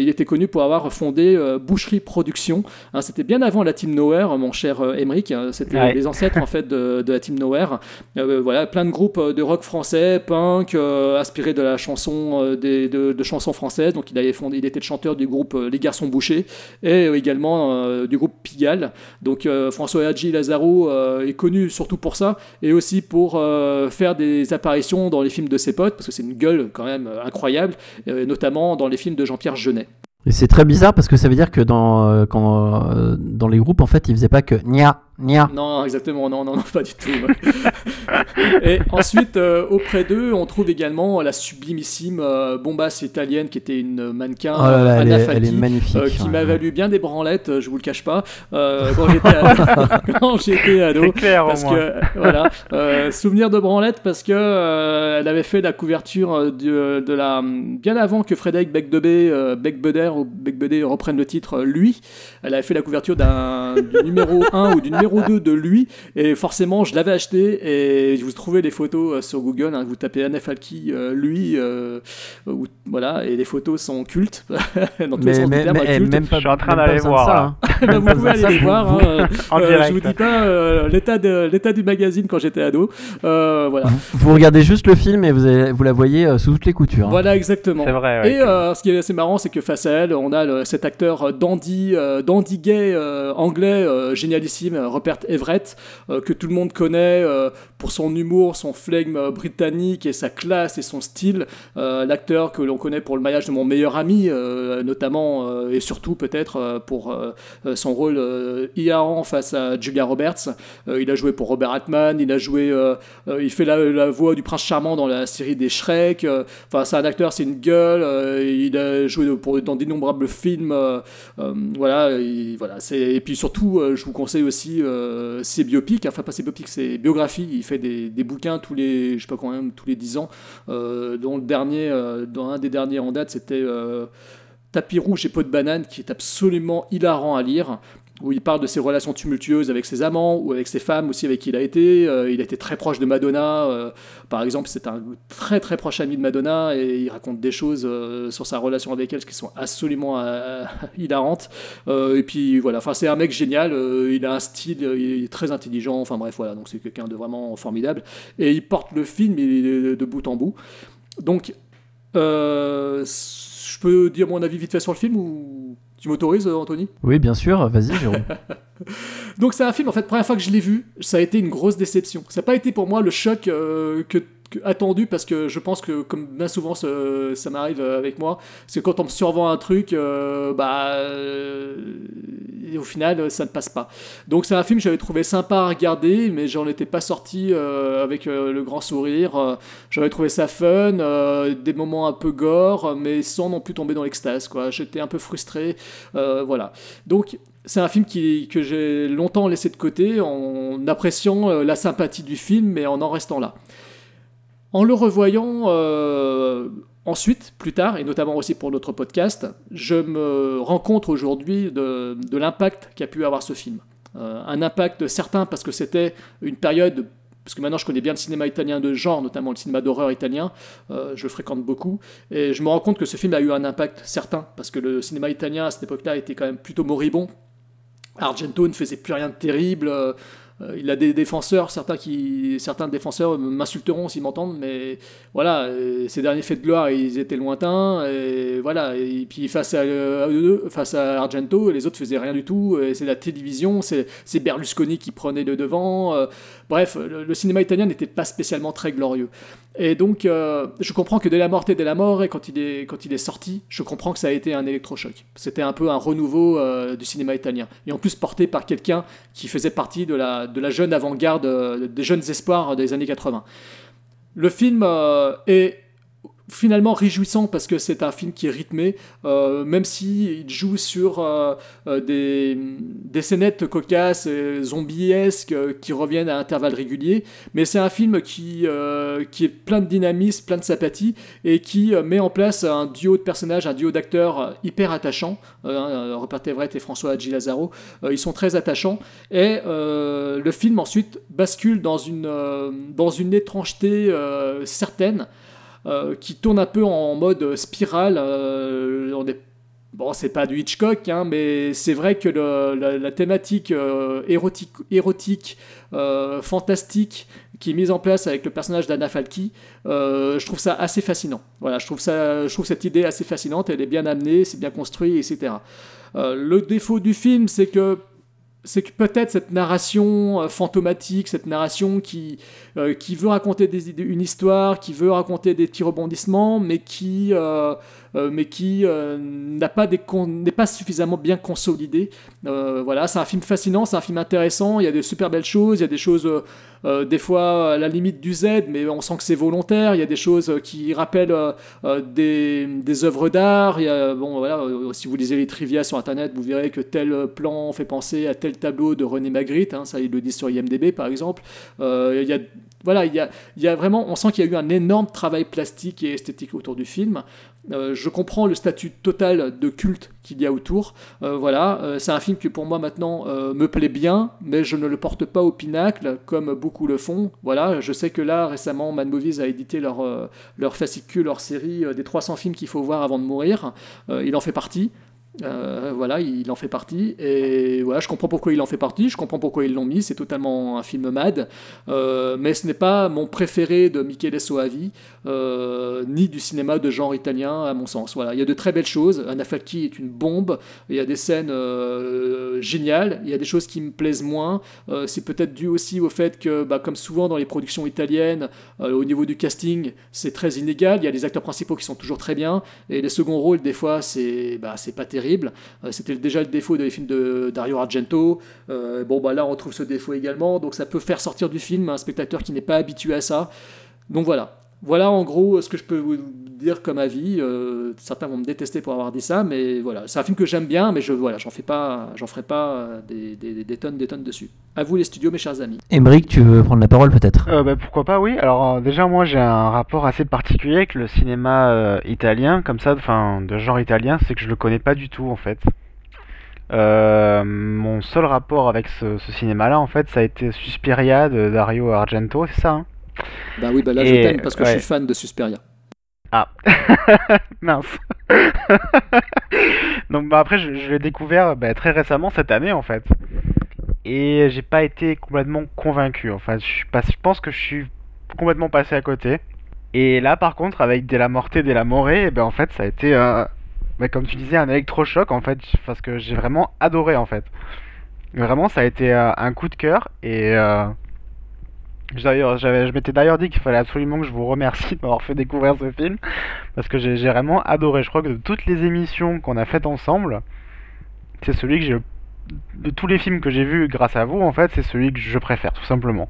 il était connu pour avoir fondé Boucherie Productions. Hein, C'était bien avant la Team Nowhere, mon cher Emmerich. hein. C'était Ouais. les ancêtres en fait de, de la Team Nowhere. Voilà, plein de groupes de rock français, punk, inspirés de la chanson, des, de, de chansons françaises. Donc il avait fondé, il était le chanteur du groupe Les Garçons Bouchés et également euh, du groupe Pigalle. Donc euh, François Hadji Lazaro euh, est connu surtout pour ça et aussi pour euh, faire des apparitions dans les films de ses potes parce que c'est une gueule quand même euh, incroyable, euh, notamment dans les films de Jean-Pierre Jeunet. Et c'est très bizarre parce que ça veut dire que dans, quand, dans les groupes, en fait, ils faisaient pas que nia, nia. Non, exactement, non, non, non, pas du tout. [laughs] et ensuite, euh, auprès d'eux, on trouve également la sublimissime euh, bombasse italienne qui était une mannequin, Oh là là, elle, Anna est, elle est Falchi, magnifique. euh, qui ouais. m'a valu bien des branlettes, euh, je vous le cache pas, euh, quand j'étais ado. [laughs] quand j'étais ado. Clair, au parce moins. que voilà, euh, souvenir de branlette parce que euh, elle avait fait la couverture de, de la bien avant que Frédéric Becbeder euh, Becbeder ou Becbeder reprenne le titre lui, elle avait fait la couverture d'un du numéro 1 ou du numéro 2 de lui et forcément je l'avais acheté et vous trouvez les photos euh, sur Google, hein, vous tapez Anne Falki euh, lui euh, ou- voilà et les photos sont cultes [laughs] dans tous les Mais, sens du mais, terme, mais- cultes. même pas, Je suis en train d'aller voir, ça, là. hein. [laughs] Bah, Même vous pouvez aller ça, les voir. hein, je vous dis pas euh, l'état du magazine quand j'étais ado. Euh, voilà. Vous regardez juste le film et vous, avez- vous la voyez euh, sous toutes les coutures. hein. Voilà exactement. C'est vrai. ouais. Et euh, ce qui est assez marrant, c'est que face à elle, on a le- cet acteur dandy, euh, dandy gay euh, anglais euh, génialissime, Rupert Everett, euh, que tout le monde connaît euh, pour son humour, son flegme euh, britannique et sa classe et son style. L'acteur que l'on connaît pour le mariage de mon meilleur ami, notamment et surtout peut-être pour son rôle hilarant face à Julia Roberts. Il a joué pour Robert Altman, il a joué, il fait la, voix du prince charmant dans la série des Shrek. Enfin, c'est un acteur, c'est une gueule. il a joué dans d'innombrables films. voilà, voilà. Et puis surtout, je vous conseille aussi euh, ses biopics. Enfin, pas ses biopics, ses biographies. Il fait des, bouquins tous les, je sais pas quand même, tous les 10 ans. Euh, dont le dernier, euh, dans un des derniers en date, c'était euh, Tapis rouge et peau de banane, qui est absolument hilarant à lire où il parle de ses relations tumultueuses avec ses amants ou avec ses femmes aussi avec qui il a été. Euh, il a été très proche de Madonna. euh, par exemple, c'est un très très proche ami de Madonna et il raconte des choses euh, sur sa relation avec elle qui sont absolument [laughs] hilarantes. Et puis voilà, enfin c'est un mec génial. il a un style, il est très intelligent. Enfin bref, voilà, donc c'est quelqu'un de vraiment formidable. Et il porte le film de bout en bout. Donc, je peux dire mon avis vite fait sur le film ou tu m'autorises, Anthony? Oui, bien sûr, vas-y, Jérôme. [laughs] donc c'est un film, en fait, première fois que je l'ai vu, ça a été une grosse déception. Ça n'a pas été pour moi le choc euh, que, que- attendu parce que je pense que, comme bien souvent ça, m'arrive euh, avec moi, c'est quand on me survend un truc, euh, bah, euh, au final ça ne passe pas. Donc c'est un film que j'avais trouvé sympa à regarder, mais j'en étais pas sorti avec le grand sourire. J'avais trouvé ça fun, des moments un peu gore, mais sans non plus tomber dans l'extase. quoi. J'étais un peu frustré, voilà. Donc c'est un film qui, que j'ai longtemps laissé de côté en appréciant la sympathie du film, mais en en restant là. En le revoyant euh, ensuite, plus tard, et notamment aussi pour notre podcast, je me rends compte aujourd'hui de, l'impact qu'a pu avoir ce film. Euh, un impact certain parce que c'était une période parce que maintenant je connais bien le cinéma italien de genre, notamment le cinéma d'horreur italien, euh, je le fréquente beaucoup, et je me rends compte que ce film a eu un impact certain, parce que le cinéma italien à cette époque-là était quand même plutôt moribond, Argento ne faisait plus rien de terrible. Euh, il a des défenseurs, certains, qui, certains défenseurs m'insulteront s'ils m'entendent, mais voilà, euh, ces derniers faits de gloire, ils étaient lointains, et voilà, et puis face à, euh, face à Argento, les autres faisaient rien du tout, c'est la télévision, c'est Berlusconi qui prenait le devant, bref, le, cinéma italien n'était pas spécialement très glorieux. Et donc, euh, je comprends que dès la mort et dès la mort, et quand il, est, sorti, je comprends que ça a été un électrochoc. C'était un peu un renouveau euh, du cinéma italien. Et en plus porté par quelqu'un qui faisait partie de la, de jeune avant-garde, euh, des jeunes espoirs des années 80. Le film est finalement réjouissant parce que c'est un film qui est rythmé, euh, même si il joue sur euh, euh, des, scénettes cocasses, et zombiesques qui reviennent à intervalles réguliers. Mais c'est un film qui, qui est plein de dynamisme, plein de sympathie et qui met en place un duo de personnages, un duo d'acteurs hyper attachants. Rupert Everett et François Hadji Lazaro, ils sont très attachants. Et le film ensuite bascule dans une, dans une étrangeté certaine. Euh, qui tourne un peu en mode spirale. Euh, Bon, c'est pas du Hitchcock, hein, mais c'est vrai que la, thématique euh, érotique, érotique fantastique qui est mise en place avec le personnage d'Anna Falki, je trouve ça assez fascinant. Voilà, je trouve, ça, je trouve cette idée assez fascinante, elle est bien amenée, c'est bien construit, etc. le défaut du film, c'est que c'est que peut-être cette narration euh, fantomatique, cette narration qui, euh, veut raconter des, une histoire, qui veut raconter des petits rebondissements, mais qui, euh, mais qui n'a pas n'est pas suffisamment bien consolidé. voilà, c'est un film fascinant, c'est un film intéressant. Il y a de super belles choses, il y a des choses euh, des fois à la limite du Z, mais on sent que c'est volontaire. Il y a des choses qui rappellent euh, euh, des, des œuvres d'art. Bon, voilà, si vous lisez les trivia sur Internet, vous verrez que tel plan fait penser à tel tableau de René Magritte. Hein, ça, ils le disent sur IMDb, par exemple. il y a voilà, il y a, y a, vraiment, on sent qu'il y a eu un énorme travail plastique et esthétique autour du film. Euh, je comprends le statut total de culte qu'il y a autour. Euh, voilà, euh, c'est un film qui pour moi maintenant me plaît bien, mais je ne le porte pas au pinacle comme beaucoup le font. Voilà, je sais que là récemment, Mad Movies a édité leur, leur fascicule, leur série des 300 films qu'il faut voir avant de mourir. il en fait partie. Voilà, il en fait partie. Et voilà, je comprends pourquoi il en fait partie, je comprends pourquoi ils l'ont mis, c'est totalement un film mad. Mais ce n'est pas mon préféré de Michele Soavi, euh, ni du cinéma de genre italien, à mon sens. Voilà, il y a de très belles choses. Anna Falchi est une bombe, il y a des scènes géniales, il y a des choses qui me plaisent moins. c'est peut-être dû aussi au fait que, bah, comme souvent dans les productions italiennes, au niveau du casting, c'est très inégal. Il y a les acteurs principaux qui sont toujours très bien, et les seconds rôles, des fois, c'est bah, pas terrible euh, c'était déjà le défaut des films de Dario Argento. Euh, bon, bah là, on retrouve ce défaut également. Donc ça peut faire sortir du film un spectateur qui n'est pas habitué à ça. Donc voilà. Voilà en gros ce que je peux vous dire comme avis. Euh, certains vont me détester pour avoir dit ça, mais voilà, c'est un film que j'aime bien, mais je voilà, j'en fais pas, j'en ferai pas des, des, tonnes, des tonnes dessus. À vous les studios, mes chers amis. Emeric, tu veux prendre la parole peut-être? Bah, Pourquoi pas, oui. Alors déjà moi j'ai un rapport assez particulier avec le cinéma italien, comme ça, enfin de genre italien, c'est que je le connais pas du tout en fait. mon seul rapport avec ce, ce cinéma-là, en fait, ça a été Suspiria de Dario Argento, c'est ça hein? Bah oui, bah là je t'aime parce que je suis fan de Susperia. Ah, [laughs] mince. [laughs] Donc bah après je, l'ai découvert bah, très récemment cette année en fait. Et j'ai pas été complètement convaincu. Enfin, je, je pense que je suis complètement passé à côté. Et là par contre avec De la Morte, De la Morée, eh ben en fait ça a été, bah, comme tu disais, un électrochoc en fait. Parce que j'ai vraiment adoré en fait. Vraiment ça a été euh, un coup de cœur et... Euh, D'ailleurs, je m'étais d'ailleurs dit qu'il fallait absolument que je vous remercie de m'avoir fait découvrir ce film parce que j'ai vraiment adoré. Je crois que de toutes les émissions qu'on a faites ensemble, c'est celui que j'ai de tous les films que j'ai vus grâce à vous en fait, c'est celui que je préfère tout simplement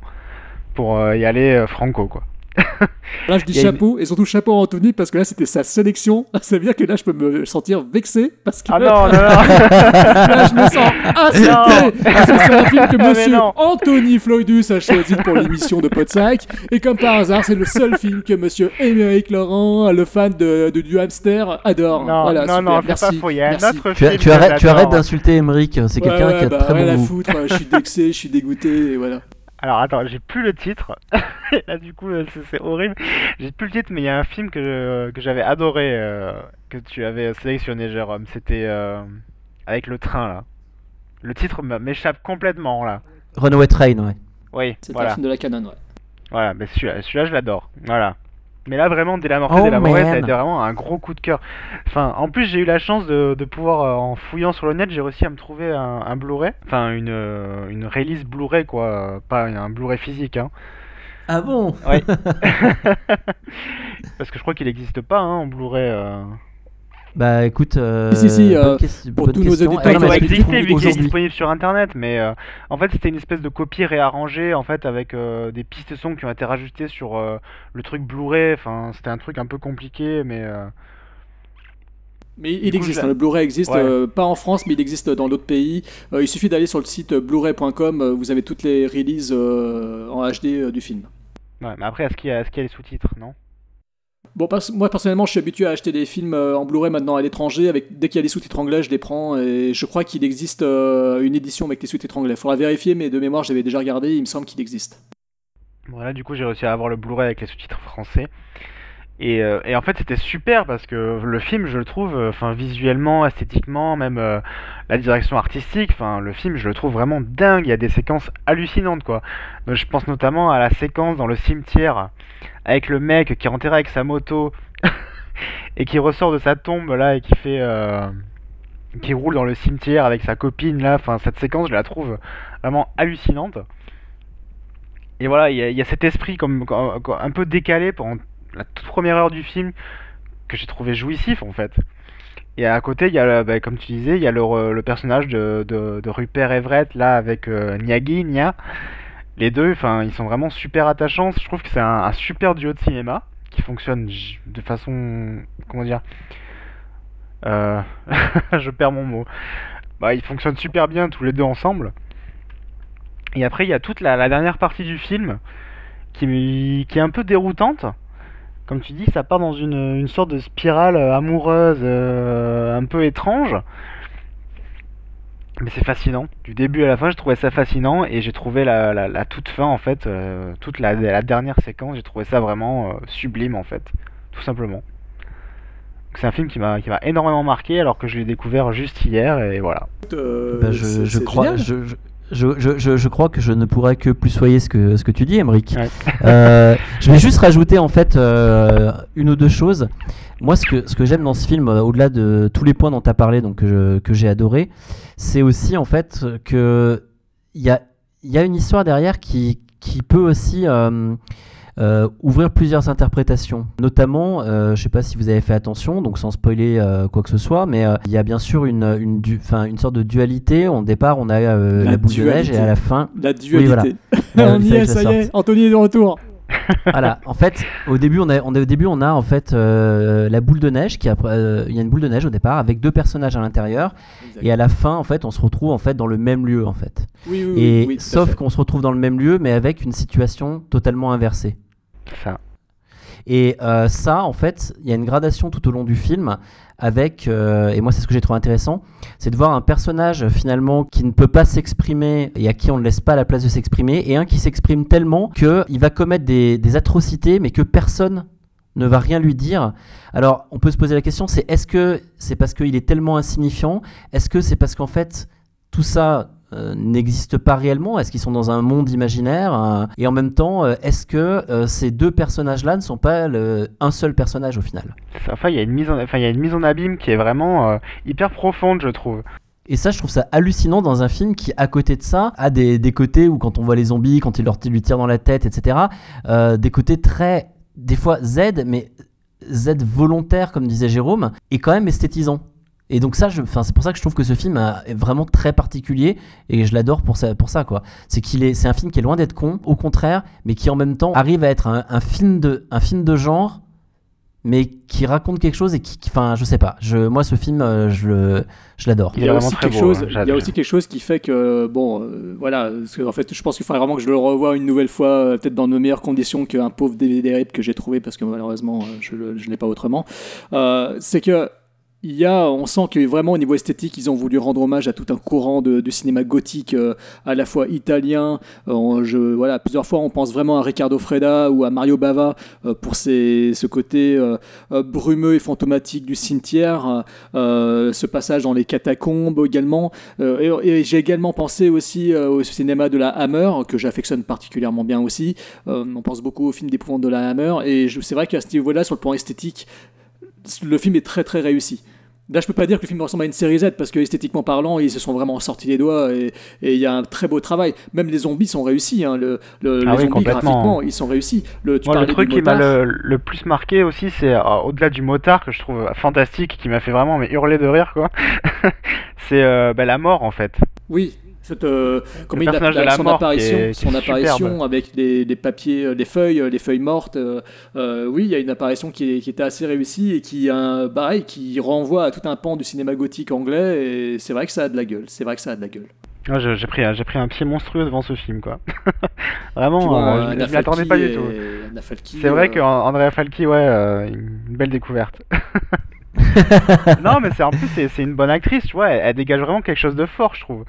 pour euh, y aller euh, franco quoi. [laughs] Là, je dis chapeau, et surtout chapeau à Anthony, parce que là, c'était sa sélection. [laughs] Ça veut dire que là, je peux me sentir vexé, parce que ah là, non, non, [laughs] là, je me sens insulté, parce que c'est un film que monsieur Anthony Floydus a choisi pour l'émission de Podsac, et comme par hasard, c'est le seul film que monsieur Émeric Laurent, le fan de, du hamster, adore. Non, voilà, non, non, merci. Pas merci. Tu, tu, arrêtes, tu arrêtes d'insulter Émeric, c'est quelqu'un qui a bah, très bon à goût. foutre, je suis vexé, je suis dégoûté, et voilà. Alors attends, j'ai plus le titre. [laughs] Là du coup euh, c'est horrible. J'ai plus le titre mais il y a un film que, que j'avais adoré euh, que tu avais sélectionné Jérôme. C'était euh, avec le train là. Le titre m'échappe complètement là. Runaway Train ouais. Oui, c'est voilà. un film de la canon ouais. Voilà, mais celui-là, celui je l'adore. Voilà. Mais là, vraiment, dès la mort de la ça a été vraiment un gros coup de cœur. Enfin, en plus, j'ai eu la chance de, de pouvoir, euh, en fouillant sur le net, j'ai réussi à me trouver un, un Blu-ray. Enfin, une, euh, une release Blu-ray, quoi. Pas un Blu-ray physique, hein. Ah bon? Oui. [laughs] [laughs] Parce que je crois qu'il n'existe pas, hein, en Blu-ray. Euh... Bah écoute, euh, Si, si, bonne euh, pour bonne tous nos question. auditeurs, il non, qui mais doit exister vu qu'il est disponible sur internet, mais euh, en fait c'était une espèce de copie réarrangée en fait avec euh, des pistes son qui ont été rajoutées sur euh, le truc Blu-ray. Enfin, c'était un truc un peu compliqué, mais euh, Mais il coup, existe, hein, le Blu-ray existe, Ouais. euh, pas en France, mais il existe dans d'autres pays. Euh, il suffit d'aller sur le site blu-ray.com, euh, vous avez toutes les releases euh, en HD euh, du film. ouais. Mais après, est-ce qu'il y a, est-ce qu'il y a les sous-titres, non? Bon, moi personnellement, je suis habitué à acheter des films euh, en Blu-ray maintenant à l'étranger. Avec dès qu'il y a les sous-titres anglais, je les prends et je crois qu'il existe euh, une édition avec les sous-titres anglais. Faudra vérifier, mais de mémoire, j'avais déjà regardé. Il me semble qu'il existe. Voilà, du coup, j'ai réussi à avoir le Blu-ray avec les sous-titres français. Et, euh, et en fait, c'était super parce que le film, je le trouve, euh, enfin, visuellement, esthétiquement, même euh, la direction artistique, enfin, le film, je le trouve vraiment dingue. Il y a des séquences hallucinantes, quoi. Je pense notamment à la séquence dans le cimetière avec le mec qui enterré avec sa moto [laughs] et qui ressort de sa tombe là et qui fait, qui roule dans le cimetière avec sa copine là. Enfin, cette séquence, je la trouve vraiment hallucinante. Et voilà, il y, a- cet esprit comme un peu décalé pendant la toute première heure du film que j'ai trouvé jouissif en fait. Et à côté, il y a, bah, comme tu disais, il y a le, le personnage de, de, Rupert Everett là avec euh, Nyagi, Nya. Les deux, enfin, ils sont vraiment super attachants. Je trouve que c'est un, super duo de cinéma qui fonctionne de façon, comment dire, Euh, [laughs] je perds mon mot. Bah, ils fonctionnent super bien tous les deux ensemble. Et après, il y a toute la, la dernière partie du film qui, qui est un peu déroutante. Comme tu dis, ça part dans une, une sorte de spirale euh, amoureuse euh, un peu étrange. Mais c'est fascinant. Du début à la fin, j'ai trouvé ça fascinant et j'ai trouvé la, la, la toute fin, en fait, euh, toute la, la dernière séquence, j'ai trouvé ça vraiment euh, sublime, en fait. Tout simplement. C'est un film qui m'a qui m'a énormément marqué alors que je l'ai découvert juste hier et voilà. Euh, Bah, je, je crois, génial. je, je- je, je, je- crois que je ne pourrais que plus soyer ce que, ce que tu dis, Emmerich. Ouais. Euh, [laughs] je vais juste rajouter en fait euh, une ou deux choses. Moi, ce que, ce que j'aime dans ce film, euh, au-delà de tous les points dont tu as parlé, donc que, j'ai adoré, c'est aussi en fait que il y a, y a une histoire derrière qui, qui peut aussi euh, ouvrir plusieurs interprétations. Notamment, euh, je sais pas si vous avez fait attention, donc sans spoiler euh, quoi que ce soit, mais il y a bien sûr une, une, du- 'fin, une sorte de dualité. Au départ, on a la, La boule de neige et à la fin, La dualité. voilà. [laughs] on y est, ça y est. Anthony est de retour. [laughs] voilà, en fait, au début, on a, on a- au début, on a en fait euh, la boule de neige qui euh, il y a une boule de neige au départ avec deux personnages à l'intérieur et à la fin, en fait, on se retrouve en fait dans le même lieu en fait. Oui, oui, Et sauf qu'on se retrouve dans le même lieu, mais avec une situation totalement inversée. Ça. Et euh, ça, en fait, il y a une gradation tout au long du film avec, euh, et moi c'est ce que j'ai trouvé intéressant, c'est de voir un personnage finalement qui ne peut pas s'exprimer et à qui on ne laisse pas la place de s'exprimer, et un qui s'exprime tellement qu'il va commettre des, des atrocités, mais que personne ne va rien lui dire. Alors on peut se poser la question, c'est est-ce que c'est parce qu'il est tellement insignifiant? Est-ce que c'est parce qu'en fait tout ça euh, n'existe pas réellement? Est-ce qu'ils sont dans un monde imaginaire? Euh, Et en même temps, euh, est-ce que euh, ces deux personnages-là ne sont pas le- un seul personnage au final? Enfin, il y a une mise en, enfin, il y a une mise en abîme qui est vraiment euh, hyper profonde, je trouve. Et ça, je trouve ça hallucinant dans un film qui, à côté de ça, a des, des côtés où quand on voit les zombies, quand ils leur lui tirent dans la tête, etc., des côtés très, des fois Z, mais Z volontaire, comme disait Jérôme, et quand même esthétisant. Et donc ça, c'est pour ça que je trouve que ce film est vraiment très particulier et je l'adore pour ça, pour ça quoi. C'est qu'il est, c'est un film qui est loin d'être con, au contraire, mais qui en même temps arrive à être un, un film de, un film de genre, mais qui raconte quelque chose et qui, enfin, je sais pas. Je, moi, ce film, euh, je le, je l'adore. Il Il y a aussi quelque beau, chose. hein, il y a aussi quelque chose qui fait que bon, euh, voilà. parce que, en fait, je pense qu'il faudrait vraiment que je le revoie une nouvelle fois, euh, peut-être dans de meilleures conditions qu'un pauvre DVD RIP que j'ai trouvé parce que malheureusement, je, je l'ai pas autrement. Euh, c'est que il y a, on sent que vraiment au niveau esthétique, ils ont voulu rendre hommage à tout un courant de, cinéma gothique, euh, à la fois italien. Euh, voilà, plusieurs fois, on pense vraiment à Riccardo Freda ou à Mario Bava euh, pour ce côté brumeux et fantomatique du cimetière, ce passage dans les catacombes également. Et j'ai également pensé aussi au cinéma de la Hammer, que j'affectionne particulièrement bien aussi. On pense beaucoup au film d'épouvante de la Hammer, et c'est vrai qu'à ce niveau-là, sur le plan esthétique, le film est très très réussi. Là, je peux pas dire que le film ressemble à une série Z parce que esthétiquement parlant, ils se sont vraiment sortis les doigts et il y a un très beau travail. Même les zombies sont réussis. Hein. Le, le- Ah les oui, zombies graphiquement, ils sont réussis. Le, tu Moi, le parlais truc qui m'a le plus marqué aussi, c'est euh, au-delà du motard que je trouve fantastique, qui m'a fait vraiment mais hurler de rire, quoi. [laughs] c'est euh, bah, la mort en fait. Oui. Cette, euh, il la son apparition, est- son apparition avec les papiers, euh, les feuilles, euh, les feuilles mortes. euh, oui, il y a une apparition qui, est- qui était assez réussie et qui, pareil, qui renvoie à tout un pan du cinéma gothique anglais. Et c'est vrai que ça a de la gueule. C'est vrai que ça a de la gueule. Je- j'ai pris, un- j'ai pris un pied monstrueux devant ce film, quoi. [laughs] Vraiment, bon, euh, je- m'y attendais pas du tout. C'est vrai qu'Andrea Falchi, ouais, une belle découverte. [laughs] non, mais c'est en plus c'est c'est une bonne actrice, tu vois. Elle, elle dégage vraiment quelque chose de fort, je trouve.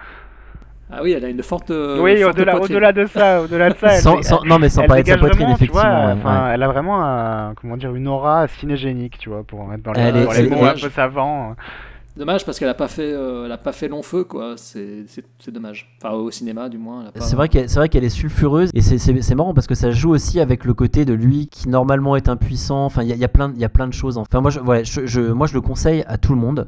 Ah oui, elle a une forte. euh, oui, au-delà, au-delà de ça, au-delà de ça. elle- Sans- elle- sans- non, mais sans parler de sa poitrine, vraiment, tu vois, effectivement, ouais, enfin, ouais. Elle a vraiment, un- comment dire, une aura cinégénique, tu vois, pour mettre dans les, Elle est- dans les mots un peu savants. Dommage parce qu'elle a pas fait, euh, elle a pas fait long feu quoi. C'est c'est- c'est dommage. Enfin au cinéma du moins. pas- C'est vrai qu'elle c'est vrai qu'elle est sulfureuse et c'est- c'est c'est marrant parce que ça joue aussi avec le côté de lui qui normalement est impuissant. Enfin, il y, a- il y a plein il y a plein de choses. Enfin, moi je, ouais, je, je- moi je le conseille à tout le monde.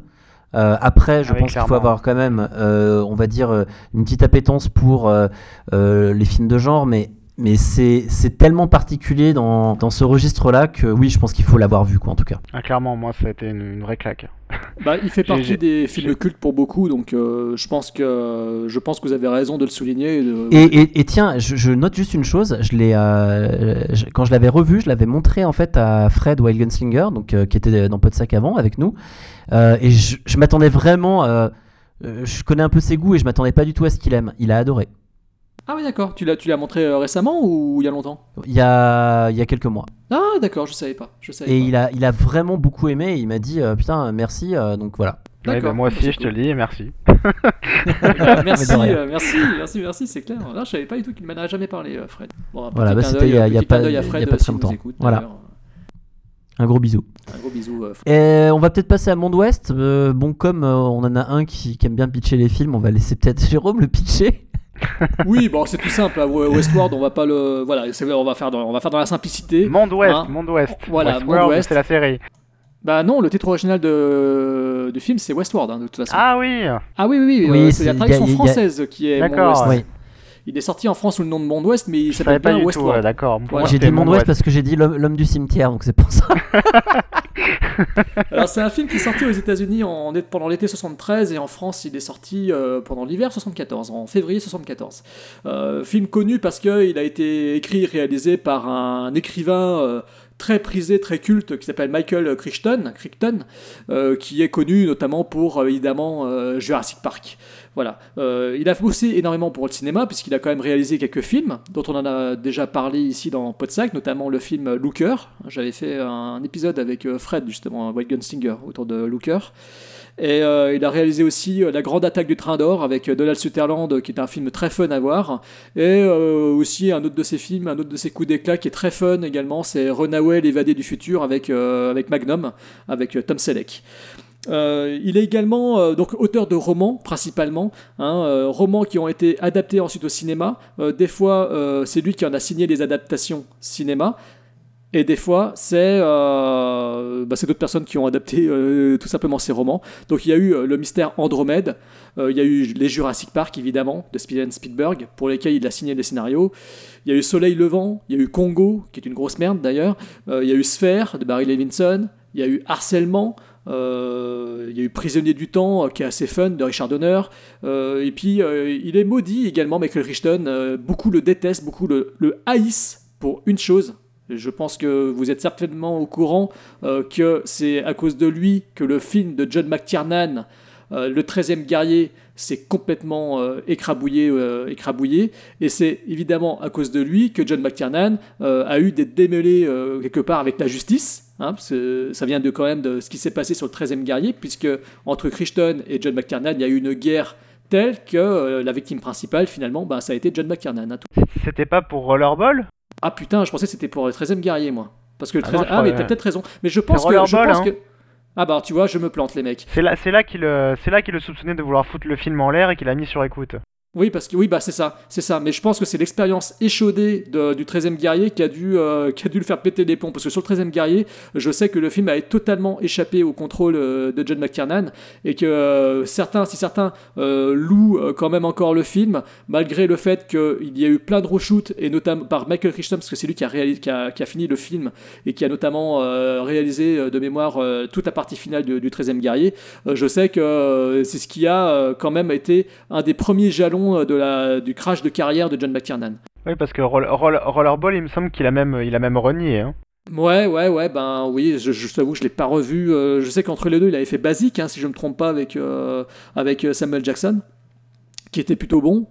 Euh, après, je Ah oui, pense qu'il faut avoir quand même, euh, on va dire, euh, une petite appétence pour euh, euh, les films de genre, mais mais c'est c'est tellement particulier dans, dans ce registre-là que oui, je pense qu'il faut l'avoir vu, quoi, en tout cas. Ah, clairement, moi, ça a été une, une vraie claque. [laughs] Bah, il fait partie des films cultes pour beaucoup, donc euh, je pense que je pense que vous avez raison de le souligner. et de- Et, et- et tiens, je, je note juste une chose. Je l'ai, euh, je- quand je l'avais revu, je l'avais montré en fait à Fred Wild Gunslinger, donc euh, qui était dans Podsac avant avec nous. Euh, et je, je m'attendais vraiment. euh, euh, je connais un peu ses goûts et je m'attendais pas du tout à ce qu'il aime. Il a adoré. Ah oui d'accord. Tu l'as tu l'as montré euh, récemment ou il y a longtemps? Il y a, il y a quelques mois. Ah d'accord, je savais pas. Je savais Et pas. il a, il a vraiment beaucoup aimé. et il m'a dit euh, putain merci. euh, donc voilà. Ouais, D'accord. bah, moi Bah, aussi, je te cool. le dis, merci. [laughs] [laughs] Merci, Mais de rien. euh, merci, merci, merci, c'est clair. Là, je savais pas du tout qu'il m'en avait jamais parlé, euh, Fred. Bon, un Voilà, petit bah, clin c'était d'œil, il y a- un il y a petit pas- d'œil à il y a Fred, pas euh, très s'il nous longtemps. écoute, Voilà. d'ailleurs. Un gros bisou. Un gros bisou. euh, Fred. Et on va peut-être passer à Monde Ouest. Euh, bon, comme euh, on en a un qui, qui aime bien pitcher les films, on va laisser peut-être [laughs] Jérôme le pitcher. Oui, bon, c'est tout simple. à Westworld, on va pas le, voilà, c'est- on va faire dans, on va faire dans la simplicité. Monde Ouest, Hein Monde Ouest. Voilà, Westworld, Monde Ouest. c'est la série. Bah non, le titre original de, du film c'est Westworld hein, de toute façon. Ah oui Ah oui, oui, oui, Oui, euh, c'est la traduction y a- y a- française qui est Monde D'accord, Ouest. Oui. Il est sorti en France sous le nom de Monde Ouest, mais il s'appelle pas bien Westworld. ouais, d'accord. Ouais, J'ai dit Monde Ouest parce que j'ai dit l'homme du cimetière, donc c'est pour ça. Alors c'est un film qui est sorti aux États-Unis en, pendant l'été 73 et en France il est sorti euh, pendant l'hiver 74, en février 74. Euh, film connu parce qu'il a été écrit et réalisé par un écrivain euh, très prisé, très culte qui s'appelle Michael Crichton, Crichton euh, qui est connu notamment pour euh, évidemment euh, Jurassic Park. Voilà. Il a bossé énormément pour le cinéma, puisqu'il a quand même réalisé quelques films, dont on en a déjà parlé ici dans Podsac, notamment le film Looker. J'avais fait un épisode avec Fred, justement, White Gunslinger, autour de Looker. Et euh, il a réalisé aussi euh, La Grande Attaque du Train d'Or avec euh, Donald Sutherland, qui est un film très fun à voir. Et aussi un autre de ses films, un autre de ses coups d'éclat qui est très fun également, c'est Runaway, l'évadé du futur avec, avec Magnum, avec Tom Selleck. Il est également donc auteur de romans principalement, hein, romans qui ont été adaptés ensuite au cinéma. Des fois, c'est lui qui en a signé les adaptations cinéma. Et des fois, c'est euh, bah, c'est d'autres personnes qui ont adapté euh, tout simplement ces romans. Donc il y a eu euh, le mystère Andromède, il y a eu les Jurassic Park évidemment de Steven Spielberg pour lesquels il a signé les scénarios. Il y a eu Soleil levant, il y a eu Congo qui est une grosse merde d'ailleurs. Il y a eu Sphère de Barry Levinson, il y a eu Harcèlement. il y a eu Prisonnier du temps, qui est assez fun, de Richard Donner. Et puis, il est maudit également, Michael Crichton. Euh, beaucoup le détestent, beaucoup le haïssent pour une chose. Je pense que vous êtes certainement au courant euh, que c'est à cause de lui que le film de John McTiernan, euh, Le 13e guerrier, s'est complètement euh, écrabouillé, écrabouillé. Et c'est évidemment à cause de lui que John McTiernan a eu des démêlés quelque part avec la justice. Hein, ça vient de quand même de ce qui s'est passé sur le 13e guerrier, puisque entre Crichton et John McTiernan, il y a eu une guerre telle que la victime principale, finalement, bah, ça a été John McTiernan. hein. C'était pas pour Rollerball? Ah putain, je pensais que c'était pour le 13e guerrier, moi. Parce que le Ah 13 non, Ah, je mais t'as peut-être raison. Mais je pense que. Je pense hein. que... Ah bah, tu vois, je me plante, les mecs. C'est là, c'est là qu'il, euh, c'est là qu'il le soupçonnait de vouloir foutre le film en l'air et qu'il a mis sur écoute. Oui, parce que oui, bah c'est ça, c'est ça. Mais je pense que c'est l'expérience échaudée du 13e guerrier qui a, dû, euh, qui a dû le faire péter les plombs. Parce que sur le 13e guerrier, je sais que le film avait totalement échappé au contrôle euh, de John McTiernan et que euh, certains, si certains louent quand même encore le film, malgré le fait qu'il y a eu plein de reshoots et notamment par Michael Crichton, parce que c'est lui qui a, réalisé, qui, a, qui a fini le film et qui a notamment réalisé de mémoire toute la partie finale du, du 13e guerrier. Je sais que c'est ce qui a quand même été un des premiers jalons euh, de la, du crash de carrière de John McTiernan. Oui, parce que Roll- Roll- Rollerball, il me semble qu'il a même, il a même renié. Hein. Ouais, ouais, ouais, ben oui, je, je t'avoue, je l'ai pas revu. euh, je sais qu'entre les deux, il avait fait Basique, hein, si je me trompe pas, avec, euh, avec Samuel Jackson, qui était plutôt bon.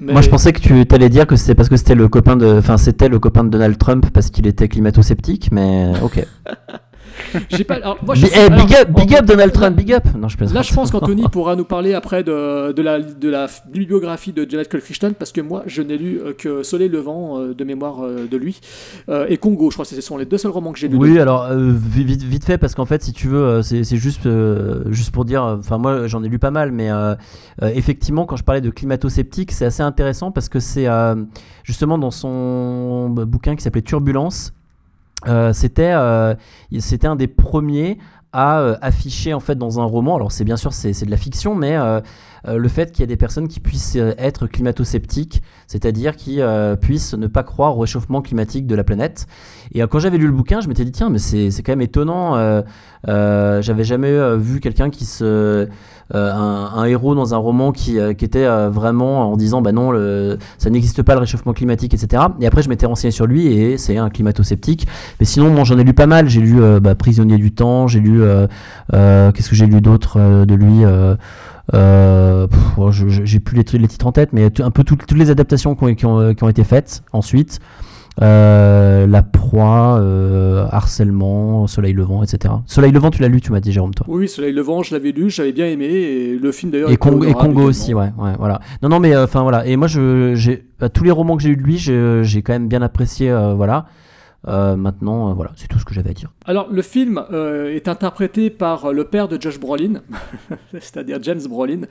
Mais... Moi, je pensais que tu allais dire que c'était parce que c'était le copain de, enfin, c'était le copain de Donald Trump parce qu'il était climato-sceptique, mais ok. [laughs] [laughs] J'ai pas. alors, moi, je- Bi- alors, big up, big en- up Donald Trump, big up. Non, je plaisante. Là, je pense qu'Anthony [laughs] pourra nous parler après de, de, la, de la bibliographie de Jonathan Crichton, parce que moi, je n'ai lu euh, que Soleil Levant euh, de mémoire euh, de lui, et Congo, je crois que ce sont les deux seuls romans que j'ai lus. Oui, alors euh, vi- vite, vite fait parce qu'en fait, si tu veux, c'est juste, euh, juste pour dire. Enfin, moi, j'en ai lu pas mal, mais euh, effectivement, quand je parlais de climato-sceptique, c'est assez intéressant parce que c'est justement dans son bouquin qui s'appelait Turbulence. Euh, c'était euh, c'était un des premiers à euh, afficher en fait dans un roman. Alors c'est bien sûr c'est de la fiction mais le fait qu'il y ait des personnes qui puissent euh, être climato-sceptiques c'est-à-dire qui euh, puissent ne pas croire au réchauffement climatique de la planète. Et euh, quand j'avais lu le bouquin je m'étais dit tiens mais c'est quand même étonnant euh, euh, j'avais jamais euh, vu quelqu'un qui se euh, un, héros dans un roman qui, euh, qui était euh, vraiment en disant bah non le, ça n'existe pas le réchauffement climatique etc et après je m'étais renseigné sur lui et c'est un climato-sceptique. Mais sinon moi j'en ai lu pas mal. J'ai lu euh, bah, Prisonnier du temps j'ai lu euh, euh, qu'est-ce que j'ai lu d'autre euh, de lui euh, euh, oh, j'ai plus les, les titres en tête mais un peu tout- toutes les adaptations qui ont, qui ont, qui ont été faites ensuite euh, La proie, euh, Harcèlement, Soleil levant, etc. Soleil levant, tu l'as lu, tu m'as dit, Jérôme, toi. Oui, Soleil Levant, je l'avais lu, j'avais bien aimé, et le film d'ailleurs. Et, Congo, et aussi, ouais, ouais, voilà. Non, non, mais enfin voilà. Et moi, je, tous les romans que j'ai eu de lui, j'ai quand même bien apprécié, euh, voilà. Euh, maintenant, euh, voilà, c'est tout ce que j'avais à dire. Alors, le film euh, est interprété par le père de Josh Brolin, [laughs] c'est-à-dire James Brolin,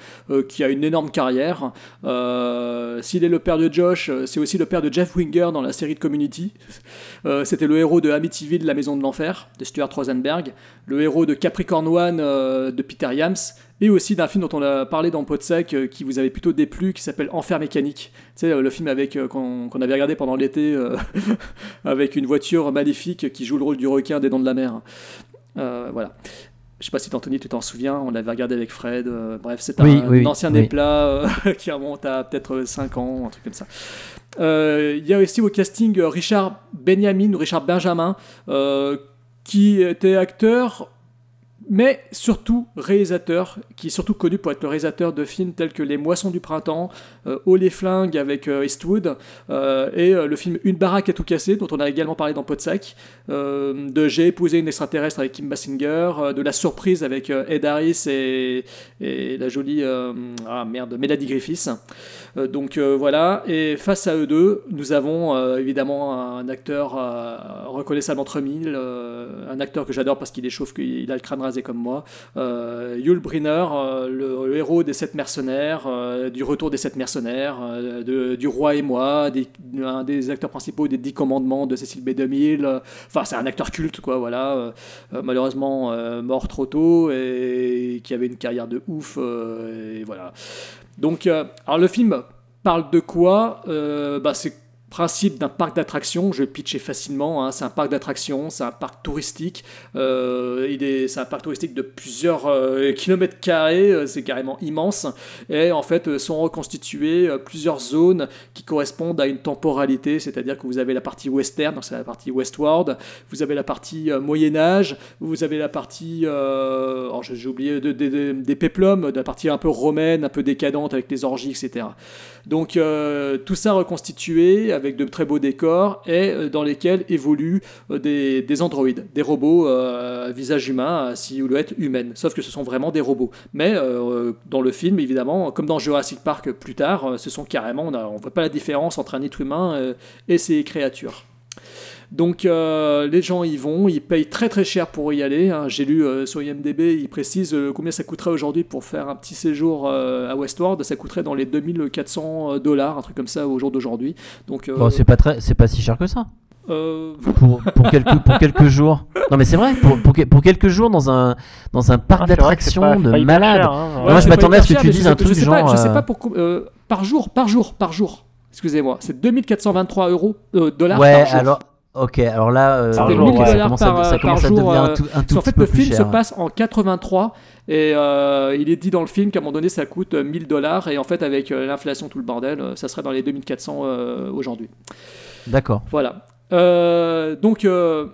qui a une énorme carrière. S'il est le père de Josh, c'est aussi le père de Jeff Winger dans la série de Community. [laughs] C'était le héros de Amityville, La Maison de l'Enfer, de Stuart Rosenberg, le héros de Capricorn One de Peter Yams, et aussi d'un film dont on a parlé dans Podsec euh, qui vous avait plutôt déplu, qui s'appelle Enfer mécanique. Tu sais, euh, le film avec euh, qu'on avait regardé pendant l'été euh, [laughs] avec une voiture maléfique qui joue le rôle du requin des Dents de la Mer. Voilà. Je sais pas si Anthony, tu t'en souviens, on l'avait regardé avec Fred. bref, c'est un, Oui, ancien oui. [laughs] qui remonte à peut-être 5 ans, un truc comme ça. Il y a aussi au casting Richard Benjamin ou Richard Benjamin, qui était acteur, mais surtout réalisateur, qui est surtout connu pour être le réalisateur de films tels que Les Moissons du Printemps, euh, Oh les flingues avec euh, Eastwood, euh, et euh, le film Une baraque à tout casser, dont on a également parlé dans Podsac, de J'ai épousé une extraterrestre avec Kim Basinger, de La surprise avec Ed Harris et, la jolie ah merde Mélanie Griffiths. Donc voilà, et face à eux deux, nous avons évidemment un acteur reconnaissable entre mille, un acteur que j'adore parce qu'il est chauve, qu'il a le crâne rasé comme moi, euh, Yul Brynner, euh, le, héros des sept mercenaires, euh, du retour des sept mercenaires, du roi et moi, des, un des acteurs principaux des dix commandements de Cécile B. 2000, euh, enfin c'est un acteur culte quoi, voilà, malheureusement mort trop tôt et qui avait une carrière de ouf, et voilà. Donc, alors le film parle de quoi? Bah, C'est principe d'un parc d'attractions, je vais pitcher facilement, hein, c'est un parc d'attractions, c'est un parc touristique, euh, c'est un parc touristique de plusieurs euh, kilomètres carrés, euh, c'est carrément immense, et en fait sont reconstituées plusieurs zones qui correspondent à une temporalité, c'est-à-dire que vous avez la partie western, donc c'est la partie westward, vous avez la partie Moyen-Âge, vous avez la partie, alors j'ai oublié, de- de- de- des péplums, de la partie un peu romaine, un peu décadente avec les orgies, etc. Donc tout ça reconstitué avec de très beaux décors et euh, dans lesquels évoluent euh, des, des androïdes, des robots euh, visage humain, à silhouette humaine. Sauf que ce sont vraiment des robots. Mais euh, dans le film, évidemment, comme dans Jurassic Park plus tard, ce sont carrément, on ne voit pas la différence entre un être humain et ses créatures. Donc euh, les gens y vont, ils payent très très cher pour y aller. hein. J'ai lu euh, sur IMDB, ils précisent euh, combien ça coûterait aujourd'hui pour faire un petit séjour euh, à Westward. Ça coûterait dans les 2400 dollars, un truc comme ça au jour d'aujourd'hui. Donc euh, Bon, c'est pas très, c'est pas si cher que ça. euh, Pour, pour [laughs] quelques, pour quelques jours. Non mais c'est vrai. Pour, pour, que- pour quelques jours dans un, dans un parc Ah, d'attractions de pas hyper malade. cher, hein. Moi, je m'attendais à ce que tu dises un je truc sais genre. Pas, je sais pas pour euh, par jour, par jour, par jour. Excusez-moi, c'est 2423 euros euh, dollars Ouais, par jour. alors. Ok, alors là, euh, C'était ok, 1000 ça commence, par, à, ça par commence à jour, devenir un euh, tout, un tout petit fait, peu le plus film se passe en 83 et euh, il est dit dans le film qu'à un moment donné ça coûte euh, 1000 dollars et en fait avec euh, l'inflation tout le bordel euh, ça serait dans les 2400 euh, aujourd'hui. D'accord. Voilà. Euh, donc euh,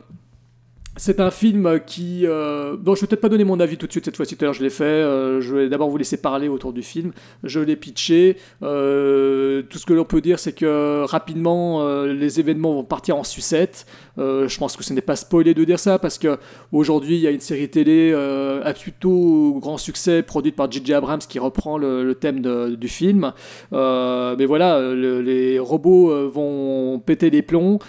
c'est un film qui... Euh... Bon, je vais peut-être pas donner mon avis tout de suite cette fois-ci, tout à l'heure je l'ai fait. Euh, je vais d'abord vous laisser parler autour du film. Je l'ai pitché. Euh, tout ce que l'on peut dire, c'est que rapidement, euh, les événements vont partir en sucette. Euh, je pense que ce n'est pas spoilé de dire ça, parce que aujourd'hui il y a une série télé euh, à grand succès, produite par J.J. Abrams, qui reprend le, thème du film. Euh, mais voilà, le- les robots euh, vont péter les plombs.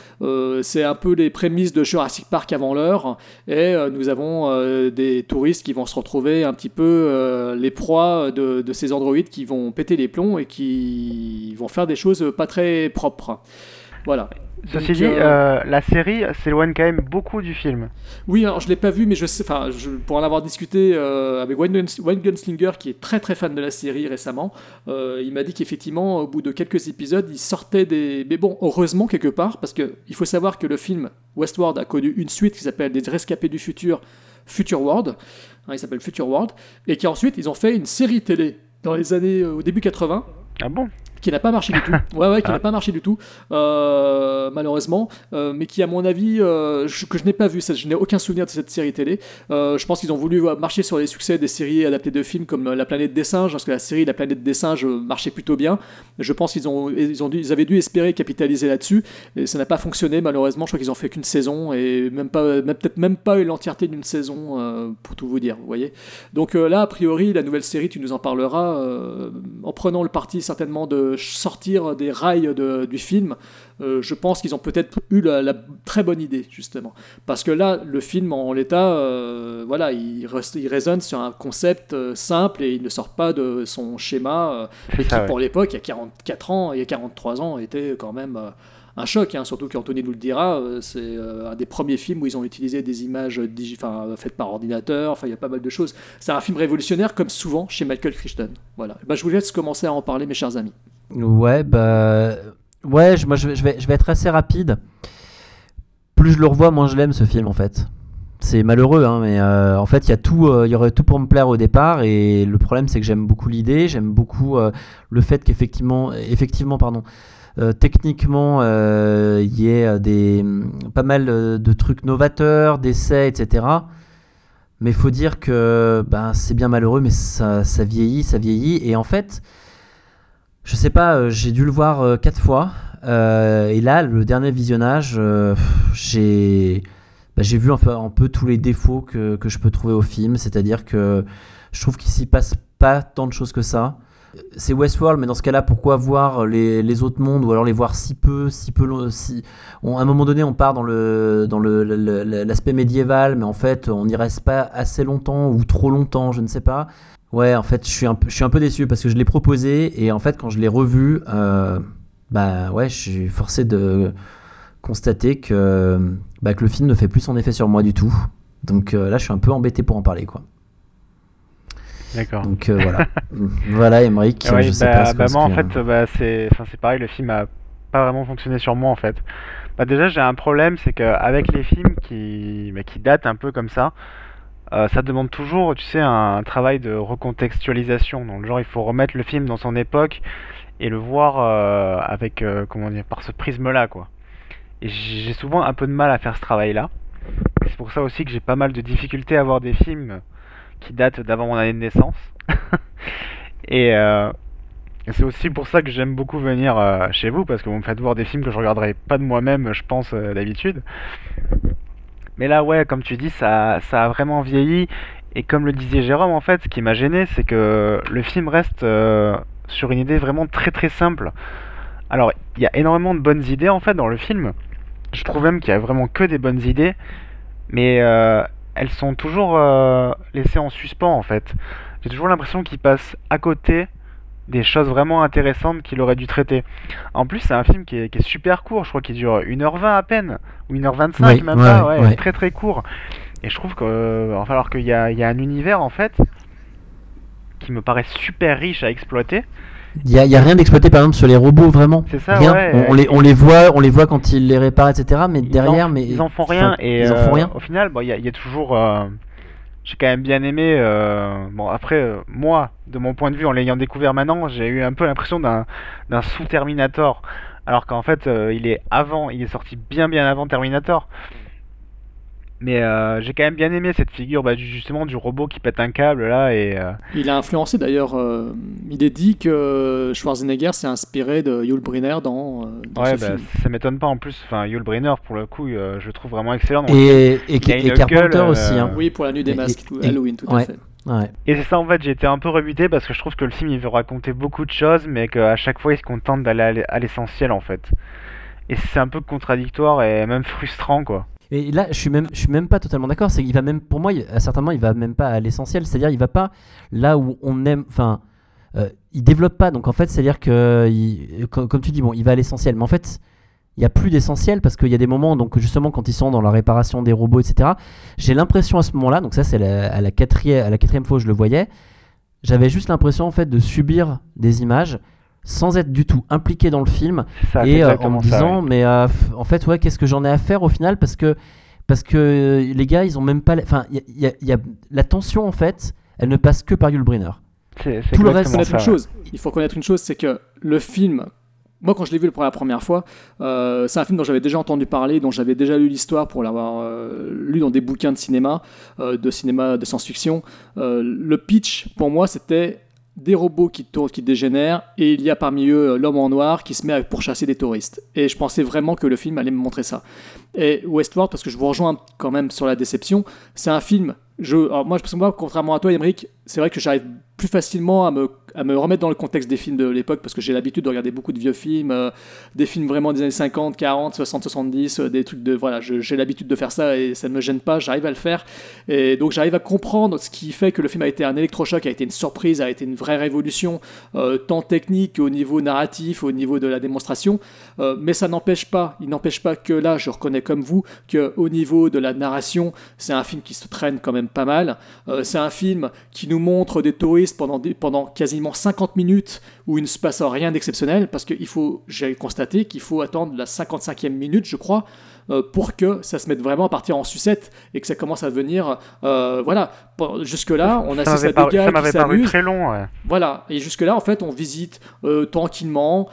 C'est un peu les prémices de Jurassic Park avant l'heure. Et nous avons des touristes qui vont se retrouver un petit peu les proies de, de ces androïdes qui vont péter les plombs et qui vont faire des choses pas très propres. Voilà. Ceci Donc, dit, euh, euh, la série s'éloigne quand même beaucoup du film. oui, alors je l'ai pas vu, mais je sais, enfin, je- pour en avoir discuté euh, avec Wayne, Guns- Wayne Gunslinger, qui est très très fan de la série récemment, euh, il m'a dit qu'effectivement, au bout de quelques épisodes, il sortait des. Mais bon, heureusement quelque part, parce que il faut savoir que le film Westworld a connu une suite qui s'appelle Des rescapés du futur, Future World. Hein, il s'appelle Future World, et qui ensuite ils ont fait une série télé dans les années au début 80 Ah bon? Qui n'a pas marché du tout. [laughs] Ouais, ouais, qui Ah. n'a pas marché du tout, euh, malheureusement, euh, mais qui, à mon avis, euh, je- que je n'ai pas vu, ça, je n'ai aucun souvenir de cette série télé. Je pense qu'ils ont voulu marcher sur les succès des séries adaptées de films comme La planète des singes, parce que la série La planète des singes marchait plutôt bien. Je pense qu'ils ont, ils ont dû, ils avaient dû espérer capitaliser là-dessus, et ça n'a pas fonctionné, malheureusement. Je crois qu'ils ont fait qu'une saison, et même pas, même, peut-être même pas l'entièreté d'une saison, pour tout vous dire, vous voyez. Donc là, a priori, la nouvelle série, tu nous en parleras, en prenant le parti certainement de sortir des rails de- du film, euh, je pense qu'ils ont peut-être eu la, la très bonne idée, justement. Parce que là, le film, en l'état, euh, voilà, il, reste- il résonne sur un concept euh, simple et il ne sort pas de son schéma, euh, mais qui, ça, ouais. pour l'époque, il y a 44 ans, il y a 43 ans, était quand même... euh, un choc, hein, surtout qu'Anthony nous le dira, euh, c'est euh, un des premiers films où ils ont utilisé des images enfin, faites par ordinateur, enfin il y a pas mal de choses. C'est un film révolutionnaire comme souvent chez Michael Crichton. Voilà. Bah, je vous laisse commencer à en parler mes chers amis. Ouais, bah. Ouais, je, moi je vais, je, vais, je vais être assez rapide. Plus je le revois, moins je l'aime ce film en fait. C'est malheureux, hein, mais euh, en fait, il y euh, y aurait tout pour me plaire au départ, et le problème, c'est que j'aime beaucoup l'idée, j'aime beaucoup euh, le fait qu'effectivement, effectivement, pardon, euh, techniquement, euh, il y ait euh, des pas mal de trucs novateurs, d'essais, etc. Mais faut dire que ben, c'est bien malheureux, mais ça, vieillit, ça vieillit, et en fait, je sais pas, j'ai dû le voir quatre fois. et là, le dernier visionnage, bah, j'ai vu un peu, un peu tous les défauts que, que je peux trouver au film. C'est-à-dire que je trouve qu'il s'y passe pas tant de choses que ça. C'est Westworld, mais dans ce cas-là, pourquoi voir les, autres mondes ou alors les voir si peu, si peu, lo- si on- à un moment donné, on part dans l'aspect médiéval, mais en fait, on n'y reste pas assez longtemps ou trop longtemps, je ne sais pas. Ouais, en fait, je suis un peu, déçu parce que je l'ai proposé et en fait, quand je l'ai revu, euh, bah ouais, je suis forcé de constater que, bah, que le film ne fait plus son effet sur moi du tout. Donc euh, là, je suis un peu embêté pour en parler, quoi. D'accord. Donc euh, voilà, [laughs] voilà, Emmerich, Ouais, je sais bah, pas. ce bah, moi en fait que- bah, c'est pareil le film a pas vraiment fonctionné sur moi en fait bah, déjà j'ai un problème c'est qu'avec les films qui bah, qui datent un peu comme ça euh, ça demande toujours tu sais un, travail de recontextualisation donc genre il faut remettre le film dans son époque et le voir euh, avec euh, comment dire par ce prisme là quoi et j'ai souvent un peu de mal à faire ce travail là c'est pour ça aussi que j'ai pas mal de difficultés à voir des films qui datent d'avant mon année de naissance [laughs] et euh, c'est aussi pour ça que j'aime beaucoup venir euh, chez vous, parce que vous me faites voir des films que je regarderais pas de moi-même, je pense, euh, d'habitude. Mais là, ouais, comme tu dis, ça, ça a vraiment vieilli. Et comme le disait Jérôme, en fait, ce qui m'a gêné, c'est que le film reste sur une idée vraiment très très simple. Alors, il y a énormément de bonnes idées, en fait, dans le film. je trouve même qu'il y a vraiment que des bonnes idées, mais elles sont toujours euh, laissées en suspens en fait. J'ai toujours l'impression qu'il passe à côté des choses vraiment intéressantes qu'il aurait dû traiter. En plus, c'est un film qui est, qui est super court, je crois qu'il dure 1h20 à peine, ou 1h25 Oui, même ouais, pas, ouais, ouais. très très court. Et je trouve que, euh, enfin, alors qu'il y y a un univers en fait qui me paraît super riche à exploiter. Il y a, y a rien d'exploité par exemple sur les robots vraiment. C'est ça, rien. ouais. On, on les, on les voit, on les voit quand ils les réparent, etc. Mais derrière, en, mais ils en font enfin, rien et ils en font euh, rien. au final bon il y, a- y a toujours euh, j'ai quand même bien aimé euh, bon après euh, moi de mon point de vue en l'ayant découvert maintenant j'ai eu un peu l'impression d'un d'un sous Terminator alors qu'en fait euh, il est avant il est sorti bien bien avant Terminator mais euh, j'ai quand même bien aimé cette figure bah, du- justement du robot qui pète un câble là et euh, Il a influencé d'ailleurs. euh, il est dit que Schwarzenegger s'est inspiré de Yul Brynner dans, euh, dans ouais ce bah, film. ça m'étonne pas en plus enfin Yul Brynner pour le coup euh, je le trouve vraiment excellent Et, et, et une Carpenter gueule, euh, aussi. Hein. Oui, pour la nuit des Et- masques, tout- et- Halloween, tout à fait. Ouais. Et c'est ça en fait, j'ai été un peu rebuté parce que je trouve que le film il veut raconter beaucoup de choses, mais qu'à chaque fois il se contente d'aller à l'e- à l'essentiel en fait. Et c'est un peu contradictoire et même frustrant quoi. Et là, je suis même, je suis même pas totalement d'accord. C'est qu'il va même, pour moi, il- moments, il va même pas à l'essentiel. C'est-à-dire, il va pas là où on aime. Enfin, euh, il développe pas. Donc en fait, c'est-à-dire que, comme, tu dis, bon, il va à l'essentiel. Mais en fait, il y a plus d'essentiel parce qu'il y a des moments, donc justement, quand ils sont dans la réparation des robots, etc. J'ai l'impression à ce moment-là, donc ça, c'est à la quatrième, à la quatrième fois où je le voyais, j'avais juste l'impression en fait de subir des images sans être du tout impliqué dans le film ça, et euh, en me ça, disant mais euh, en fait ouais qu'est-ce que j'en ai à faire au final parce que parce que euh, les gars ils ont même pas la- enfin il y a- y, y la tension en fait elle ne passe que par Yul Brynner C'est c'est tout le reste, connaître une ça, chose. Il faut connaître une chose, c'est que le film, moi quand je l'ai vu pour la première fois, euh, c'est un film dont j'avais déjà entendu parler, dont j'avais déjà lu l'histoire pour l'avoir euh, lu dans des bouquins de cinéma, euh, de cinéma de science-fiction. Euh, le pitch, pour moi, c'était des robots qui tournent, qui dégénèrent, et il y a parmi eux euh, l'homme en noir qui se met à pourchasser des touristes. Et je pensais vraiment que le film allait me montrer ça. Et Westworld, parce que je vous rejoins quand même sur la déception, c'est un film. Je, alors moi, parce que moi, contrairement à toi, Émeric, c'est vrai que j'arrive plus facilement à me, à me remettre dans le contexte des films de l'époque parce que j'ai l'habitude de regarder beaucoup de vieux films, euh, des films vraiment des années 50, 40, 60, 70, euh, des trucs de. Voilà, j'ai l'habitude de faire ça et ça ne me gêne pas, j'arrive à le faire. Et donc j'arrive à comprendre ce qui fait que le film a été un électrochoc, a été une surprise, a été une vraie révolution, euh, tant technique qu'au niveau narratif, au niveau de la démonstration. Euh, mais ça n'empêche pas, il n'empêche pas que là, je reconnais comme vous, qu'au niveau de la narration, c'est un film qui se traîne quand même pas mal. C'est un film qui nous montre des touristes pendant, des- pendant quasiment 50 minutes où il ne se passe rien d'exceptionnel, parce qu'il faut, j'ai constaté qu'il faut attendre la 55e minute, je crois, euh, pour que ça se mette vraiment à partir en sucette et que ça commence à devenir, euh, voilà, jusque-là, on Ça assiste m'avait à paru- des gars ça qui m'avait paru très long. Ouais. Voilà, et jusque-là, en fait, on visite euh, tranquillement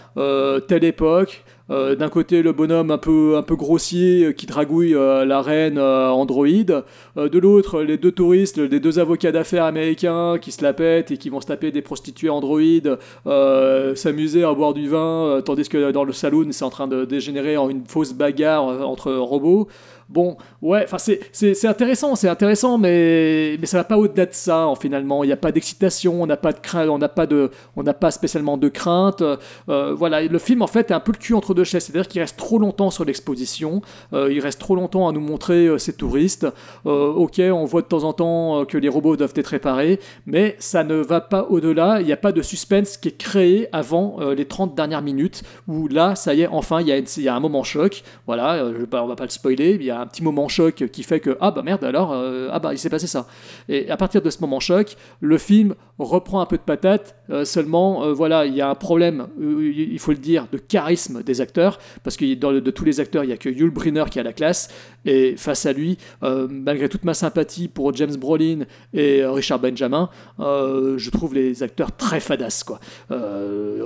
telle époque. Euh, D'un côté, le bonhomme un peu, un peu grossier euh, qui dragouille euh, la reine androïde. Euh, de l'autre, les deux touristes, les deux avocats d'affaires américains qui se la pètent et qui vont se taper des prostituées androïdes, euh, s'amuser à boire du vin, tandis que dans le saloon, c'est en train de dégénérer en une fausse bagarre entre robots. Bon, ouais, enfin c'est- intéressant, c'est intéressant, mais, mais ça va pas au-delà de ça, en, finalement. Il n'y a pas d'excitation, on n'a pas de crainte, on n'a pas de, on pas spécialement de crainte. Euh, voilà, le film en fait est un peu le cul entre deux chaises, c'est-à-dire qu'il reste trop longtemps sur l'exposition, euh, il reste trop longtemps à nous montrer euh, ces touristes. Euh, ok, on voit de temps en temps que les robots doivent être réparés, mais ça ne va pas au-delà. Il n'y a pas de suspense qui est créé avant les 30 dernières minutes, où là, ça y est, enfin, il y a, y a un moment choc. Voilà, je on va pas le spoiler, il y a un petit moment choc qui fait que ah bah merde alors euh, ah bah il s'est passé ça. Et à partir de ce moment choc, le film reprend un peu de patate. euh, seulement, euh, voilà, il y a un problème, il faut le dire, de charisme des acteurs, parce que dans le- de tous les acteurs, il y a que Yul Brynner qui a la classe, et face à lui, malgré toute ma sympathie pour James Brolin et Richard Benjamin, je trouve les acteurs très fadas quoi.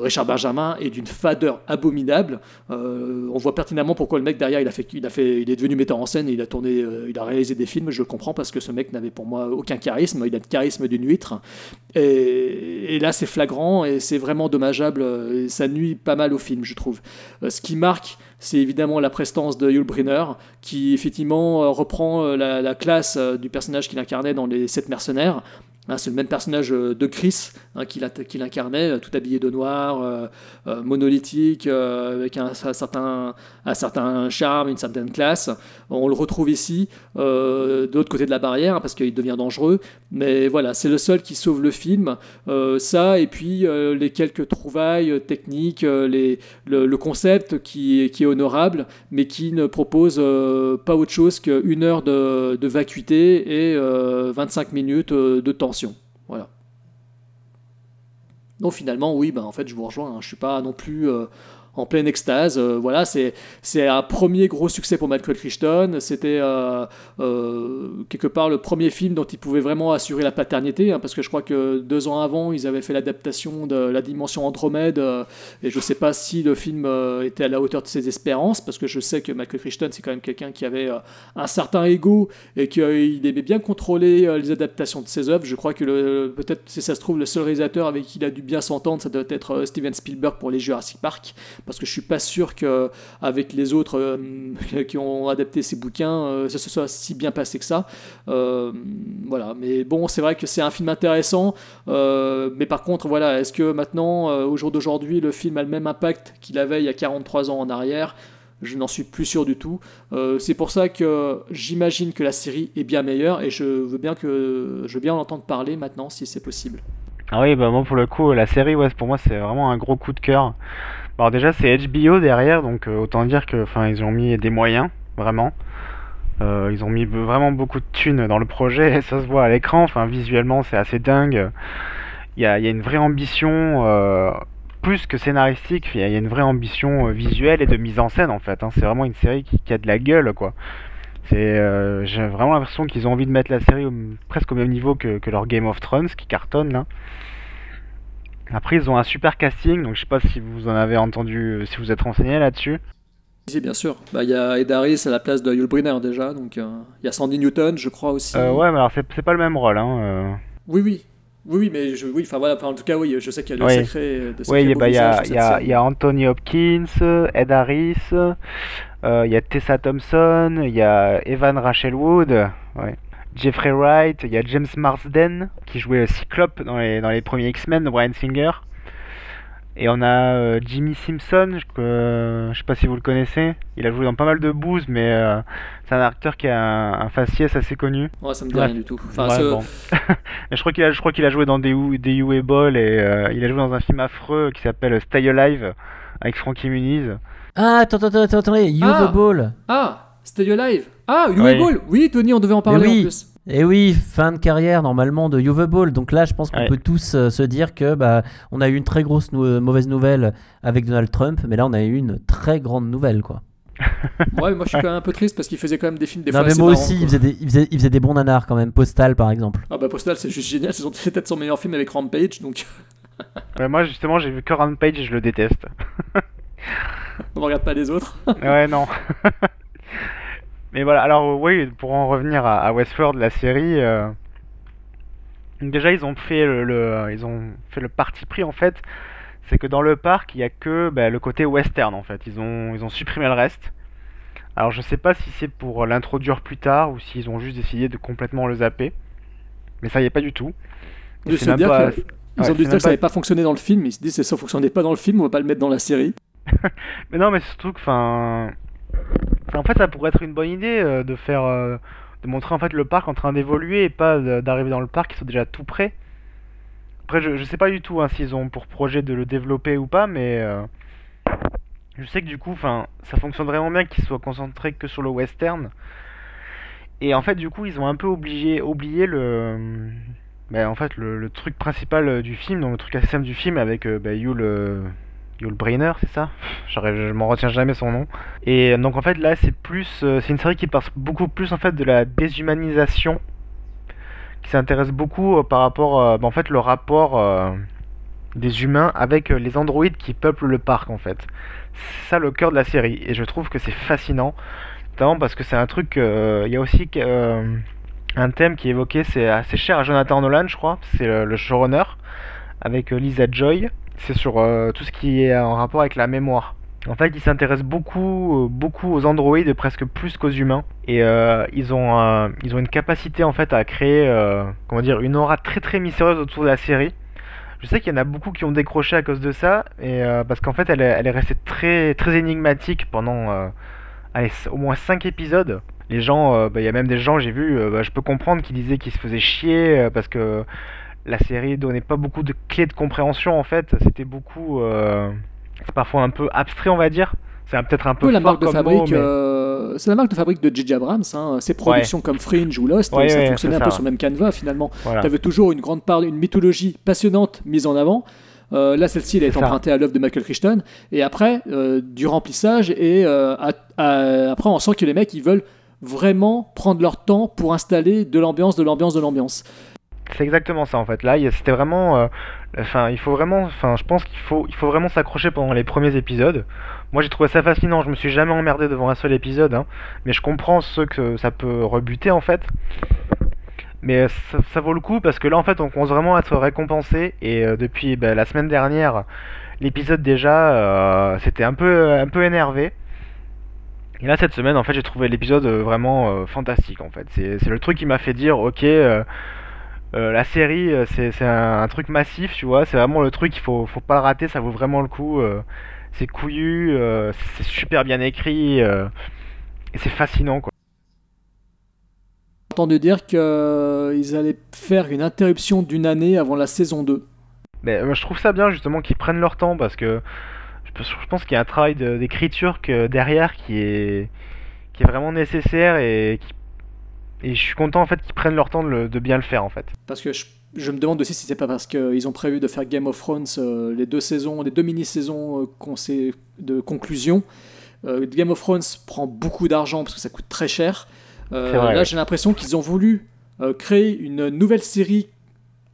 Richard Benjamin est d'une fadeur abominable. On voit pertinemment pourquoi le mec derrière il a fait, il a fait, il est devenu metteur en scène il a tourné, euh, il a réalisé des films. Je le comprends parce que ce mec n'avait pour moi aucun charisme. Il a le charisme d'une huître. Et, là c'est flagrant et c'est vraiment dommageable. euh, Et ça nuit pas mal au film, je trouve. Euh, ce qui marque, c'est évidemment la prestance de Yul Brynner, qui effectivement reprend la, la classe du personnage qu'il incarnait dans Les Sept Mercenaires. Hein, c'est le même personnage euh, de Chris hein, qu'il incarnait, euh, tout habillé de noir, euh, monolithique, avec un, certain, un certain charme, une certaine classe. On le retrouve ici, de l'autre côté de la barrière, hein, parce qu'il devient dangereux. Mais voilà, c'est le seul qui sauve le film. Ça, et puis les quelques trouvailles techniques, le, concept qui, est honorable, mais qui ne propose pas autre chose qu'une heure de, de vacuité et euh, 25 minutes de Voilà. Donc finalement, oui, ben, en fait, je vous rejoins. Hein, je suis pas non plus euh, en pleine extase. Euh, voilà, c'est un premier gros succès pour Michael Crichton. C'était euh, euh, quelque part le premier film dont il pouvait vraiment assurer la paternité, hein, parce que je crois que deux ans avant, ils avaient fait l'adaptation de La Dimension Andromède, et je sais pas si le film était à la hauteur de ses espérances, parce que je sais que Michael Crichton, c'est quand même quelqu'un qui avait un certain ego et qu'il aimait bien contrôler les adaptations de ses œuvres. Je crois que peut-être, si ça se trouve, le seul réalisateur avec qui il a dû bien s'entendre, ça doit être Steven Spielberg pour les Jurassic Park, parce que je suis pas sûr que avec les autres euh, [laughs] qui ont adapté ces bouquins, euh, ça se soit si bien passé que ça. Euh, voilà, mais bon, c'est vrai que c'est un film intéressant, mais par contre, voilà, est-ce que maintenant, au jour d'aujourd'hui, le film a le même impact qu'il avait il y a 43 ans en arrière? Je n'en suis plus sûr du tout. C'est pour ça que j'imagine que la série est bien meilleure et je veux bien que je veux bien en entendre parler maintenant si c'est possible. Ah oui, bah moi pour le coup, la série, ouais, pour moi c'est vraiment un gros coup de cœur. Alors déjà c'est HBO derrière, donc euh, autant dire que, enfin, ils ont mis des moyens, vraiment. Euh, ils ont mis vraiment beaucoup de thunes dans le projet, et [laughs] ça se voit à l'écran. Enfin, visuellement c'est assez dingue. Il y a, y a une vraie ambition, euh, plus que scénaristique, il y a une vraie ambition visuelle et de mise en scène en fait. hein. C'est vraiment une série qui, a de la gueule, quoi. C'est, j'ai vraiment l'impression qu'ils ont envie de mettre la série presque au même niveau que, que leur Game of Thrones, qui cartonne là. Après, ils ont un super casting, donc je sais pas si vous en avez entendu, euh, si vous êtes renseigné là-dessus. Si, bien sûr. Bah, Il y a Ed Harris à la place de Yul Brynner déjà, donc euh, il y a Sandy Newton, je crois aussi. Euh, ouais, mais alors c'est pas le même rôle, hein. euh. Oui, oui. Oui, oui, mais je, oui, enfin voilà, en tout cas, oui, je sais qu'il y a de Oui. de Oui, sacrés il bah, y, y, y a Anthony Hopkins, Ed Harris, il y a Tessa Thompson, il y a Evan Rachel Wood, ouais. Jeffrey Wright, il y a James Marsden qui jouait Cyclope dans les, dans les premiers X-Men de Bryan Singer. Et on a euh, Jimmy Simpson, je, que- je sais pas si vous le connaissez. Il a joué dans pas mal de booze, mais euh, c'est un acteur qui a un, un faciès assez connu. Ouais, ça me dit Ouais. rien du tout. Enfin, Ouais, bon. [laughs] Je crois qu'il a, je crois qu'il a joué dans des U, des U-Able et euh, il a joué dans un film affreux qui s'appelle Stay Alive avec Frankie Muniz. Ah, attends, attends, attends, attendez, You Ah. the Ball. Ah, Stay Alive. Ah, You Ouais. Ball. Oui, Tony, on devait en Eh parler oui. en plus. Et oui, fin de carrière normalement de You've Ball. Donc là, je pense qu'on Ouais. peut tous euh, se dire que bah, on a eu une très grosse nou- euh, mauvaise nouvelle avec Donald Trump, mais là on a eu une très grande nouvelle quoi. [laughs] Ouais, moi je suis quand même un peu triste parce qu'il faisait quand même des films des non fois mais assez moi marrants, aussi, il faisait, des, il, faisait, il faisait des bons nanars quand même. Postal par exemple. Ah bah Postal, c'est juste génial. C'est son- c'est peut-être son meilleur film avec Rampage, donc [laughs] Ouais, moi justement j'ai vu que Rampage et je le déteste. [laughs] on regarde pas les autres. ouais non. Mais voilà, alors euh, oui, pour en revenir à, à Westworld, la série, euh, déjà ils ont fait le, le- ils ont fait le parti pris en fait, c'est que dans le parc il y a que bah, le côté western en fait. Ils ont ils ont supprimé le reste. Alors je sais pas si c'est pour l'introduire plus tard ou s'ils ont juste décidé de complètement le zapper. Mais ça y est pas du tout. De se dire pas- que- ouais, Ils ont dire que ça pas- n'avait pas fonctionné dans le film. Ils se disent que ça fonctionnait pas dans le film, on va pas le mettre dans la série. [laughs] Mais non, mais surtout que, enfin, en fait, ça pourrait être une bonne idée euh, de faire, euh, de montrer en fait le parc en train d'évoluer et pas d'arriver dans le parc qui sont déjà tout prêts. Après, je, sais pas du tout hein, s'ils ont pour projet de le développer ou pas, mais euh, je sais que du coup, enfin, ça fonctionne vraiment bien qu'ils soient concentrés que sur le western. Et en fait, du coup, ils ont un peu oublié le, ben, en fait, le, truc principal du film, donc le truc assez simple du film avec euh, ben, Yul Brynner, c'est ça? Je m'en retiens jamais son nom. Et donc en fait là c'est plus, euh, une série qui parle beaucoup plus en fait de la déshumanisation, qui s'intéresse beaucoup euh, par rapport, euh, ben, en fait le rapport des humains avec les androïdes qui peuplent le parc en fait. C'est ça le cœur de la série et je trouve que c'est fascinant, notamment parce que c'est un truc, il y a aussi un thème qui est évoqué, c'est assez cher à Jonathan Nolan je crois, c'est le, showrunner avec Lisa Joy. C'est sur euh, tout ce qui est en rapport avec la mémoire. En fait, ils s'intéressent beaucoup, euh, beaucoup aux androïdes, presque plus qu'aux humains. Et euh, ils, ont, ils ont une capacité en fait à créer, comment dire, une aura très très mystérieuse autour de la série. Je sais qu'il y en a beaucoup qui ont décroché à cause de ça, et parce qu'en fait, elle est, restée très très énigmatique pendant, au moins 5 épisodes. Les gens, bah, il y a même des gens, j'ai vu, bah, je peux comprendre, qui disaient qu'ils se faisaient chier parce que la série donnait pas beaucoup de clés de compréhension en fait. C'était beaucoup, euh, c'est parfois un peu abstrait, on va dire. C'est un- peut-être un peu peu la fort marque de comme fabrique. mot, mais- euh, c'est la marque de fabrique de J.J. Abrams. Hein. Ses productions comme Fringe ou Lost, Ouais, ça ouais, fonctionnait un peu sur le même canevas finalement. Voilà. Tu avais toujours une grande part, une mythologie passionnante mise en avant. Euh, là, celle-ci, elle est ça. empruntée à l'œuvre de Michael Crichton. Et après, du remplissage. Et à- à- après, on sent que les mecs, ils veulent vraiment prendre leur temps pour installer de l'ambiance, de l'ambiance, de l'ambiance. C'est exactement ça en fait. Là, c'était vraiment, euh, enfin, il faut vraiment, enfin, je pense qu'il faut, il faut vraiment s'accrocher pendant les premiers épisodes. Moi, j'ai trouvé ça fascinant. Je me suis jamais emmerdé devant un seul épisode, hein. mais je comprends ceux que ça peut rebuter en fait. Mais ça, ça vaut le coup parce que là, en fait, on commence vraiment à être récompensé. Et euh, depuis ben, la semaine dernière, l'épisode déjà, euh, c'était un peu, un peu énervé. Et là, cette semaine, en fait, j'ai trouvé l'épisode euh, vraiment euh, fantastique. En fait, c'est le truc qui m'a fait dire, ok. euh, euh, la série, euh, c'est un, un truc massif, tu vois. C'est vraiment le truc, il faut, faut pas le rater, ça vaut vraiment le coup. euh, c'est couillu, euh, c'est super bien écrit, et c'est fascinant, quoi. Entendu dire qu'ils allaient faire une interruption d'une année avant la saison 2. Mais je trouve ça bien, justement, qu'ils prennent leur temps, parce que je, pense- qu'il y a un travail d'écriture derrière qui est, qui est vraiment nécessaire, et, qui- et je suis content, en fait, qu'ils prennent leur temps de, le- de bien le faire, en fait. Parce que je, je me demande aussi si c'est pas parce qu'ils ont prévu de faire Game of Thrones euh, les deux saisons, les deux mini-saisons euh, de conclusion. Euh, Game of Thrones prend beaucoup d'argent parce que ça coûte très cher. Euh, vrai, là, ouais. j'ai l'impression qu'ils ont voulu créer une nouvelle série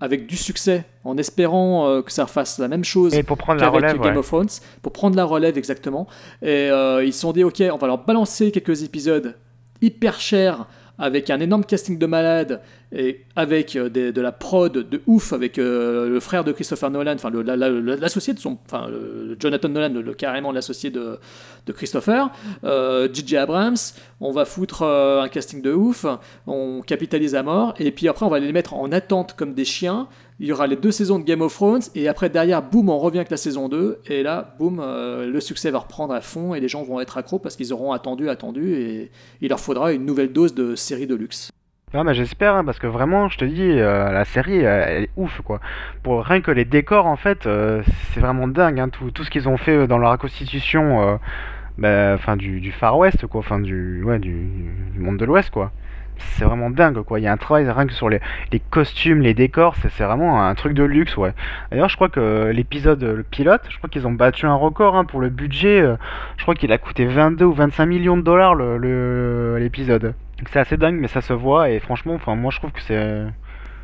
avec du succès, en espérant euh, que ça fasse la même chose Et pour prendre la qu'avec relève, Game ouais. of Thrones, pour prendre la relève exactement. Et euh, ils se sont dit, ok, on va leur balancer quelques épisodes hyper chers avec un énorme casting de malades et avec euh, de la prod de ouf avec euh, le frère de Christopher Nolan, enfin l'associé de son, enfin Jonathan Nolan, le, carrément l'associé de, Christopher, euh. Abrams, on va foutre euh, un casting de ouf, on capitalise à mort et puis après on va les mettre en attente comme des chiens. Il y aura les deux saisons de Game of Thrones et après derrière, boum, on revient avec la saison 2 et là, boum, euh, le succès va reprendre à fond et les gens vont être accros parce qu'ils auront attendu, attendu et il leur faudra une nouvelle dose de série de luxe. Non, j'espère, hein, parce que vraiment, je te dis, euh, la série, elle est ouf, quoi. Pour rien que les décors, en fait, euh, c'est vraiment dingue, hein, tout, tout ce qu'ils ont fait dans leur reconstitution, bah, enfin, du, du Far West, quoi, enfin, du, ouais, du monde de l'Ouest, quoi. C'est vraiment dingue, quoi. Il y a un travail rien que sur les, costumes, les décors, c'est vraiment un truc de luxe, ouais. D'ailleurs, je crois que l'épisode, le pilote, je crois qu'ils ont battu un record hein, pour le budget. euh, je crois qu'il a coûté 22 ou 25 millions de dollars l'épisode. C'est assez dingue, mais ça se voit et franchement, enfin moi je trouve que c'est.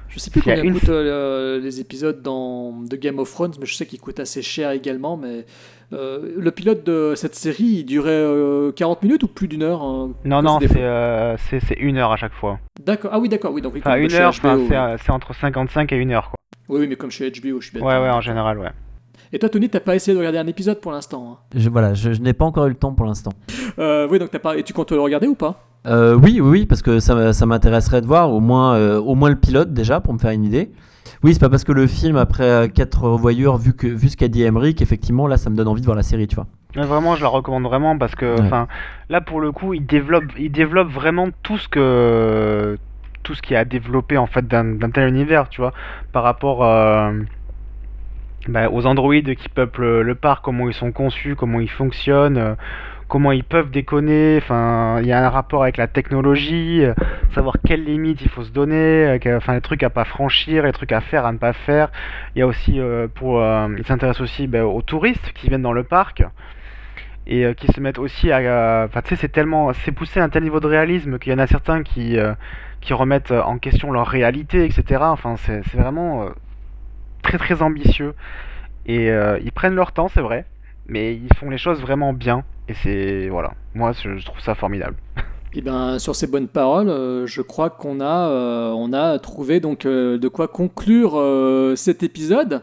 Je sais plus combien une- coûtent euh, les épisodes dans, de Game of Thrones, mais je sais qu'ils coûtent assez cher également. Mais euh, le pilote de cette série, il durait euh, 40 minutes ou plus d'une heure hein, Non non, c'est euh, une heure à chaque fois. D'accord. Ah oui, d'accord. Oui, donc Enfin une heure, c'est euh, entre 55 et une heure quoi. Oui, oui, mais comme chez HBO, je suis bête. Ouais ouais en général ouais. Et toi, Tony, t'as pas essayé de regarder un épisode pour l'instant. hein Je, voilà, je, je n'ai pas encore eu le temps pour l'instant. Euh, oui, donc t'as pas. Et tu comptes le regarder ou pas? Euh, oui, oui, oui, parce que ça, ça m'intéresserait de voir au moins, euh, au moins le pilote déjà pour me faire une idée. Oui, c'est pas parce que le film, après 4 revoyures, vu, que, vu ce qu'a dit Emmerich, effectivement, là, ça me donne envie de voir la série, tu vois. Mais vraiment, je la recommande vraiment parce que, Ouais. enfin, là pour le coup, il développe, il développe vraiment tout ce que, tout ce qui a développé en fait d'un d'un tel univers, tu vois, par rapport euh, bah, aux androïdes qui peuplent le parc, comment ils sont conçus, comment ils fonctionnent, euh, comment ils peuvent déconner. Enfin, il y a un rapport avec la technologie, euh, savoir quelles limites il faut se donner, euh, enfin les trucs à pas franchir, les trucs à faire, à ne pas faire. Il y a aussi euh, pour, euh, aussi bah, aux touristes qui viennent dans le parc et euh, qui se mettent aussi à enfin tu sais c'est tellement c'est poussé à un tel niveau de réalisme qu'il y en a certains qui euh, qui remettent euh, en question leur réalité etc enfin c'est vraiment euh, très très ambitieux et euh, ils prennent leur temps c'est vrai mais ils font les choses vraiment bien et c'est voilà moi je, je trouve ça formidable [laughs] Eh bien, sur ces bonnes paroles, euh, je crois qu'on a, euh, on a trouvé donc euh, de quoi conclure euh, cet épisode.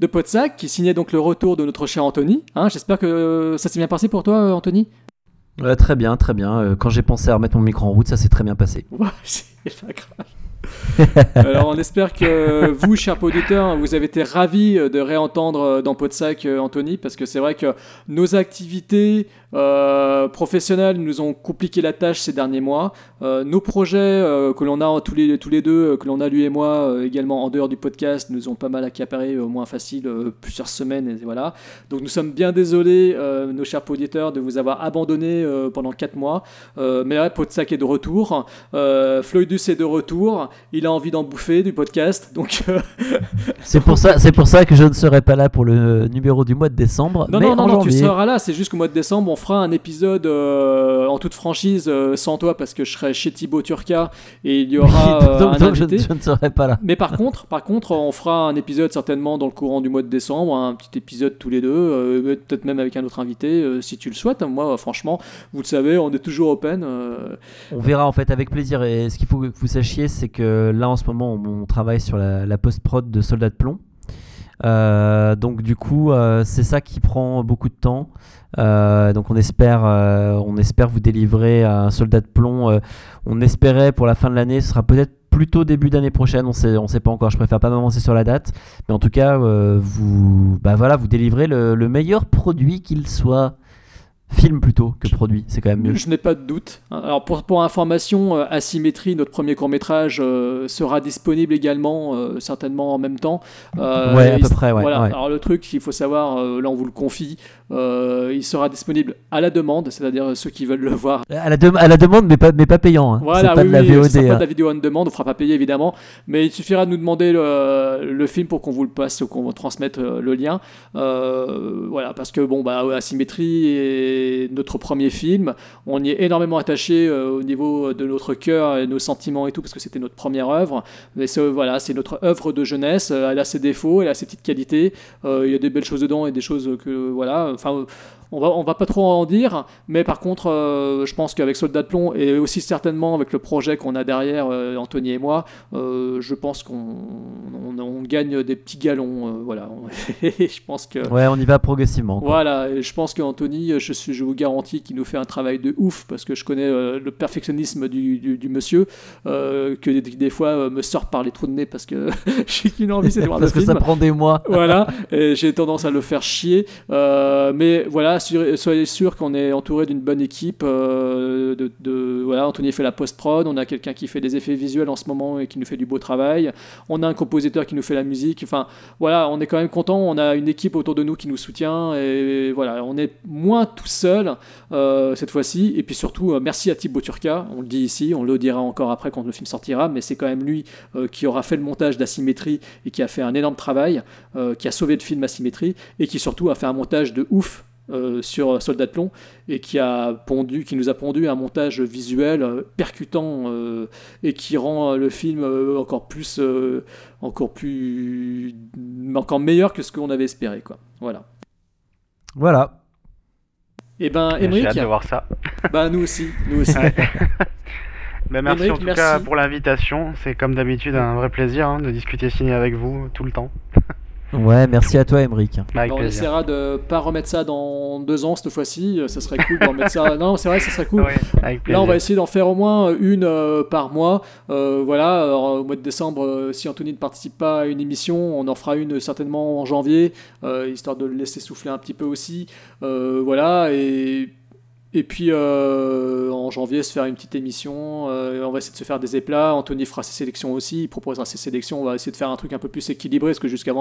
de Podsac qui signait donc le retour de notre cher Anthony. Hein, J'espère que ça s'est bien passé pour toi, Anthony? Euh, très bien, très bien. Quand j'ai pensé à remettre mon micro en route, ça s'est très bien passé. Ouais, [laughs] c'est pas grave. Alors [laughs] on espère que vous, chers auditeurs, vous avez été ravis de réentendre dans Podsac Anthony, parce que c'est vrai que nos activités euh, professionnels nous ont compliqué la tâche ces derniers mois. Euh, nos projets euh, que l'on a tous les, deux, que l'on a lui et moi également en dehors du podcast, nous ont pas mal accaparé au moins facile plusieurs semaines. Et voilà. Donc nous sommes bien désolés, nos chers auditeurs, de vous avoir abandonné pendant 4 mois. mais là, Podsac est de retour. Floydus est de retour. Il a envie d'en bouffer du podcast. Donc [laughs] c'est pour ça, c'est pour ça que je ne serai pas là pour le numéro du mois de décembre. Non, non, non, non, tu seras là. C'est juste qu'au mois de décembre, on fera un épisode euh, en toute franchise euh, sans toi parce que je serai chez Thibaut Turca et il y [laughs] aura euh, un invité. Je, ne serai pas là. Mais par contre, par contre, on fera un épisode certainement dans le courant du mois de décembre, un petit épisode tous les deux, peut-être même avec un autre invité si tu le souhaites. Moi, franchement, vous le savez, on est toujours open. On verra en fait avec plaisir. Et ce qu'il faut que vous sachiez, c'est que là en ce moment, on, travaille sur la, post-prod de Soldat de plomb. Euh, donc du coup, euh, c'est ça qui prend beaucoup de temps. Euh, donc on espère, vous délivrer un soldat de plomb. on espérait pour la fin de l'année, ce sera peut-être plutôt début d'année prochaine. On sait, sait pas encore. Je préfère pas m'avancer sur la date, mais en tout cas, vous, bah voilà, vous délivrez le meilleur produit qu'il soit film plutôt que produit, c'est quand même mieux. Je n'ai pas de doute. Alors pour, pour information, euh, Asymétrie, notre premier court métrage, euh, sera disponible également, euh, certainement en même temps. ouais, à peu près, ouais, voilà. Alors le truc qu'il faut savoir, là on vous le confie, il sera disponible à la demande, c'est-à-dire ceux qui veulent le voir. À la, à la demande, mais pas, mais pas payant. Hein. Voilà, pas de la VOD. pas de hein. la vidéo en demande, on ne fera pas payer évidemment, mais il suffira de nous demander le, le film pour qu'on vous le passe ou qu'on vous transmette le lien. voilà, parce que bon, bah, Asymétrie et notre premier film. On y est énormément attaché euh, au niveau de notre cœur et nos sentiments et tout, parce que c'était notre première œuvre. Mais voilà, c'est notre œuvre de jeunesse. Elle a ses défauts, elle a ses petites qualités. Euh, il y a des belles choses dedans et des choses que, voilà. Enfin, on va, on va pas trop en dire, mais par contre, euh, je pense qu'avec Soldat de plomb et aussi certainement avec le projet qu'on a derrière, euh, Anthony et moi, euh, je pense qu'on on, gagne des petits galons. voilà, [laughs] je pense que. Ouais, on y va progressivement. Voilà, et je pense qu'Anthony, je, suis, je vous garantis qu'il nous fait un travail de ouf parce que je connais le perfectionnisme du, du, monsieur, que des, fois me sort par les trous de nez parce que [laughs] j'ai qu'une envie, c'est de voir parce que ça prend des mois. voilà, et j'ai tendance à le faire chier, mais voilà soyez sûr qu'on est entouré d'une bonne équipe. Euh, Anthony fait la post-prod, on a quelqu'un qui fait des effets visuels en ce moment et qui nous fait du beau travail. On a un compositeur qui nous fait la musique. Enfin, voilà, on est quand même content. On a une équipe autour de nous qui nous soutient et voilà, on est moins tout seul euh, cette fois-ci. Et puis surtout, euh, merci à Thibaut Turca. On le dit ici, on le dira encore après quand le film sortira, mais c'est quand même lui qui aura fait le montage d'asymétrie et qui a fait un énorme travail, qui a sauvé le film Asymétrie et qui surtout a fait un montage de ouf euh, sur Soldat de plomb et qui a pondu, qui nous a pondu un montage visuel euh, percutant euh, et qui rend le film encore plus, encore plus, encore meilleur que ce qu'on avait espéré quoi. Voilà. Voilà. Et eh ben, Emmerich. J'ai hâte de voir ça. Bah nous aussi, nous aussi. [laughs] Ben, merci en tout cas pour l'invitation. C'est comme d'habitude un vrai plaisir hein, de discuter ciné avec vous tout le temps. Ouais, merci à toi, Emric. on essaiera de pas remettre ça dans deux ans cette fois-ci. Ça serait cool de remettre ça. Non, c'est vrai, ça serait cool. Là, on va essayer d'en faire au moins une euh, par mois. Euh, voilà, au mois de décembre, euh, si Anthony ne participe pas à une émission, on en fera une certainement en janvier, histoire de le laisser souffler un petit peu aussi. voilà, et et puis euh, en janvier, se faire une petite émission. Euh, on va essayer de se faire des éplats. Anthony fera ses sélections aussi. Il proposera ses sélections. On va essayer de faire un truc un peu plus équilibré parce que jusqu'à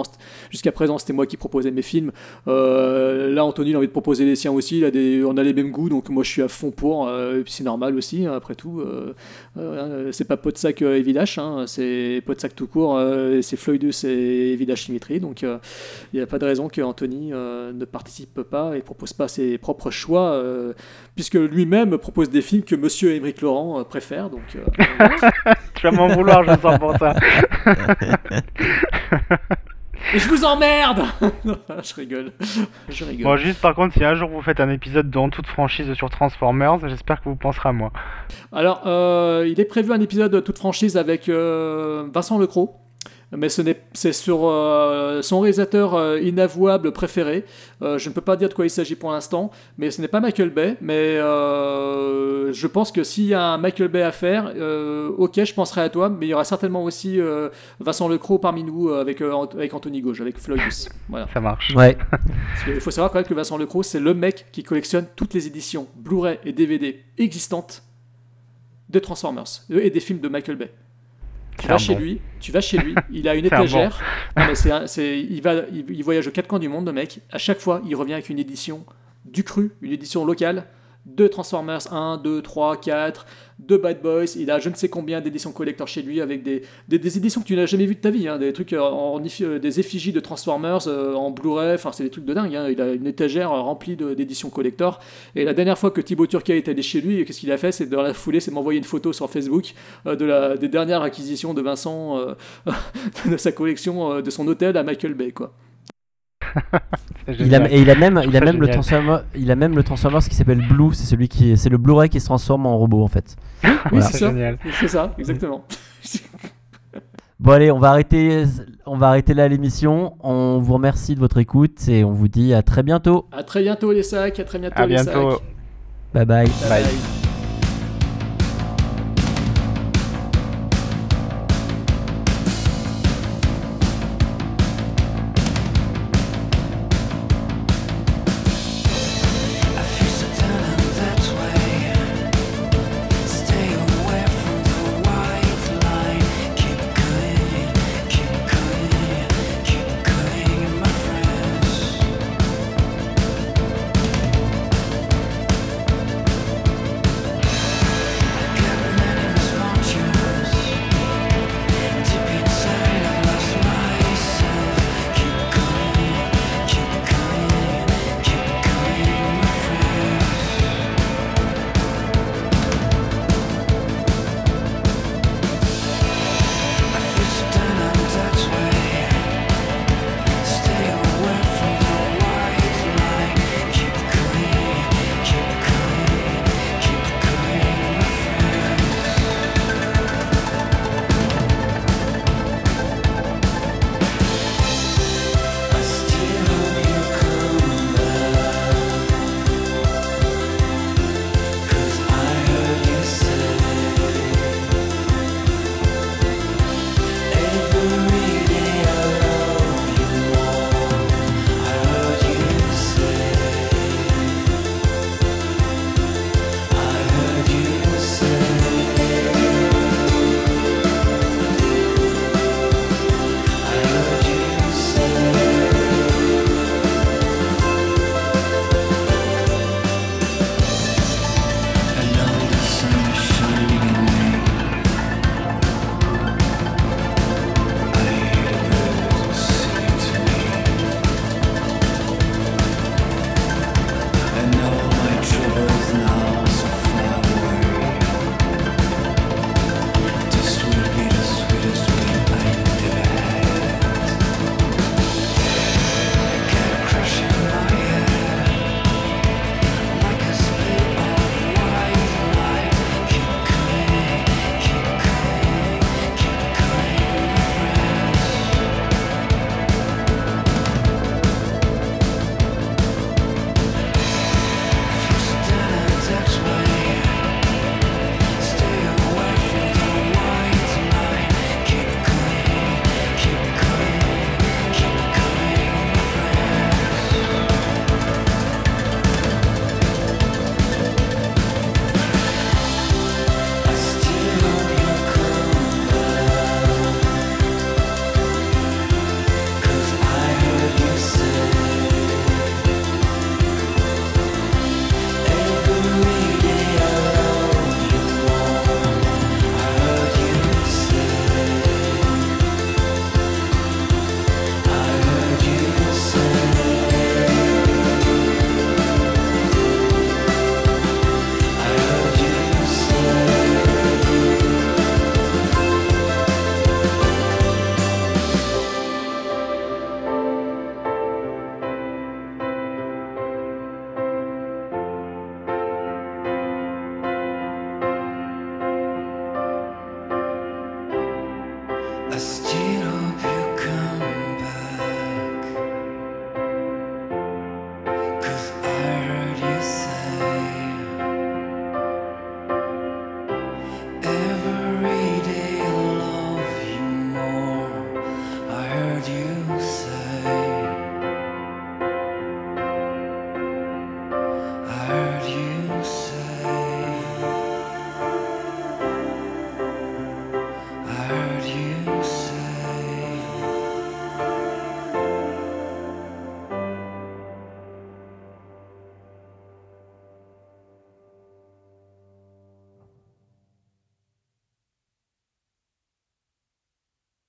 présent, c'était moi qui proposais mes films. Euh, là, Anthony a envie de proposer les siens aussi. On a les mêmes goûts, donc moi je suis à fond pour. et puis c'est normal aussi, hein, après tout. c'est pas Podsac et Vidache, hein, c'est Podsac tout court. c'est Floydus et Vidache Symétrie. Donc il n'y a pas de raison qu'Anthony ne participe pas et propose pas ses propres choix puisque lui-même propose des films que Monsieur Émeric Laurent euh, préfère. Donc, euh, [laughs] tu vas m'en vouloir, je sens pour ça. Et [laughs] je vous emmerde [laughs] Je rigole. Je rigole. Bon, juste par contre, si un jour vous faites un épisode dans toute franchise sur Transformers, j'espère que vous penserez à moi. Alors, euh, il est prévu un épisode de toute franchise avec Vincent Lecroc. Mais ce n'est, c'est sur euh, son réalisateur euh, inavouable préféré. Euh, je ne peux pas dire de quoi il s'agit pour l'instant, mais ce n'est pas Michael Bay. Mais euh, je pense que s'il y a un Michael Bay à faire, euh, ok, je penserai à toi, mais il y aura certainement aussi euh, Vincent Lecroc parmi nous avec, euh, avec Anthony Gauche, avec Floydus. Voilà. Ça marche. Ouais. [laughs] Parce qu'il faut savoir quand même que Vincent Lecroc, c'est le mec qui collectionne toutes les éditions Blu-ray et DVD existantes de Transformers et des films de Michael Bay. Tu vas chez bon. lui, tu vas chez lui, il a une [laughs] bon. étagère. Non, mais c'est un- c'est- il, va, il, il voyage aux quatre coins du monde, le mec. À chaque fois, il revient avec une édition du cru, une édition locale de Transformers 1, 2, 3, 4, de Bad Boys. Il a je ne sais combien d'éditions collector chez lui avec des, des, éditions que tu n'as jamais vues de ta vie, hein, des trucs euh, euh, des effigies de Transformers euh, en Blu-ray. Enfin, c'est des trucs de dingue. hein. Il a une étagère remplie de- d'éditions collector. Et la dernière fois que Thibaut Turquet est allé chez lui, qu'est-ce qu'il a fait? C'est dans la foulée, c'est de m'envoyer une photo sur Facebook de la, des dernières acquisitions de Vincent [laughs] de sa collection de son hôtel à Michael Bay, quoi. Il a, et il a même, il a même le. Transformer, il a même le Transformers qui s'appelle Blue, c'est celui qui, c'est le Blu-ray qui se transforme en robot en fait. Oui, Voilà. c'est ça. génial. C'est ça, exactement. [laughs] Bon allez, on va arrêter, on va arrêter là l'émission. On vous remercie de votre écoute et on vous dit à très bientôt. à très bientôt les sacs, à très bientôt À les bientôt. sacs. Bye bye. Bye Bye. bye.